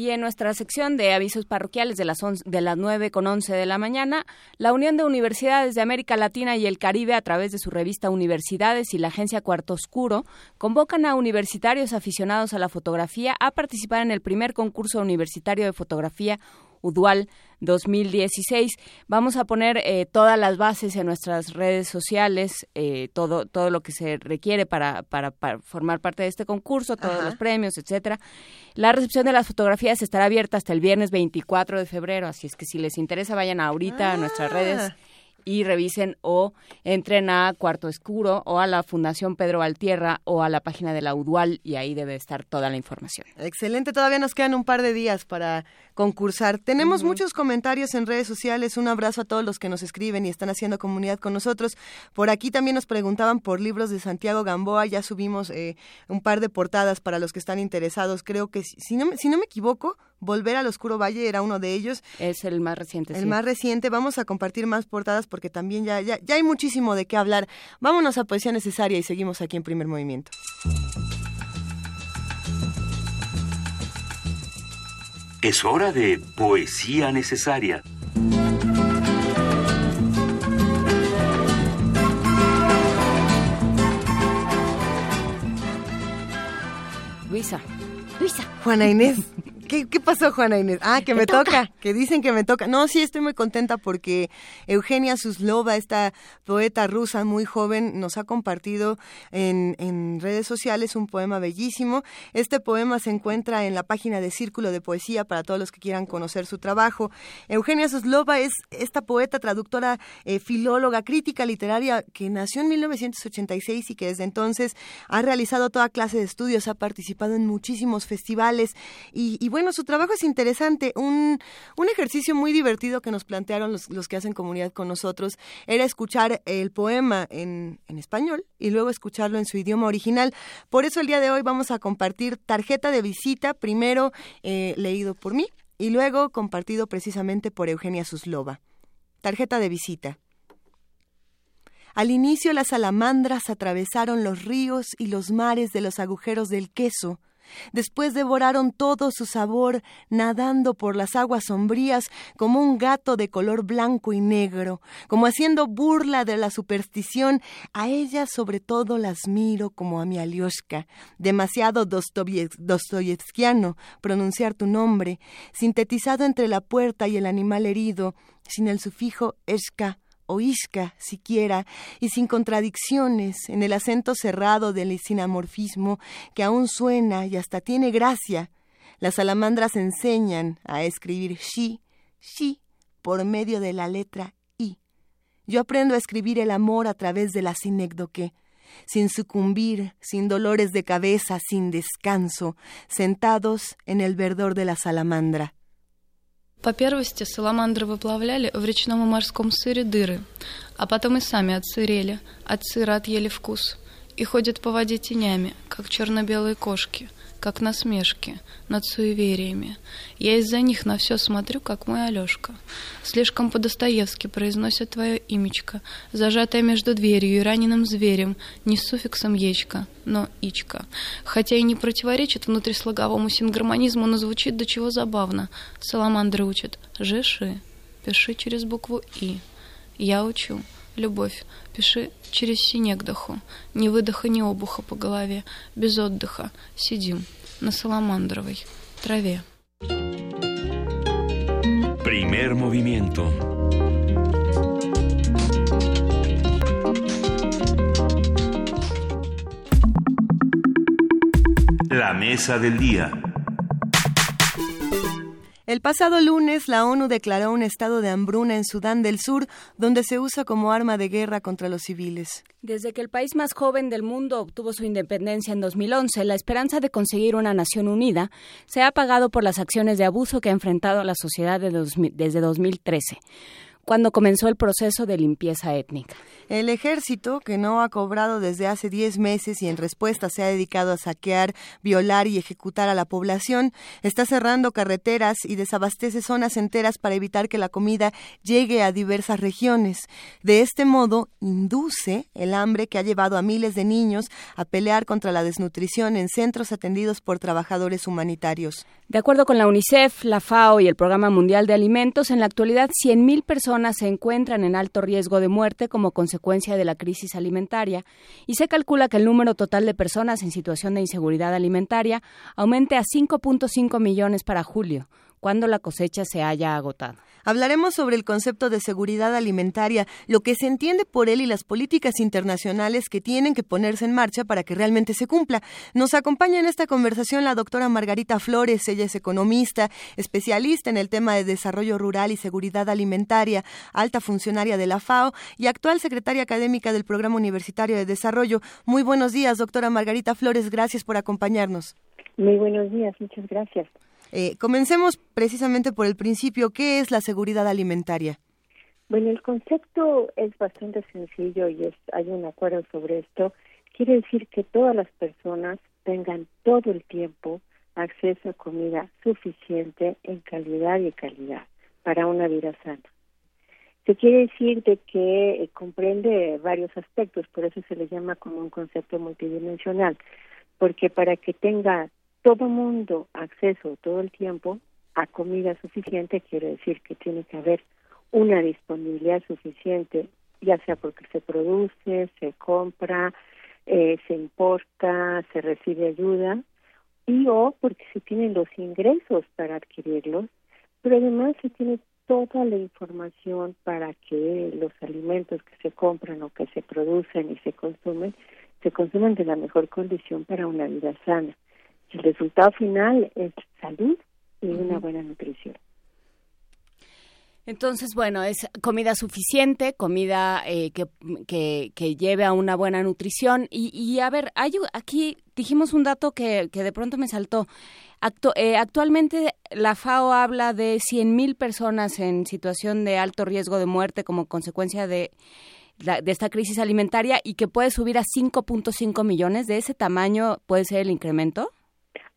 Y en nuestra sección de avisos parroquiales de las, de las 9 con 11 de la mañana, la Unión de Universidades de América Latina y el Caribe, a través de su revista Universidades y la agencia Cuarto Oscuro, convocan a universitarios aficionados a la fotografía a participar en el primer concurso universitario de fotografía UDUAL 2016. Vamos a poner eh, todas las bases en nuestras redes sociales, eh, todo, todo lo que se requiere para, para, formar parte de este concurso, todos los premios, etcétera. La recepción de las fotografías estará abierta hasta el viernes 24 de febrero, así es que si les interesa vayan ahorita a nuestras redes ah. Y revisen o entren a Cuarto Escuro o a la Fundación Pedro Altierra o a la página de la UDUAL y ahí debe estar toda la información. Excelente, todavía nos quedan un par de días para concursar. Tenemos muchos comentarios en redes sociales, un abrazo a todos los que nos escriben y están haciendo comunidad con nosotros. Por aquí también nos preguntaban por libros de Santiago Gamboa, ya subimos eh, un par de portadas para los que están interesados. Creo que, si no, si no me equivoco, Volver al Oscuro Valle era uno de ellos. Es el más reciente. El más reciente. Vamos a compartir más portadas porque también ya, ya, ya hay muchísimo de qué hablar. Vámonos a Poesía Necesaria y seguimos aquí en Primer Movimiento. Es hora de Poesía Necesaria. Luisa. Luisa. Juana Inés. ¿Qué, pasó, Juana Inés? Ah, que me toca. que dicen que me toca. No, sí, estoy muy contenta porque Eugenia Suslova, esta poeta rusa muy joven, nos ha compartido en, en redes sociales un poema bellísimo. Este poema se encuentra en la página de Círculo de Poesía para todos los que quieran conocer su trabajo. Eugenia Suslova es esta poeta, traductora, eh, filóloga, crítica literaria que nació en 1986 y que desde entonces ha realizado toda clase de estudios, ha participado en muchísimos festivales y, y bueno, bueno, su trabajo es interesante. Un, un ejercicio muy divertido que nos plantearon los, los, que hacen comunidad con nosotros era escuchar el poema en, en español y luego escucharlo en su idioma original. Por eso el día de hoy vamos a compartir tarjeta de visita, primero eh, leído por mí y luego compartido precisamente por Eugenia Suslova. Tarjeta de visita. Al inicio las salamandras atravesaron los ríos y los mares de los agujeros del queso, Después devoraron todo su sabor, nadando por las aguas sombrías como un gato de color blanco y negro, como haciendo burla de la superstición. A ellas sobre todo las miro como a mi Alioshka, demasiado dostoyevskiano pronunciar tu nombre, sintetizado entre la puerta y el animal herido, sin el sufijo eshka o isca siquiera, y sin contradicciones, en el acento cerrado del sinamorfismo que aún suena y hasta tiene gracia. Las salamandras enseñan a escribir shi, shi, por medio de la letra i. Yo aprendo a escribir el amor a través de la sinécdoque, sin sucumbir, sin dolores de cabeza, sin descanso, sentados en el verdor de la salamandra. По первости саламандры выплавляли в речном и морском сыре дыры, а потом и сами отсырели, от сыра отъели вкус, и ходят по воде тенями, как черно-белые кошки — как насмешки над суевериями. Я из-за них на все смотрю, как мой Алешка. Слишком по-достоевски произносят твое имечко, зажатое между дверью и раненым зверем, не с суффиксом ечка, но ичка. Хотя и не противоречит внутрислоговому сингармонизму, но звучит до чего забавно. Саламандры учат «жеши», пиши через букву «и». Я учу любовь, пиши через синегдоху, ни выдоха, ни обуха по голове, без отдыха, сидим на саламандровой траве. Primer movimiento. La mesa del día. El pasado lunes, la ONU declaró un estado de hambruna en Sudán del Sur, donde se usa como arma de guerra contra los civiles. Desde que el país más joven del mundo obtuvo su independencia en 2011, la esperanza de conseguir una nación unida se ha apagado por las acciones de abuso que ha enfrentado la sociedad desde 2013 cuando comenzó el proceso de limpieza étnica. El ejército, que no ha cobrado desde hace 10 meses y en respuesta se ha dedicado a saquear, violar y ejecutar a la población, está cerrando carreteras y desabastece zonas enteras para evitar que la comida llegue a diversas regiones. De este modo, induce el hambre que ha llevado a miles de niños a pelear contra la desnutrición en centros atendidos por trabajadores humanitarios. De acuerdo con la UNICEF, la FAO y el Programa Mundial de Alimentos, en la actualidad 100.000 personas se encuentran en alto riesgo de muerte como consecuencia de la crisis alimentaria y se calcula que el número total de personas en situación de inseguridad alimentaria aumente a 5.5 millones para julio, cuando la cosecha se haya agotado. Hablaremos sobre el concepto de seguridad alimentaria, lo que se entiende por él y las políticas internacionales que tienen que ponerse en marcha para que realmente se cumpla. Nos acompaña en esta conversación la doctora Margarita Flores, ella es economista, especialista en el tema de desarrollo rural y seguridad alimentaria, alta funcionaria de la FAO y actual secretaria académica del Programa Universitario de Desarrollo. Muy buenos días, doctora Margarita Flores, gracias por acompañarnos. Muy buenos días, muchas gracias. Eh, comencemos precisamente por el principio. ¿Qué es la seguridad alimentaria? Bueno, el concepto es bastante sencillo y es, hay un acuerdo sobre esto. Quiere decir que todas las personas tengan todo el tiempo acceso a comida suficiente en calidad y calidad para una vida sana. Se quiere decir de que eh, comprende varios aspectos, por eso se le llama como un concepto multidimensional, porque para que tenga todo mundo acceso todo el tiempo a comida suficiente quiere decir que tiene que haber una disponibilidad suficiente, ya sea porque se produce, se compra, eh, se importa, se recibe ayuda, y o porque se tienen los ingresos para adquirirlos, pero además se tiene toda la información para que los alimentos que se compran o que se producen y se consumen, se consuman de la mejor condición para una vida sana. El resultado final es salud y una buena nutrición. Entonces, bueno, es comida suficiente, comida eh, que, que, lleve a una buena nutrición. Y, y a ver, hay, aquí dijimos un dato que, que de pronto me saltó. Eh, actualmente la FAO habla de 100.000 personas en situación de alto riesgo de muerte como consecuencia de, de esta crisis alimentaria y que puede subir a 5.5 millones. ¿De ese tamaño puede ser el incremento?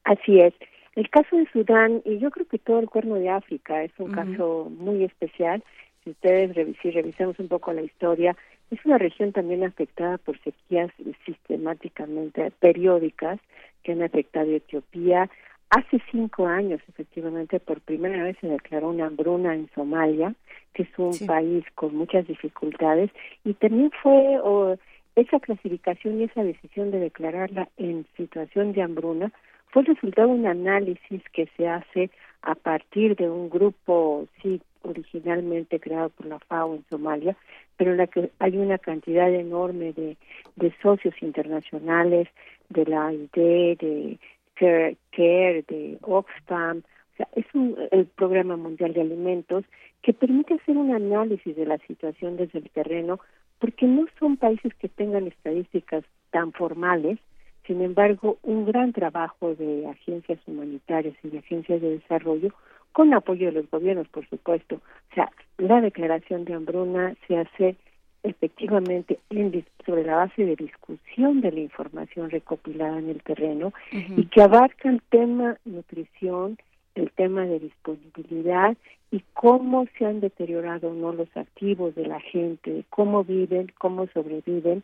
Así es. El caso de Sudán, y yo creo que todo el cuerno de África es un caso muy especial. Si ustedes si revisamos un poco la historia, es una región también afectada por sequías sistemáticamente periódicas que han afectado a Etiopía. Hace cinco años, efectivamente, por primera vez se declaró una hambruna en Somalia, que es un país con muchas dificultades, y también fue esa clasificación y esa decisión de declararla en situación de hambruna fue el resultado de un análisis que se hace a partir de un grupo, sí, originalmente creado por la FAO en Somalia, pero en la que hay una cantidad enorme de, de socios internacionales, de la ID, de CARE, de Oxfam, o sea, es un, el Programa Mundial de Alimentos que permite hacer un análisis de la situación desde el terreno, porque no son países que tengan estadísticas tan formales, sin embargo, un gran trabajo de agencias humanitarias y de agencias de desarrollo, con apoyo de los gobiernos, por supuesto. O sea, la declaración de hambruna se hace efectivamente en, sobre la base de discusión de la información recopilada en el terreno y que abarca el tema nutrición, el tema de disponibilidad y cómo se han deteriorado o no los activos de la gente, cómo viven, cómo sobreviven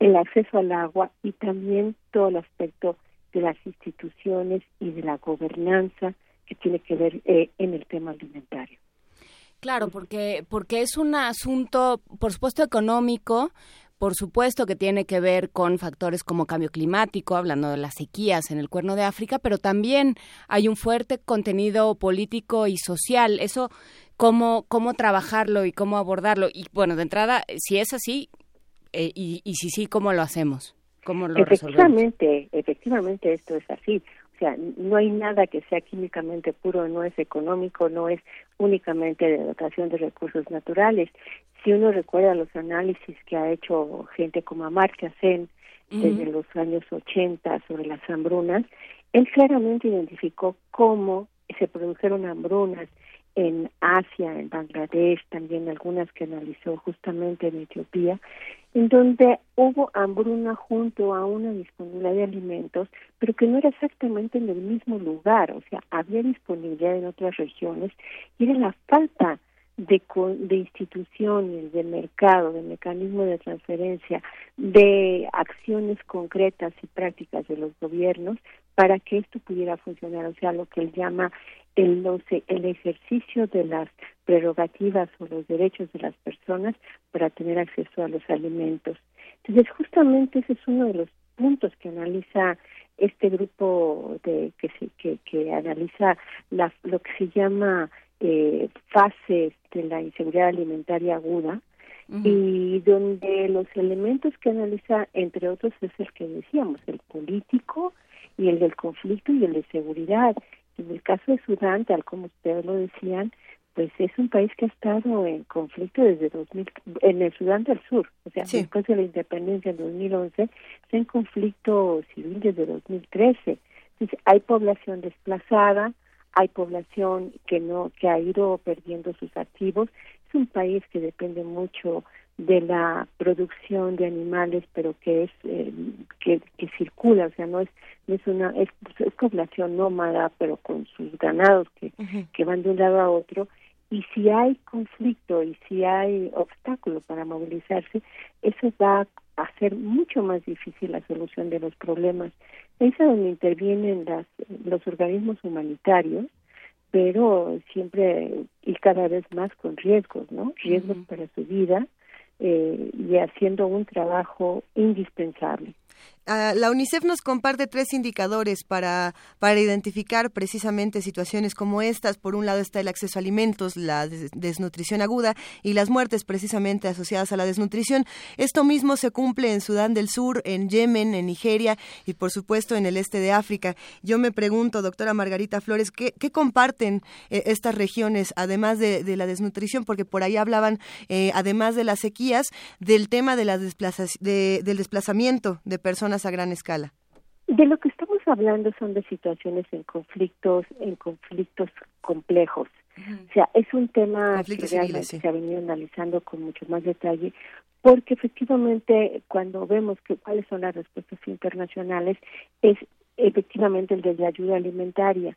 el acceso al agua y también todo el aspecto de las instituciones y de la gobernanza que tiene que ver eh, en el tema alimentario. Claro, porque porque es un asunto, por supuesto, económico, por supuesto que tiene que ver con factores como cambio climático, hablando de las sequías en el Cuerno de África, pero también hay un fuerte contenido político y social. Eso, cómo, cómo trabajarlo y cómo abordarlo. Y bueno, de entrada, si es así, eh, y, y si sí, ¿cómo lo hacemos? ¿Cómo lo efectivamente, efectivamente esto es así. O sea, no hay nada que sea químicamente puro, no es económico, no es únicamente de dotación de recursos naturales. Si uno recuerda los análisis que ha hecho gente como Amartya Sen desde los años 80 sobre las hambrunas, él claramente identificó cómo se produjeron hambrunas en Asia, en Bangladesh, también algunas que analizó justamente en Etiopía, en donde hubo hambruna junto a una disponibilidad de alimentos, pero que no era exactamente en el mismo lugar, o sea, había disponibilidad en otras regiones y era la falta de, de instituciones, de mercado, de mecanismos de transferencia, de acciones concretas y prácticas de los gobiernos para que esto pudiera funcionar, o sea, lo que él llama el, el ejercicio de las prerrogativas o los derechos de las personas para tener acceso a los alimentos. Entonces, justamente ese es uno de los puntos que analiza este grupo de que se, que, que analiza la, lo que se llama eh, fase de la inseguridad alimentaria aguda y donde los elementos que analiza, entre otros, es el que decíamos, el político y el del conflicto y el de seguridad. En el caso de Sudán, tal como ustedes lo decían, pues es un país que ha estado en conflicto desde 2000, en el Sudán del Sur, o sea, después de la independencia en 2011, está en conflicto civil desde 2013. Entonces, hay población desplazada, hay población que no que ha ido perdiendo sus activos es un país que depende mucho de la producción de animales pero que es eh, que, que circula o sea no es no es una es, es población nómada pero con sus ganados que, que van de un lado a otro y si hay conflicto y si hay obstáculo para movilizarse eso va a hacer mucho más difícil la solución de los problemas. Es donde intervienen las los organismos humanitarios pero siempre y cada vez más con riesgos, ¿no? Riesgos para su vida eh, y haciendo un trabajo indispensable. La UNICEF nos comparte tres indicadores para, para identificar precisamente situaciones como estas. Por un lado está el acceso a alimentos, la desnutrición aguda y las muertes precisamente asociadas a la desnutrición. Esto mismo se cumple en Sudán del Sur, en Yemen, en Nigeria y por supuesto en el este de África. Yo me pregunto, doctora Margarita Flores, ¿qué, comparten eh, estas regiones además de, la desnutrición? Porque por ahí hablaban, eh, además de las sequías, del tema de, del desplazamiento de personas a gran escala? De lo que estamos hablando son de situaciones en conflictos, en conflictos complejos. O sea, es un tema que realmente se ha venido analizando con mucho más detalle, porque efectivamente cuando vemos que cuáles son las respuestas internacionales es efectivamente el de la ayuda alimentaria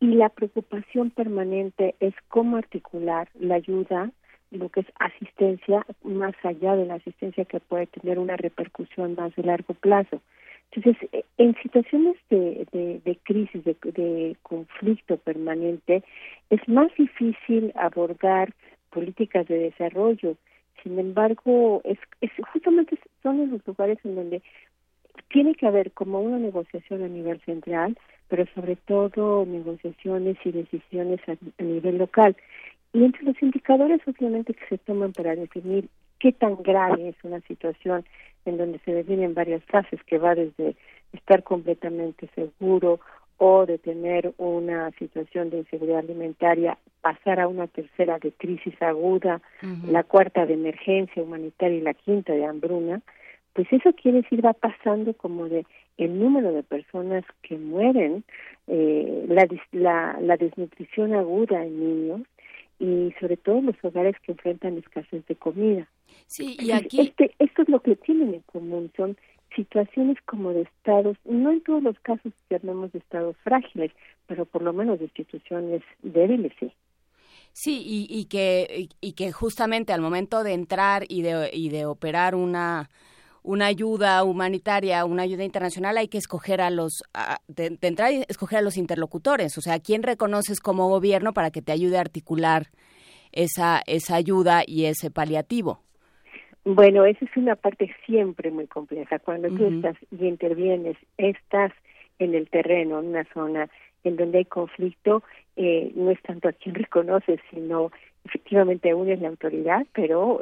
y la preocupación permanente es cómo articular la ayuda lo que es asistencia más allá de la asistencia que puede tener una repercusión más de largo plazo. Entonces, eh, en situaciones de, de, crisis, de, de, conflicto permanente, es más difícil abordar políticas de desarrollo. Sin embargo, es, es justamente son los lugares en donde tiene que haber como una negociación a nivel central, pero sobre todo negociaciones y decisiones a nivel local. Y entre los indicadores obviamente que se toman para definir qué tan grave es una situación en donde se definen varias fases que va desde estar completamente seguro o de tener una situación de inseguridad alimentaria, pasar a una tercera de crisis aguda, la cuarta de emergencia humanitaria y la quinta de hambruna, pues eso quiere decir va pasando como de el número de personas que mueren, eh, la, la, la desnutrición aguda en niños, y sobre todo los hogares que enfrentan escasez de comida. Sí, y aquí este, esto es lo que tienen en común, son situaciones como de estados, no en todos los casos tenemos de estados frágiles, pero por lo menos de instituciones débiles, sí. Sí, y, y que y que justamente al momento de entrar y de y de operar una una ayuda humanitaria, una ayuda internacional, hay que escoger a los, de, entrar y escoger a los interlocutores, o sea, ¿quién reconoces como gobierno para que te ayude a articular esa, esa ayuda y ese paliativo? Bueno, esa es una parte siempre muy compleja. Cuando tú estás y intervienes, estás en el terreno, en una zona en donde hay conflicto, eh, no es tanto a quien reconoces, sino efectivamente uno es la autoridad, pero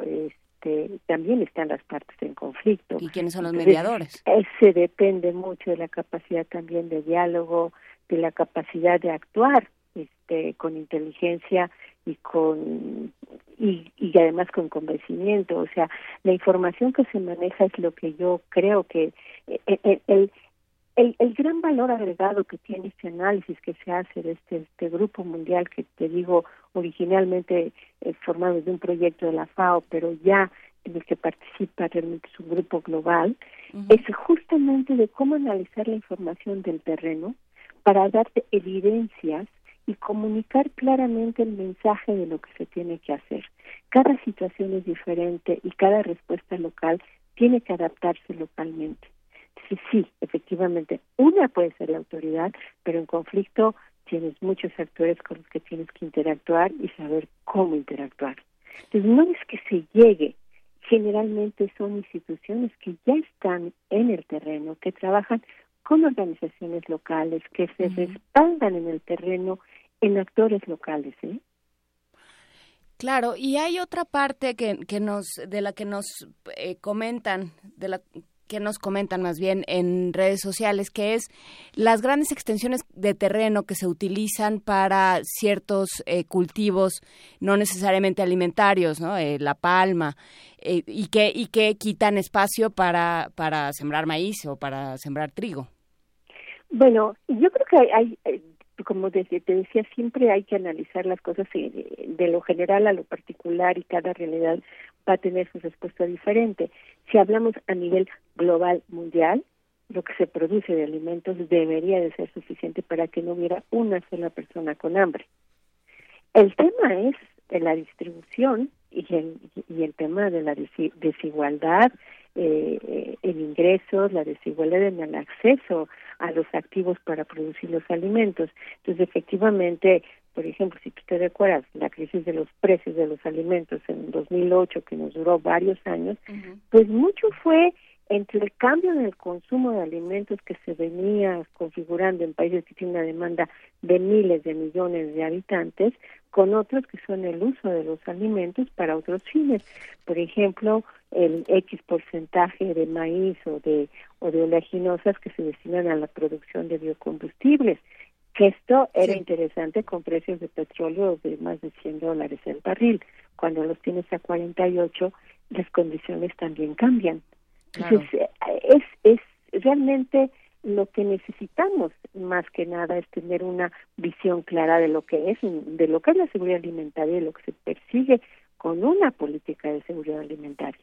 este, también están las partes en conflicto. ¿Y quiénes son los mediadores? Ese depende mucho de la capacidad también de diálogo, de la capacidad de actuar este, con inteligencia y con y, y además con convencimiento. O sea, la información que se maneja es lo que yo creo que eh, eh, el, el, el, gran valor agregado que tiene este análisis que se hace de este, este grupo mundial que te digo originalmente eh, formado de un proyecto de la FAO, pero ya en el que participa realmente su grupo global, es justamente de cómo analizar la información del terreno para darte evidencias y comunicar claramente el mensaje de lo que se tiene que hacer. Cada situación es diferente y cada respuesta local tiene que adaptarse localmente. Sí, sí, efectivamente, una puede ser la autoridad, pero en conflicto tienes muchos actores con los que tienes que interactuar y saber cómo interactuar. Entonces, no es que se llegue, generalmente son instituciones que ya están en el terreno, que trabajan con organizaciones locales, que se respaldan en el terreno en actores locales. ¿eh? Claro, y hay otra parte que, que nos, de la que nos eh, comentan, de la que nos comentan más bien en redes sociales, que es las grandes extensiones de terreno que se utilizan para ciertos eh, cultivos no necesariamente alimentarios, ¿no? Eh, la palma, eh, y, que, y que quitan espacio para, para sembrar maíz o para sembrar trigo. Bueno, yo creo que hay, como te, te decía, siempre hay que analizar las cosas de lo general a lo particular y cada realidad va a tener su respuesta diferente. Si hablamos a nivel global mundial, lo que se produce de alimentos debería de ser suficiente para que no hubiera una sola persona con hambre. El tema es la distribución y el, y el tema de la desigualdad eh, en ingresos, la desigualdad en el acceso a los activos para producir los alimentos. Entonces, efectivamente, por ejemplo, si tú te recuerdas la crisis de los precios de los alimentos en 2008, que nos duró varios años, pues mucho fue entre el cambio en el consumo de alimentos que se venía configurando en países que tienen una demanda de miles de millones de habitantes, con otros que son el uso de los alimentos para otros fines. Por ejemplo, el X porcentaje de maíz o de, o de oleaginosas que se destinan a la producción de biocombustibles esto era interesante con precios de petróleo de más de 100 dólares el barril. Cuando los tienes a 48, las condiciones también cambian. Entonces, eh, es, es realmente lo que necesitamos más que nada es tener una visión clara de lo que es de lo que es la seguridad alimentaria y lo que se persigue con una política de seguridad alimentaria.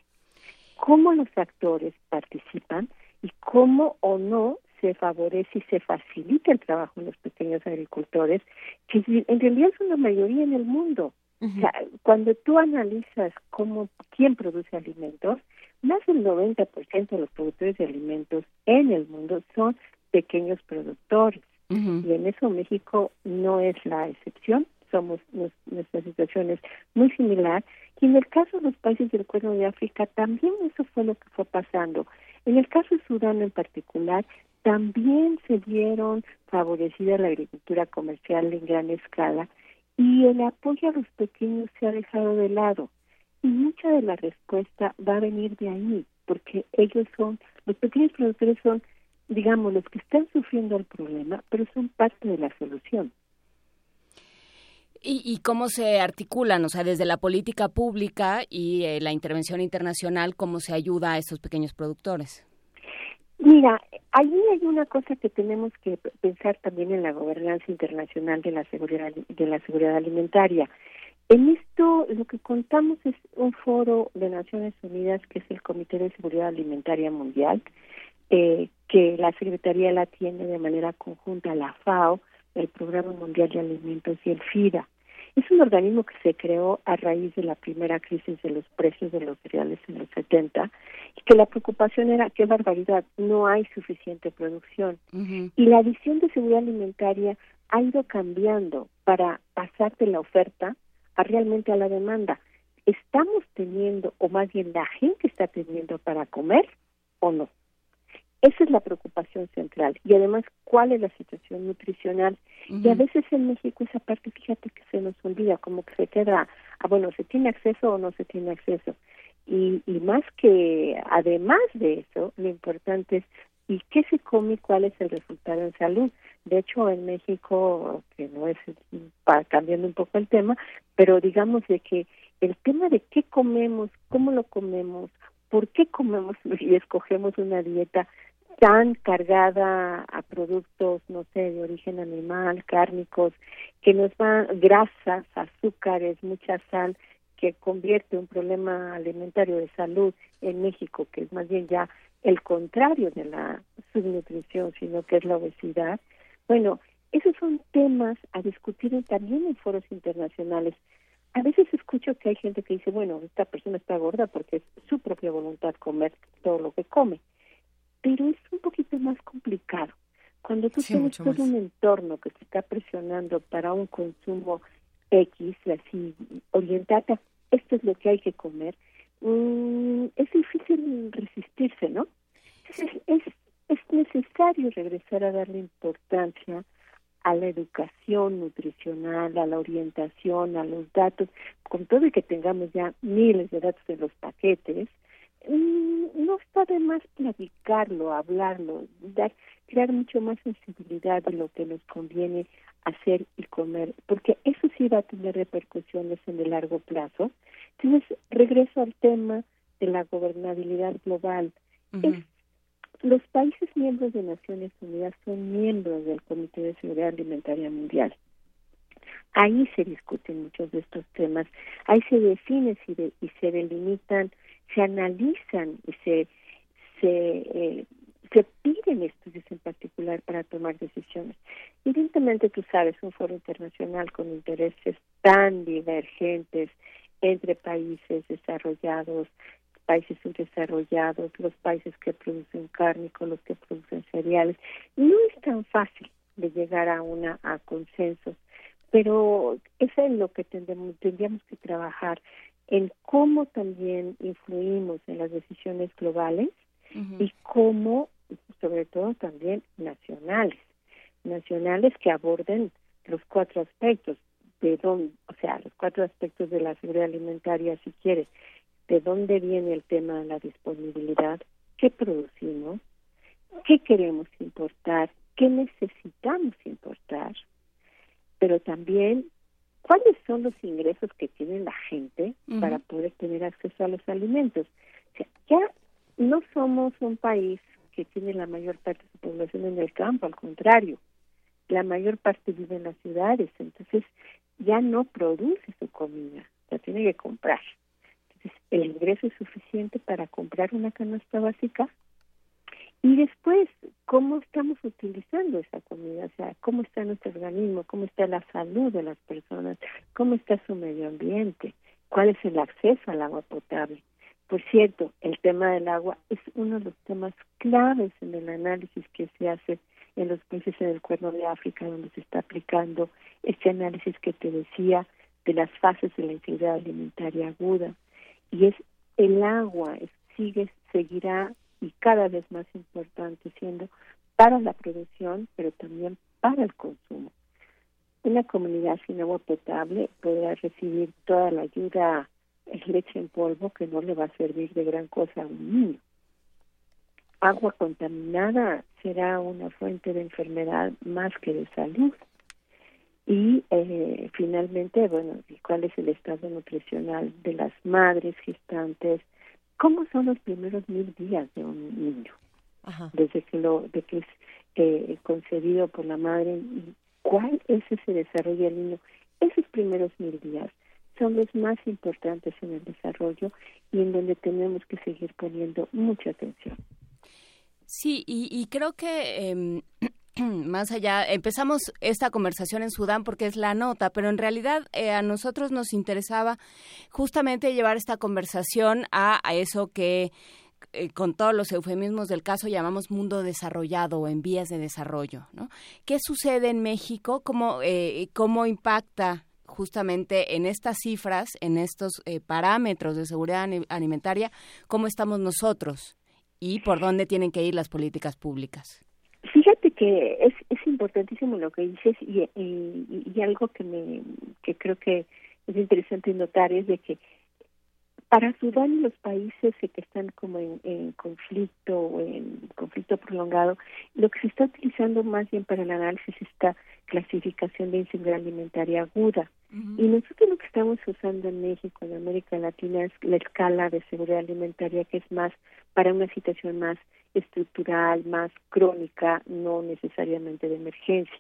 Cómo los actores participan y cómo o no se favorece y se facilita el trabajo de los pequeños agricultores, que en realidad son la mayoría en el mundo. o sea, cuando tú analizas cómo quién produce alimentos, más del 90% de los productores de alimentos en el mundo son pequeños productores. Y en eso México no es la excepción, somos nuestra situación es muy similar y en el caso de los países del Cuerno de África también eso fue lo que fue pasando. En el caso de Sudán en particular, también se vieron favorecida la agricultura comercial en gran escala y el apoyo a los pequeños se ha dejado de lado. Y mucha de la respuesta va a venir de ahí, porque ellos son, los pequeños productores son, digamos, los que están sufriendo el problema, pero son parte de la solución. ¿Y, cómo se articulan, o sea, desde la política pública y eh, la intervención internacional, cómo se ayuda a estos pequeños productores? Mira, ahí hay una cosa que tenemos que pensar también en la gobernanza internacional de la seguridad de la seguridad alimentaria. En esto lo que contamos es un foro de Naciones Unidas que es el Comité de Seguridad Alimentaria Mundial, eh, que la Secretaría la tiene de manera conjunta la FAO, el Programa Mundial de Alimentos y el FIDA. Es un organismo que se creó a raíz de la primera crisis de los precios de los cereales en los 70 y que la preocupación era qué barbaridad, no hay suficiente producción. Y la visión de seguridad alimentaria ha ido cambiando para pasar de la oferta a realmente a la demanda. ¿Estamos teniendo, o más bien la gente está teniendo para comer o no? Esa es la preocupación central. Y además, ¿cuál es la situación nutricional? Y a veces en México esa parte, fíjate que se nos olvida, como que se queda, ah, bueno, ¿se tiene acceso o no se tiene acceso? Y, y más que, además de eso, lo importante es, ¿y qué se come y cuál es el resultado en salud? De hecho, en México, que no es cambiando un poco el tema, pero digamos de que el tema de qué comemos, cómo lo comemos, por qué comemos y escogemos una dieta tan cargada a productos, no sé, de origen animal, cárnicos, que nos van grasas, azúcares, mucha sal, que convierte un problema alimentario de salud en México, que es más bien ya el contrario de la subnutrición, sino que es la obesidad. Bueno, esos son temas a discutir también en foros internacionales. A veces escucho que hay gente que dice, bueno, esta persona está gorda porque es su propia voluntad comer todo lo que come pero es un poquito más complicado. Cuando tú tienes todo un entorno que te está presionando para un consumo X, así, orientada, esto es lo que hay que comer, mm, es difícil resistirse, ¿no? Es, es, es necesario regresar a darle importancia a la educación nutricional, a la orientación, a los datos, con todo y que tengamos ya miles de datos en los paquetes, no está de más platicarlo, hablarlo, dar, crear mucho más sensibilidad de lo que nos conviene hacer y comer, porque eso sí va a tener repercusiones en el largo plazo. Entonces, regreso al tema de la gobernabilidad global. es, los países miembros de Naciones Unidas son miembros del Comité de Seguridad Alimentaria Mundial. Ahí se discuten muchos de estos temas, ahí se define si y se delimitan, se analizan y se se eh, se piden estudios en particular para tomar decisiones. Evidentemente, tú sabes, un foro internacional con intereses tan divergentes entre países desarrollados, países subdesarrollados, los países que producen carne con los que producen cereales, no es tan fácil de llegar a una a consensos, pero eso es lo que tendríamos, tendríamos que trabajar en cómo también influimos en las decisiones globales y cómo sobre todo también nacionales, nacionales que aborden los cuatro aspectos de dónde, o sea, los cuatro aspectos de la seguridad alimentaria, si quiere, de dónde viene el tema de la disponibilidad, qué producimos, qué queremos importar, qué necesitamos importar, pero también cuáles son los ingresos que tiene la gente para poder tener acceso a los alimentos. O sea, ya no somos un país que tiene la mayor parte de su población en el campo, al contrario, la mayor parte vive en las ciudades, entonces ya no produce su comida, la tiene que comprar. Entonces, el ingreso es suficiente para comprar una canasta básica y después, ¿cómo estamos utilizando esa comida? O sea, ¿cómo está nuestro organismo? ¿Cómo está la salud de las personas? ¿Cómo está su medio ambiente? ¿Cuál es el acceso al agua potable? Por cierto, el tema del agua es uno de los temas claves en el análisis que se hace en los países del Cuerno de África, donde se está aplicando este análisis que te decía de las fases de la inseguridad alimentaria aguda. Y es el agua, sigue, seguirá y cada vez más importante siendo para la producción, pero también para el consumo. Una comunidad sin agua potable podrá recibir toda la ayuda es leche en polvo que no le va a servir de gran cosa a un niño. Agua contaminada será una fuente de enfermedad más que de salud. Y eh, finalmente, bueno, ¿cuál es el estado nutricional de las madres gestantes? ¿Cómo son los primeros mil días de un niño? Desde que lo, de que es eh, concebido por la madre, ¿cuál es ese desarrollo del niño? Esos primeros mil días son los más importantes en el desarrollo y en donde tenemos que seguir poniendo mucha atención. Sí, y, creo que em, más allá, empezamos esta conversación en Sudán porque es la nota, pero en realidad eh, a nosotros nos interesaba justamente llevar esta conversación a, eso que eh, con todos los eufemismos del caso llamamos mundo desarrollado o en vías de desarrollo. ¿no? ¿Qué sucede en México? ¿Cómo, eh, cómo impacta justamente en estas cifras, en estos eh, parámetros de seguridad alimentaria, cómo estamos nosotros y por dónde tienen que ir las políticas públicas. Que es, es importantísimo lo que dices y, y, algo que me que creo que es interesante notar es de que para Sudán y los países que están como en, conflicto o en conflicto prolongado, lo que se está utilizando más bien para el análisis es esta clasificación de inseguridad alimentaria aguda. Y nosotros lo que estamos usando en México, en América Latina, es la escala de seguridad alimentaria, que es más para una situación más estructural, más crónica, no necesariamente de emergencia.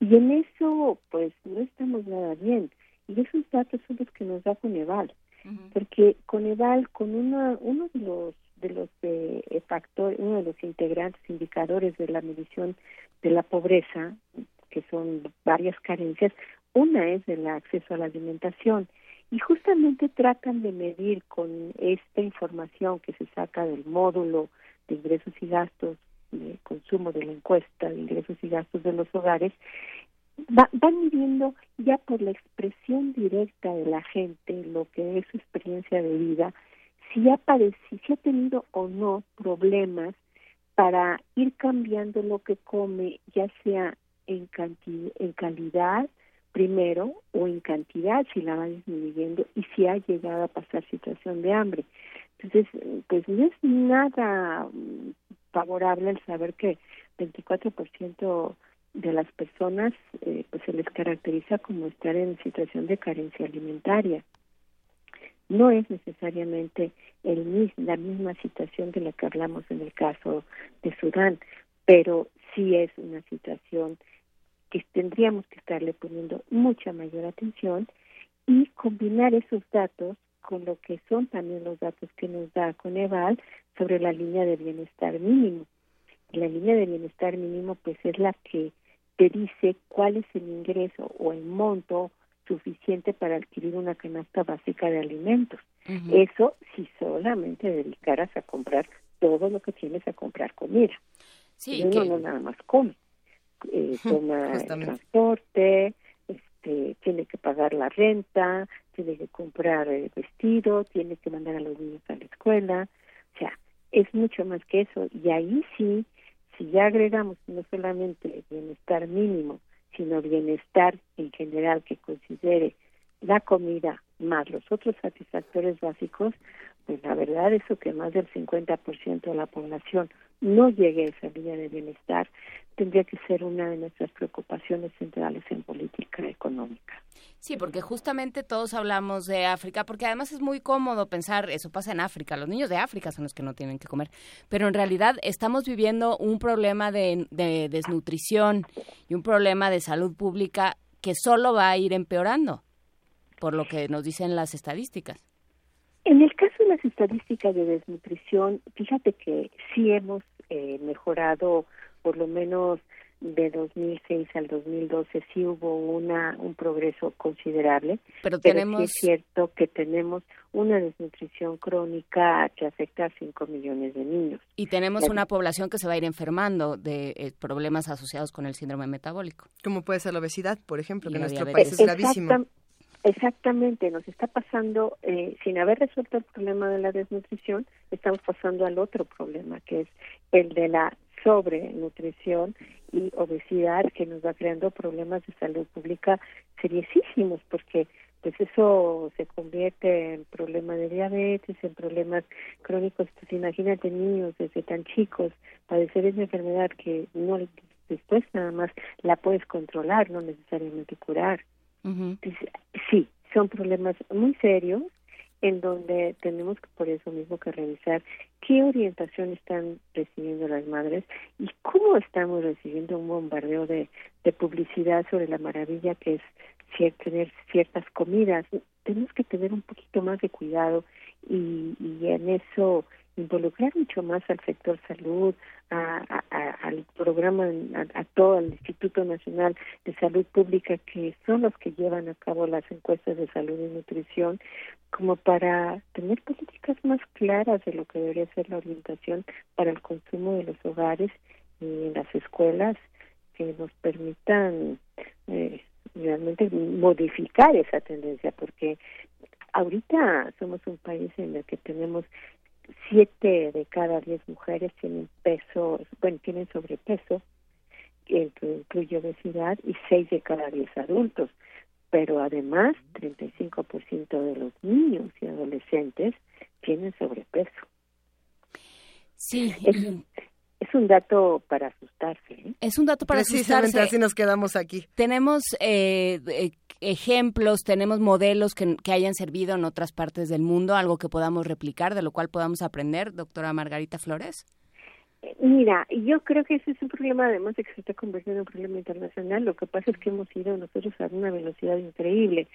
Y en eso, pues, no estamos nada bien. Y esos datos son los que nos da Coneval porque Coneval con una, uno de los de los eh, factores, uno de los integrantes indicadores de la medición de la pobreza, que son varias carencias, una es el acceso a la alimentación y justamente tratan de medir con esta información que se saca del módulo de ingresos y gastos de consumo de la encuesta de ingresos y gastos de los hogares van midiendo ya por la expresión directa de la gente lo que es su experiencia de vida, si ha, padecido, si ha tenido o no problemas para ir cambiando lo que come, ya sea en, en calidad primero o en cantidad si la va disminuyendo y si ha llegado a pasar situación de hambre. Entonces, pues no es nada mm, favorable el saber que 24% de las personas eh, pues se les caracteriza como estar en situación de carencia alimentaria. No es necesariamente el, la misma situación de la que hablamos en el caso de Sudán, pero sí es una situación que tendríamos que estarle poniendo mucha mayor atención y combinar esos datos con lo que son también los datos que nos da Coneval sobre la línea de bienestar mínimo. la línea de bienestar mínimo pues es la que te dice cuál es el ingreso o el monto suficiente para adquirir una canasta básica de alimentos. Eso si solamente dedicaras a comprar todo lo que tienes a comprar comida. Sí, uno no nada más come. Eh, toma el transporte, este, tiene que pagar la renta, tiene que comprar el vestido, tiene que mandar a los niños a la escuela. O sea, es mucho más que eso. Y ahí sí si ya agregamos no solamente bienestar mínimo, sino bienestar en general que considere la comida más los otros satisfactores básicos, pues la verdad es que más del 50% de la población no llegue a esa línea de bienestar, tendría que ser una de nuestras preocupaciones centrales en política económica. Sí, porque justamente todos hablamos de África, porque además es muy cómodo pensar, eso pasa en África, los niños de África son los que no tienen que comer, pero en realidad estamos viviendo un problema de, de desnutrición y un problema de salud pública que solo va a ir empeorando, por lo que nos dicen las estadísticas. En el caso de las estadísticas de desnutrición, fíjate que sí hemos eh, mejorado por lo menos de 2006 al 2012 sí hubo una un progreso considerable. Pero tenemos es cierto que tenemos una desnutrición crónica que afecta a 5 millones de niños. Y tenemos una población que se va a ir enfermando de eh, problemas asociados con el síndrome metabólico. Como puede ser la obesidad por ejemplo que en nuestro país es gravísimo Exactamente, nos está pasando, eh, sin haber resuelto el problema de la desnutrición, estamos pasando al otro problema, que es el de la sobrenutrición y obesidad, que nos va creando problemas de salud pública seriosísimos, porque pues eso se convierte en problemas de diabetes, en problemas crónicos. Pues imagínate niños desde tan chicos padecer esa enfermedad que no después nada más la puedes controlar, no necesariamente curar sí, son problemas muy serios en donde tenemos que por eso mismo que revisar qué orientación están recibiendo las madres y cómo estamos recibiendo un bombardeo de, publicidad sobre la maravilla que es tener ciertas comidas. Tenemos que tener un poquito más de cuidado y, y en eso involucrar mucho más al sector salud, a, al programa, a, todo el Instituto Nacional de Salud Pública, que son los que llevan a cabo las encuestas de salud y nutrición, como para tener políticas más claras de lo que debería ser la orientación para el consumo de los hogares y en las escuelas que nos permitan eh, realmente modificar esa tendencia, porque ahorita somos un país en el que tenemos siete de cada diez mujeres tienen peso, bueno, tienen sobrepeso, que incluye obesidad, y seis de cada diez adultos. Pero además, 35% de los niños y adolescentes tienen sobrepeso. Sí. Es, un dato para asustarse. ¿eh? Es un dato para Precisamente así nos quedamos aquí. Tenemos eh, eh ejemplos, tenemos modelos que, que, hayan servido en otras partes del mundo, algo que podamos replicar, de lo cual podamos aprender, doctora Margarita Flores? Mira, yo creo que ese es un problema, además de que se está convirtiendo en un problema internacional. Lo que pasa es que hemos ido nosotros a una velocidad increíble.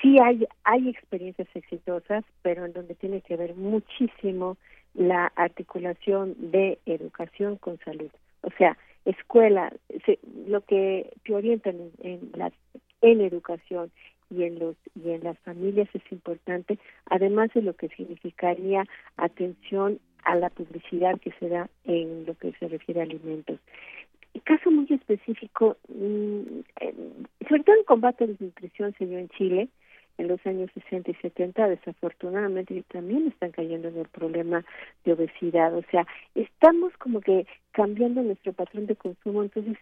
Sí hay, hay experiencias exitosas, pero en donde tiene que ver muchísimo la articulación de educación con salud. O sea, escuela, lo que te orientan en, en las en educación y en los y en las familias es importante, además de lo que significaría atención a la publicidad que se da en lo que se refiere a alimentos. El caso muy específico, mm, sobre todo en combate a la desnutrición se en Chile, en los años 60 y 70, desafortunadamente también están cayendo en el problema de obesidad. O sea, estamos como que cambiando nuestro patrón de consumo, entonces,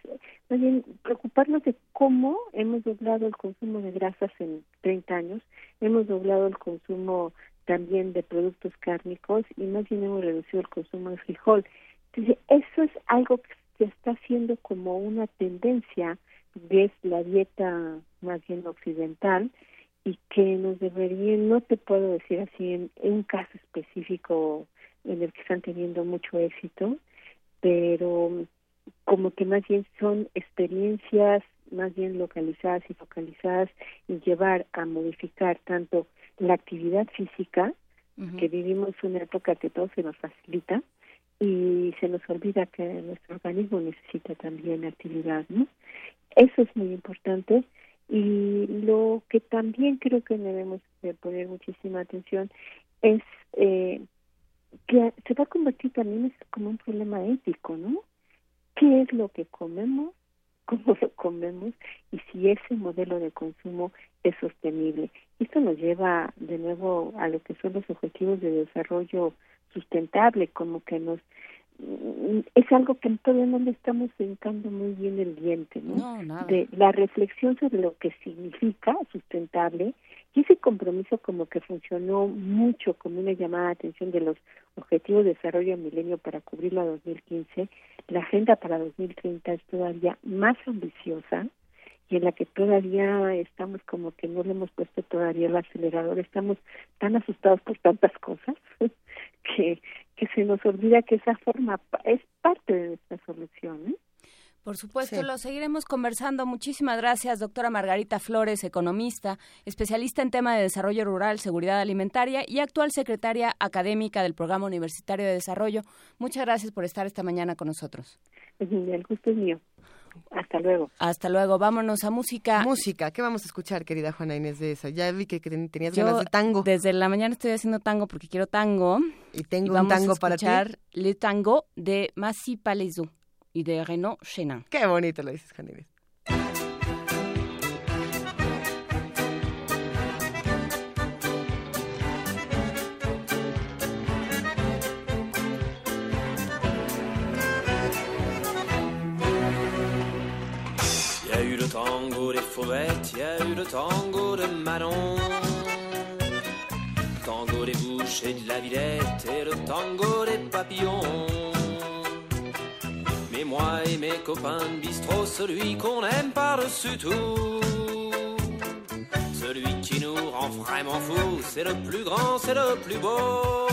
más bien preocuparnos de cómo hemos doblado el consumo de grasas en 30 años, hemos doblado el consumo también de productos cárnicos y más bien hemos reducido el consumo de frijol. Entonces, eso es algo que está haciendo como una tendencia de la dieta más bien occidental y que nos debería, no te puedo decir así en, un caso específico en el que están teniendo mucho éxito, pero como que más bien son experiencias más bien localizadas y focalizadas y llevar a modificar tanto la actividad física, que vivimos una época que todo se nos facilita, y se nos olvida que nuestro organismo necesita también actividad, ¿no? Eso es muy importante y lo que también creo que debemos de poner muchísima atención es eh, que se va a convertir también como un problema ético, ¿no? ¿Qué es lo que comemos? ¿Cómo lo comemos? Y si ese modelo de consumo es sostenible. Esto nos lleva de nuevo a lo que son los objetivos de desarrollo sustentable, como que nos es algo que todavía no le estamos sentando muy bien el diente, ¿no? De la reflexión sobre lo que significa sustentable y ese compromiso como que funcionó mucho como una llamada de atención de los objetivos de desarrollo milenio para cubrirlo a 2015, la agenda para 2030 es todavía más ambiciosa y en la que todavía estamos como que no le hemos puesto todavía el acelerador, estamos tan asustados por tantas cosas que, que se nos olvida que esa forma es parte de nuestra solución. ¿eh? Por supuesto, lo seguiremos conversando. Muchísimas gracias, doctora Margarita Flores, economista, especialista en tema de desarrollo rural, seguridad alimentaria y actual secretaria académica del Programa Universitario de Desarrollo. Muchas gracias por estar esta mañana con nosotros. El gusto es mío. Hasta luego. Hasta luego. Vámonos a música. Música. ¿Qué vamos a escuchar, querida Juana Inés de esa? Ya vi que tenías ganas de tango. Desde la mañana estoy haciendo tango porque quiero tango. Y tengo un tango para ti. Le Tango de Massi Palaiso y de Renaud Chenin. Qué bonito lo dices, Juana Inés. Tango des fauvettes, il y a eu le tango de Manon. Tango des bouches et de la Villette et le tango des papillons. Mais moi et mes copains de bistrot, celui qu'on aime par-dessus tout. Celui qui nous rend vraiment fous, c'est le plus grand, c'est le plus beau.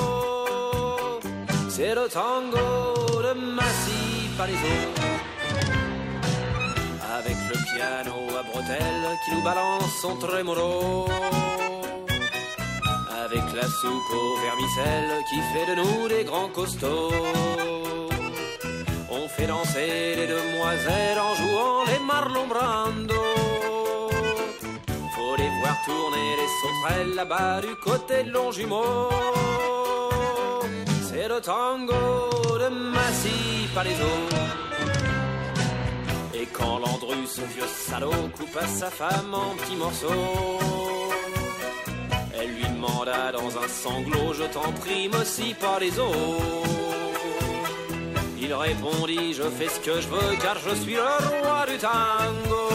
C'est le tango de Massy le piano à bretelles qui nous balance son trémolo. Avec la soupe au vermicelle qui fait de nous des grands costauds. On fait danser les demoiselles en jouant les marlon brando. Faut les voir tourner les sauterelles là-bas du côté de Longjumeau. C'est le tango de Massy autres et quand Landru, ce vieux salaud, coupa sa femme en petits morceaux, elle lui demanda dans un sanglot, je t'en prie, aussi par les os. Il répondit, je fais ce que je veux car je suis le roi du tango.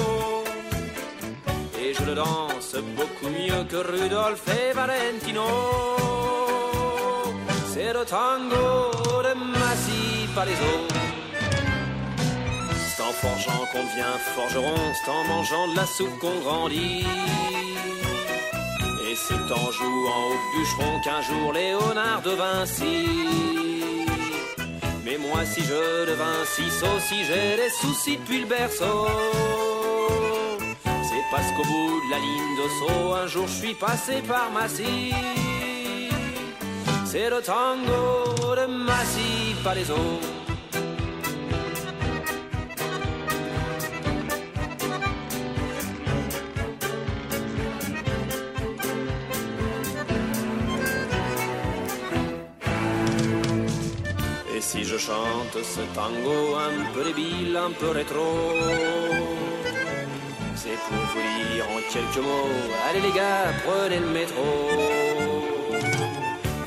Et je le danse beaucoup mieux que Rudolf et Valentino. C'est le tango de Massi Palaiso. En forgeant qu'on devient forgeron, c'est en mangeant de la soupe qu'on grandit. Et c'est en jouant au bûcheron qu'un jour Léonard de Vinci. Mais moi si je devins si si j'ai des soucis depuis le berceau. C'est parce qu'au bout de la ligne de saut, un jour je suis passé par Massy. C'est le tango de Massy, pas les autres. Si je chante ce tango un peu débile, un peu rétro, c'est pour vous dire en quelques mots, allez les gars, prenez le métro.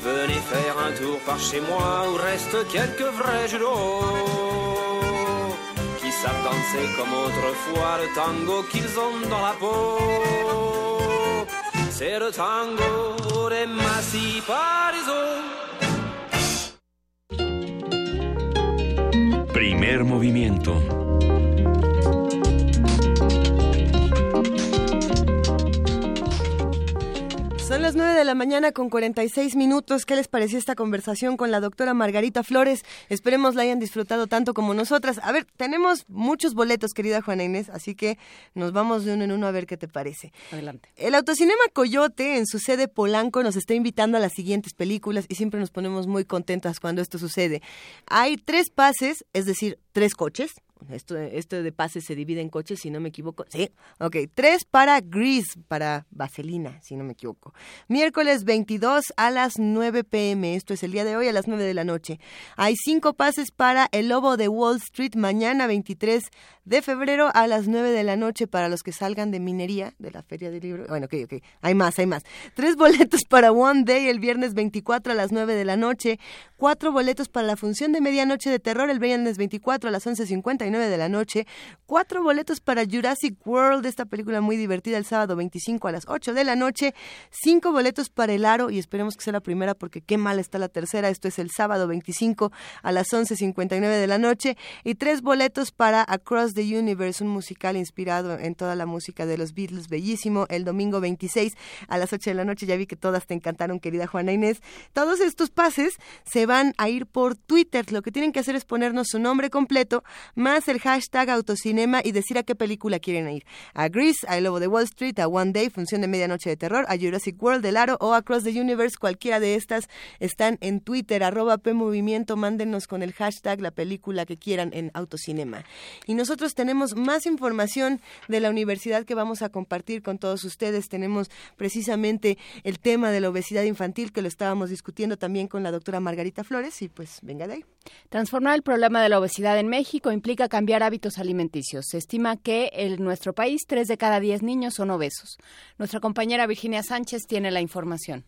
Venez faire un tour par chez moi où restent quelques vrais julots qui savent danser comme autrefois le tango qu'ils ont dans la peau. C'est le tango des Massi Pariso. Primer movimiento. Son las 9 de la mañana con 46 minutos. ¿Qué les pareció esta conversación con la doctora Margarita Flores? Esperemos la hayan disfrutado tanto como nosotras. A ver, tenemos muchos boletos, querida Juana Inés, así que nos vamos de uno en uno a ver qué te parece. Adelante. El Autocinema Coyote, en su sede Polanco, nos está invitando a las siguientes películas y siempre nos ponemos muy contentas cuando esto sucede. Hay tres pases, es decir, tres coches. Esto, esto de pases se divide en coches, si no me equivoco. Sí, ok. Tres para Grease, para Vaselina, si no me equivoco. Miércoles 22 a las 9 pm. Esto es el día de hoy a las 9 de la noche. Hay cinco pases para El Lobo de Wall Street mañana 23 de febrero a las 9 de la noche para los que salgan de minería de la Feria del Libro. Bueno, ok, ok. Hay más, hay más. Tres boletos para One Day el viernes 24 a las 9 de la noche. Cuatro boletos para la función de medianoche de terror el viernes 24 a las 11.59 de la noche. Cuatro boletos para Jurassic World, esta película muy divertida el sábado 25 a las 8 de la noche. Cinco boletos para El Aro y esperemos que sea la primera porque qué mal está la tercera. Esto es el sábado 25 a las 11.59 de la noche. Y tres boletos para Across the Universe, un musical inspirado en toda la música de los Beatles, bellísimo, el domingo 26 a las 8 de la noche. Ya vi que todas te encantaron, querida Juana Inés. Todos estos pases se van a ir por Twitter. Lo que tienen que hacer es ponernos su nombre completo, más el hashtag autocinema y decir a qué película quieren ir. A Grease, a El Lobo de Wall Street, a One Day, función de medianoche de terror, a Jurassic World, del Aro o Across the Universe. Cualquiera de estas están en Twitter, arroba PMovimiento. Mándenos con el hashtag la película que quieran en autocinema. Y nosotros tenemos más información de la universidad que vamos a compartir con todos ustedes. Tenemos precisamente el tema de la obesidad infantil que lo estábamos discutiendo también con la doctora Margarita Flores y pues venga de ahí. Transformar el problema de la obesidad en México implica cambiar hábitos alimenticios. Se estima que en nuestro país tres de cada diez niños son obesos. Nuestra compañera Virginia Sánchez tiene la información.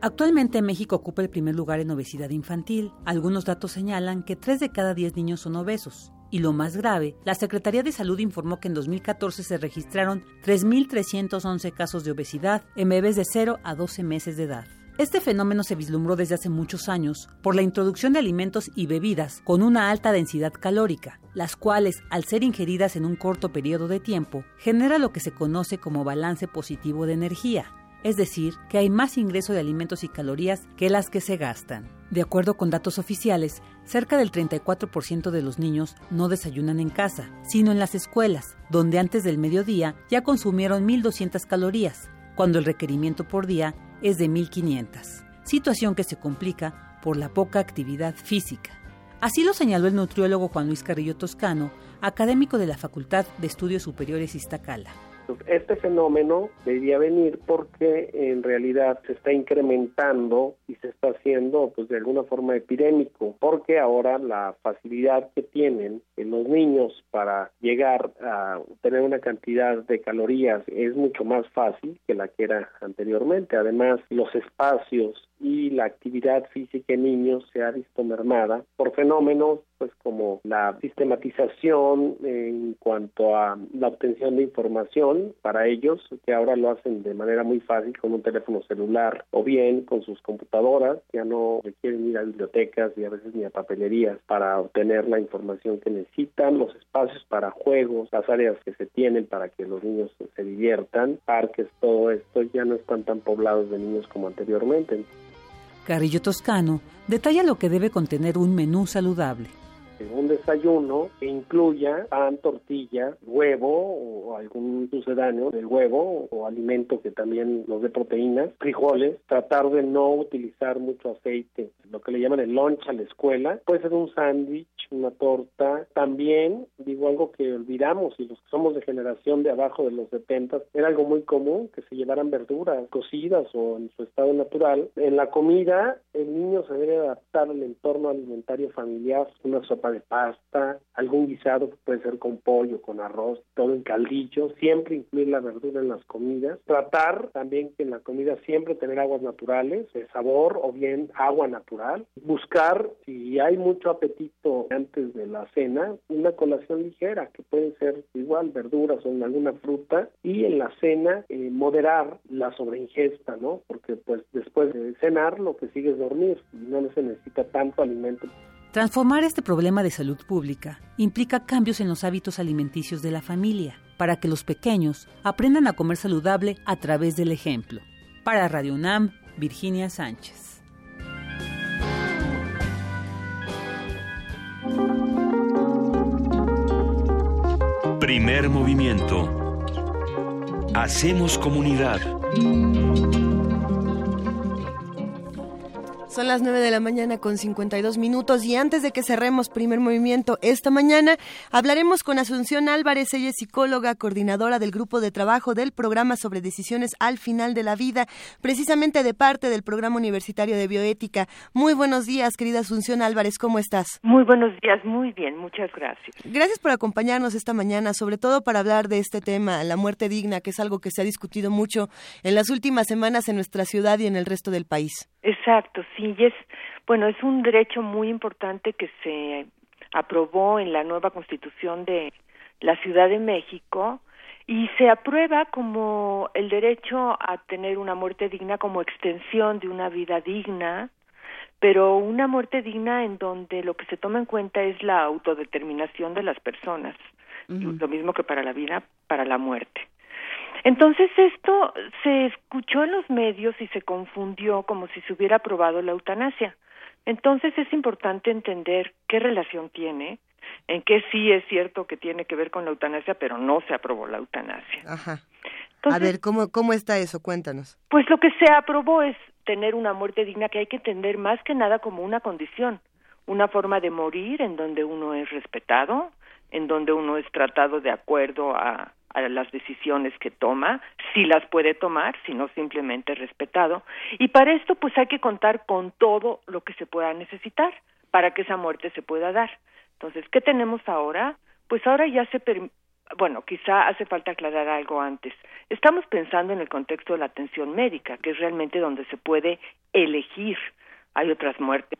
Actualmente México ocupa el primer lugar en obesidad infantil. Algunos datos señalan que 3 de cada 10 niños son obesos. Y lo más grave, la Secretaría de Salud informó que en 2014 se registraron 3.311 casos de obesidad en bebés de 0 a 12 meses de edad. Este fenómeno se vislumbró desde hace muchos años por la introducción de alimentos y bebidas con una alta densidad calórica, las cuales, al ser ingeridas en un corto periodo de tiempo, genera lo que se conoce como balance positivo de energía, es decir, que hay más ingreso de alimentos y calorías que las que se gastan. De acuerdo con datos oficiales, cerca del 34% de los niños no desayunan en casa, sino en las escuelas, donde antes del mediodía ya consumieron 1.200 calorías, cuando el requerimiento por día es de 1.500, situación que se complica por la poca actividad física. Así lo señaló el nutriólogo Juan Luis Carrillo Toscano, académico de la Facultad de Estudios Superiores Iztacala. Este fenómeno debería venir porque en realidad se está incrementando y se está haciendo pues de alguna forma epidémico, porque ahora la facilidad que tienen los niños para llegar a tener una cantidad de calorías es mucho más fácil que la que era anteriormente. Además, los espacios y la actividad física en niños se ha visto mermada por fenómenos pues como la sistematización en cuanto a la obtención de información para ellos que ahora lo hacen de manera muy fácil con un teléfono celular o bien con sus computadoras ya no requieren ir a bibliotecas y a veces ni a papelerías para obtener la información que necesitan los espacios para juegos las áreas que se tienen para que los niños se diviertan parques todo esto ya no están tan poblados de niños como anteriormente Carrillo Toscano detalla lo que debe contener un menú saludable. Un desayuno que incluya pan, tortilla, huevo o algún sucedáneo del huevo o alimento que también nos dé proteínas, frijoles, tratar de no utilizar mucho aceite, lo que le llaman el lunch a la escuela, puede ser un sándwich, una torta, también, digo algo que olvidamos y los que somos de generación de abajo de los 70, era algo muy común que se llevaran verduras cocidas o en su estado natural. En la comida, el niño se debe adaptar al entorno alimentario familiar, una sopa de pasta, algún guisado que puede ser con pollo, con arroz, todo en caldillo, siempre incluir la verdura en las comidas, tratar también que en la comida siempre tener aguas naturales, de sabor o bien agua natural, buscar si hay mucho apetito antes de la cena, una colación ligera que puede ser igual verduras o alguna fruta y en la cena eh, moderar la sobreingesta, ¿no? Porque pues después de cenar lo que sigue es dormir no se necesita tanto alimento. Transformar este problema de salud pública implica cambios en los hábitos alimenticios de la familia para que los pequeños aprendan a comer saludable a través del ejemplo. Para Radio UNAM, Virginia Sánchez. Primer movimiento. Hacemos comunidad. Son las 9 de la mañana con 52 minutos y antes de que cerremos primer movimiento esta mañana, hablaremos con Asunción Álvarez, ella es psicóloga, coordinadora del grupo de trabajo del programa sobre decisiones al final de la vida, precisamente de parte del programa universitario de bioética. Muy buenos días, querida Asunción Álvarez, ¿cómo estás? Muy buenos días, muy bien, muchas gracias. Gracias por acompañarnos esta mañana, sobre todo para hablar de este tema, la muerte digna, que es algo que se ha discutido mucho en las últimas semanas en nuestra ciudad y en el resto del país. Exacto, sí, y es, bueno, es un derecho muy importante que se aprobó en la nueva constitución de la Ciudad de México y se aprueba como el derecho a tener una muerte digna como extensión de una vida digna, pero una muerte digna en donde lo que se toma en cuenta es la autodeterminación de las personas, lo mismo que para la vida, para la muerte. Entonces esto se escuchó en los medios y se confundió como si se hubiera aprobado la eutanasia. Entonces es importante entender qué relación tiene, en qué sí es cierto que tiene que ver con la eutanasia, pero no se aprobó la eutanasia. Ajá. a ver, ¿cómo, ¿cómo está eso? Cuéntanos. Pues lo que se aprobó es tener una muerte digna que hay que entender más que nada como una condición, una forma de morir en donde uno es respetado, en donde uno es tratado de acuerdo a a las decisiones que toma, si las puede tomar, si no simplemente respetado. Y para esto pues hay que contar con todo lo que se pueda necesitar para que esa muerte se pueda dar. Entonces, ¿qué tenemos ahora? Pues ahora ya se bueno, quizá hace falta aclarar algo antes. Estamos pensando en el contexto de la atención médica, que es realmente donde se puede elegir. Hay otras muertes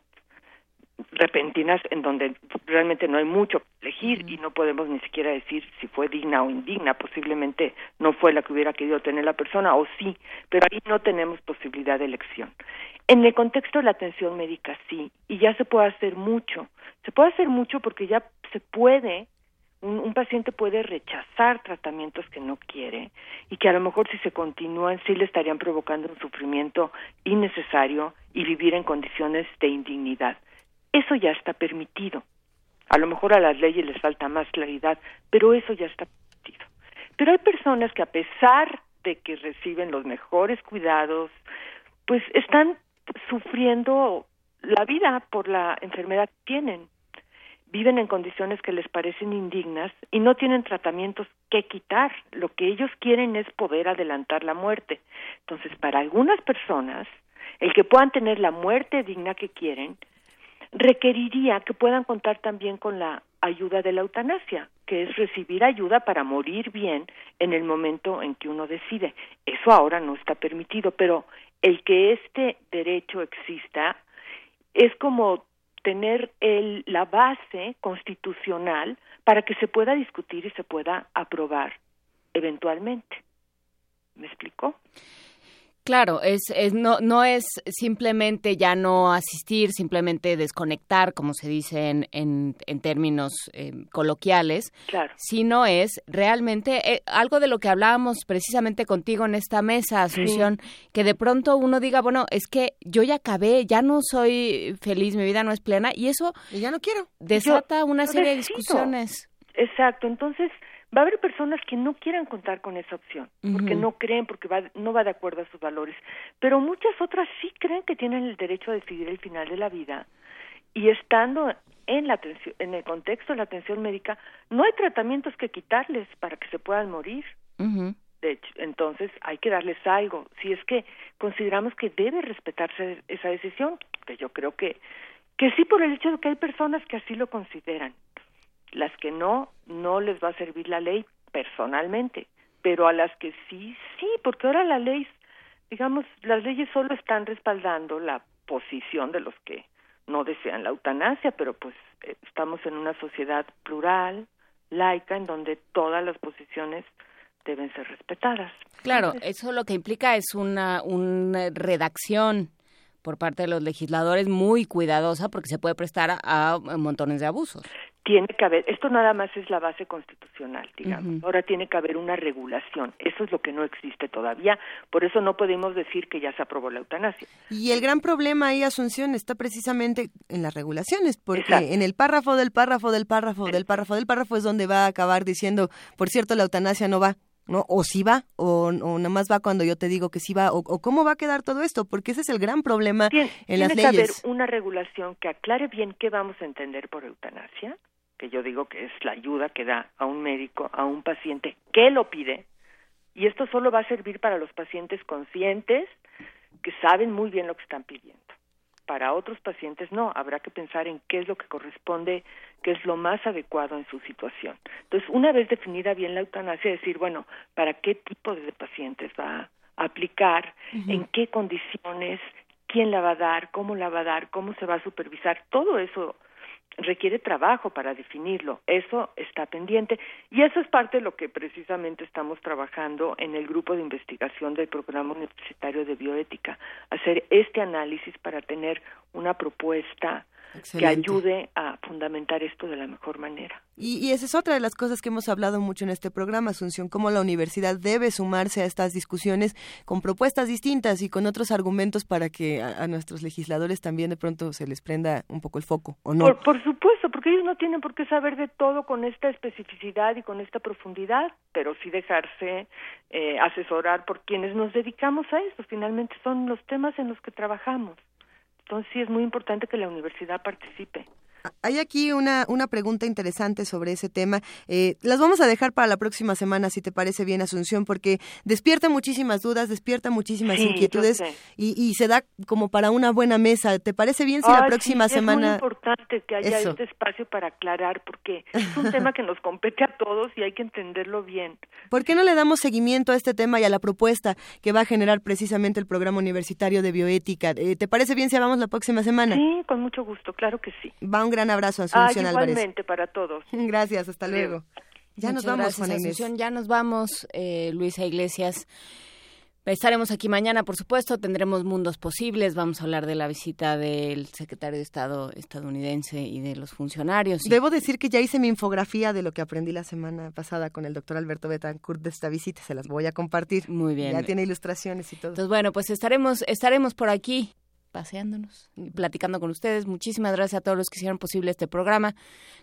repentinas en donde realmente no hay mucho que elegir y no podemos ni siquiera decir si fue digna o indigna, posiblemente no fue la que hubiera querido tener la persona o sí, pero ahí no tenemos posibilidad de elección. En el contexto de la atención médica sí, y ya se puede hacer mucho. Se puede hacer mucho porque ya se puede un, un, paciente puede rechazar tratamientos que no quiere y que a lo mejor si se continúan sí le estarían provocando un sufrimiento innecesario y vivir en condiciones de indignidad. Eso ya está permitido. A lo mejor a las leyes les falta más claridad, pero eso ya está permitido. Pero hay personas que a pesar de que reciben los mejores cuidados, pues están sufriendo la vida por la enfermedad que tienen. Viven en condiciones que les parecen indignas y no tienen tratamientos que quitar. Lo que ellos quieren es poder adelantar la muerte. Entonces, para algunas personas, el que puedan tener la muerte digna que quieren requeriría que puedan contar también con la ayuda de la eutanasia, que es recibir ayuda para morir bien en el momento en que uno decide. Eso ahora no está permitido, pero el que este derecho exista es como tener el, la base constitucional para que se pueda discutir y se pueda aprobar eventualmente. ¿Me explicó? Claro, es, es, no, no es simplemente ya no asistir, simplemente desconectar, como se dice en, en, términos eh, coloquiales, claro. sino es realmente eh, algo de lo que hablábamos precisamente contigo en esta mesa, Asunción, sí. que de pronto uno diga, bueno, es que yo ya acabé, ya no soy feliz, mi vida no es plena, y eso y ya no quiero. desata yo, una serie de discusiones. Exacto, entonces Va a haber personas que no quieran contar con esa opción, porque no creen, porque va, no va de acuerdo a sus valores, pero muchas otras sí creen que tienen el derecho a decidir el final de la vida y estando en la atención, en el contexto de la atención médica, no hay tratamientos que quitarles para que se puedan morir. Ujú. De hecho, entonces hay que darles algo. Si es que consideramos que debe respetarse esa decisión, que yo creo que que sí por el hecho de que hay personas que así lo consideran. Las que no, no les va a servir la ley personalmente, pero a las que sí, sí, porque ahora la ley, digamos, las leyes solo están respaldando la posición de los que no desean la eutanasia, pero pues eh, estamos en una sociedad plural, laica, en donde todas las posiciones deben ser respetadas. Claro, eso lo que implica es una, una redacción por parte de los legisladores muy cuidadosa porque se puede prestar a, a montones de abusos. Tiene que haber, esto nada más es la base constitucional, digamos. Ahora tiene que haber una regulación. Eso es lo que no existe todavía. Por eso no podemos decir que ya se aprobó la eutanasia. Y el gran problema ahí, Asunción, está precisamente en las regulaciones, porque Exacto. en el párrafo del párrafo del párrafo del párrafo del párrafo es donde va a acabar diciendo, por cierto, la eutanasia no va. ¿no? O sí va, o, o nada más va cuando yo te digo que sí va, o, o cómo va a quedar todo esto, porque ese es el gran problema Tien- en las tiene que haber leyes. una regulación que aclare bien qué vamos a entender por eutanasia, que yo digo que es la ayuda que da a un médico, a un paciente que lo pide, y esto solo va a servir para los pacientes conscientes que saben muy bien lo que están pidiendo. Para otros pacientes no, habrá que pensar en qué es lo que corresponde, qué es lo más adecuado en su situación. Entonces, una vez definida bien la eutanasia, decir, bueno, ¿para qué tipo de pacientes va a aplicar? ¿En qué condiciones? ¿Quién la va a dar? ¿Cómo la va a dar? ¿Cómo se va a supervisar? Todo eso requiere trabajo para definirlo. Eso está pendiente y eso es parte de lo que precisamente estamos trabajando en el grupo de investigación del programa universitario de bioética, hacer este análisis para tener una propuesta que ayude a fundamentar esto de la mejor manera. Y, y esa es otra de las cosas que hemos hablado mucho en este programa, Asunción, cómo la universidad debe sumarse a estas discusiones con propuestas distintas y con otros argumentos para que a, a nuestros legisladores también de pronto se les prenda un poco el foco, ¿o no? Por, por supuesto, porque ellos no tienen por qué saber de todo con esta especificidad y con esta profundidad, pero sí dejarse eh, asesorar por quienes nos dedicamos a eso. Finalmente son los temas en los que trabajamos. Entonces sí es muy importante que la universidad participe. Hay aquí una, una pregunta interesante sobre ese tema. Eh, las vamos a dejar para la próxima semana, si te parece bien, Asunción, porque despierta muchísimas dudas, despierta muchísimas Sí, inquietudes y, y se da como para una buena mesa. ¿Te parece bien si la próxima sí, Es muy semana... importante que haya Eso. este espacio para aclarar, porque es un tema que nos compete a todos y hay que entenderlo bien. ¿Por qué no le damos seguimiento a este tema y a la propuesta que va a generar precisamente el programa universitario de bioética? Eh, ¿Te parece bien si hablamos la próxima semana? Sí, con mucho gusto, claro que sí. Va un gran abrazo, Ah, Asunción Álvarez. igualmente para todos. Gracias, hasta Luego. luego. Ya nos vamos, gracias, Juana Inés. Asunción. Ya nos vamos, eh, Luisa Iglesias. Estaremos aquí mañana, por supuesto, tendremos mundos posibles, vamos a hablar de la visita del secretario de Estado estadounidense y de los funcionarios. y- Debo decir que ya hice mi infografía de lo que aprendí la semana pasada con el doctor Alberto Betancourt de esta visita. Se las voy a compartir. Muy bien. Ya tiene ilustraciones y todo. Entonces, bueno, pues estaremos, estaremos por aquí paseándonos y platicando con ustedes. Muchísimas gracias a todos los que hicieron posible este programa.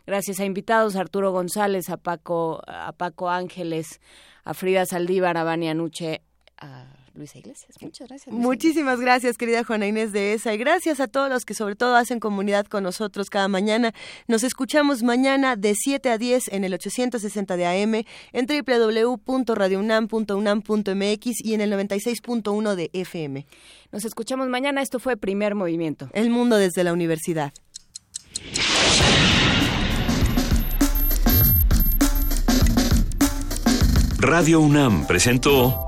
Gracias a invitados, Arturo González, a Paco, a Paco Ángeles, a Frida Saldívar, a Vania Nuche, a Luisa Iglesias. Muchas gracias. Luisa Muchísimas gracias, querida Juana Inés de ESA, y gracias a todos los que sobre todo hacen comunidad con nosotros cada mañana. Nos escuchamos mañana de 7 a 10 en el 860 de AM, en www.radiounam.unam.mx y en el 96.1 de FM. Nos escuchamos mañana. Esto fue Primer Movimiento. El mundo desde la universidad. Radio UNAM presentó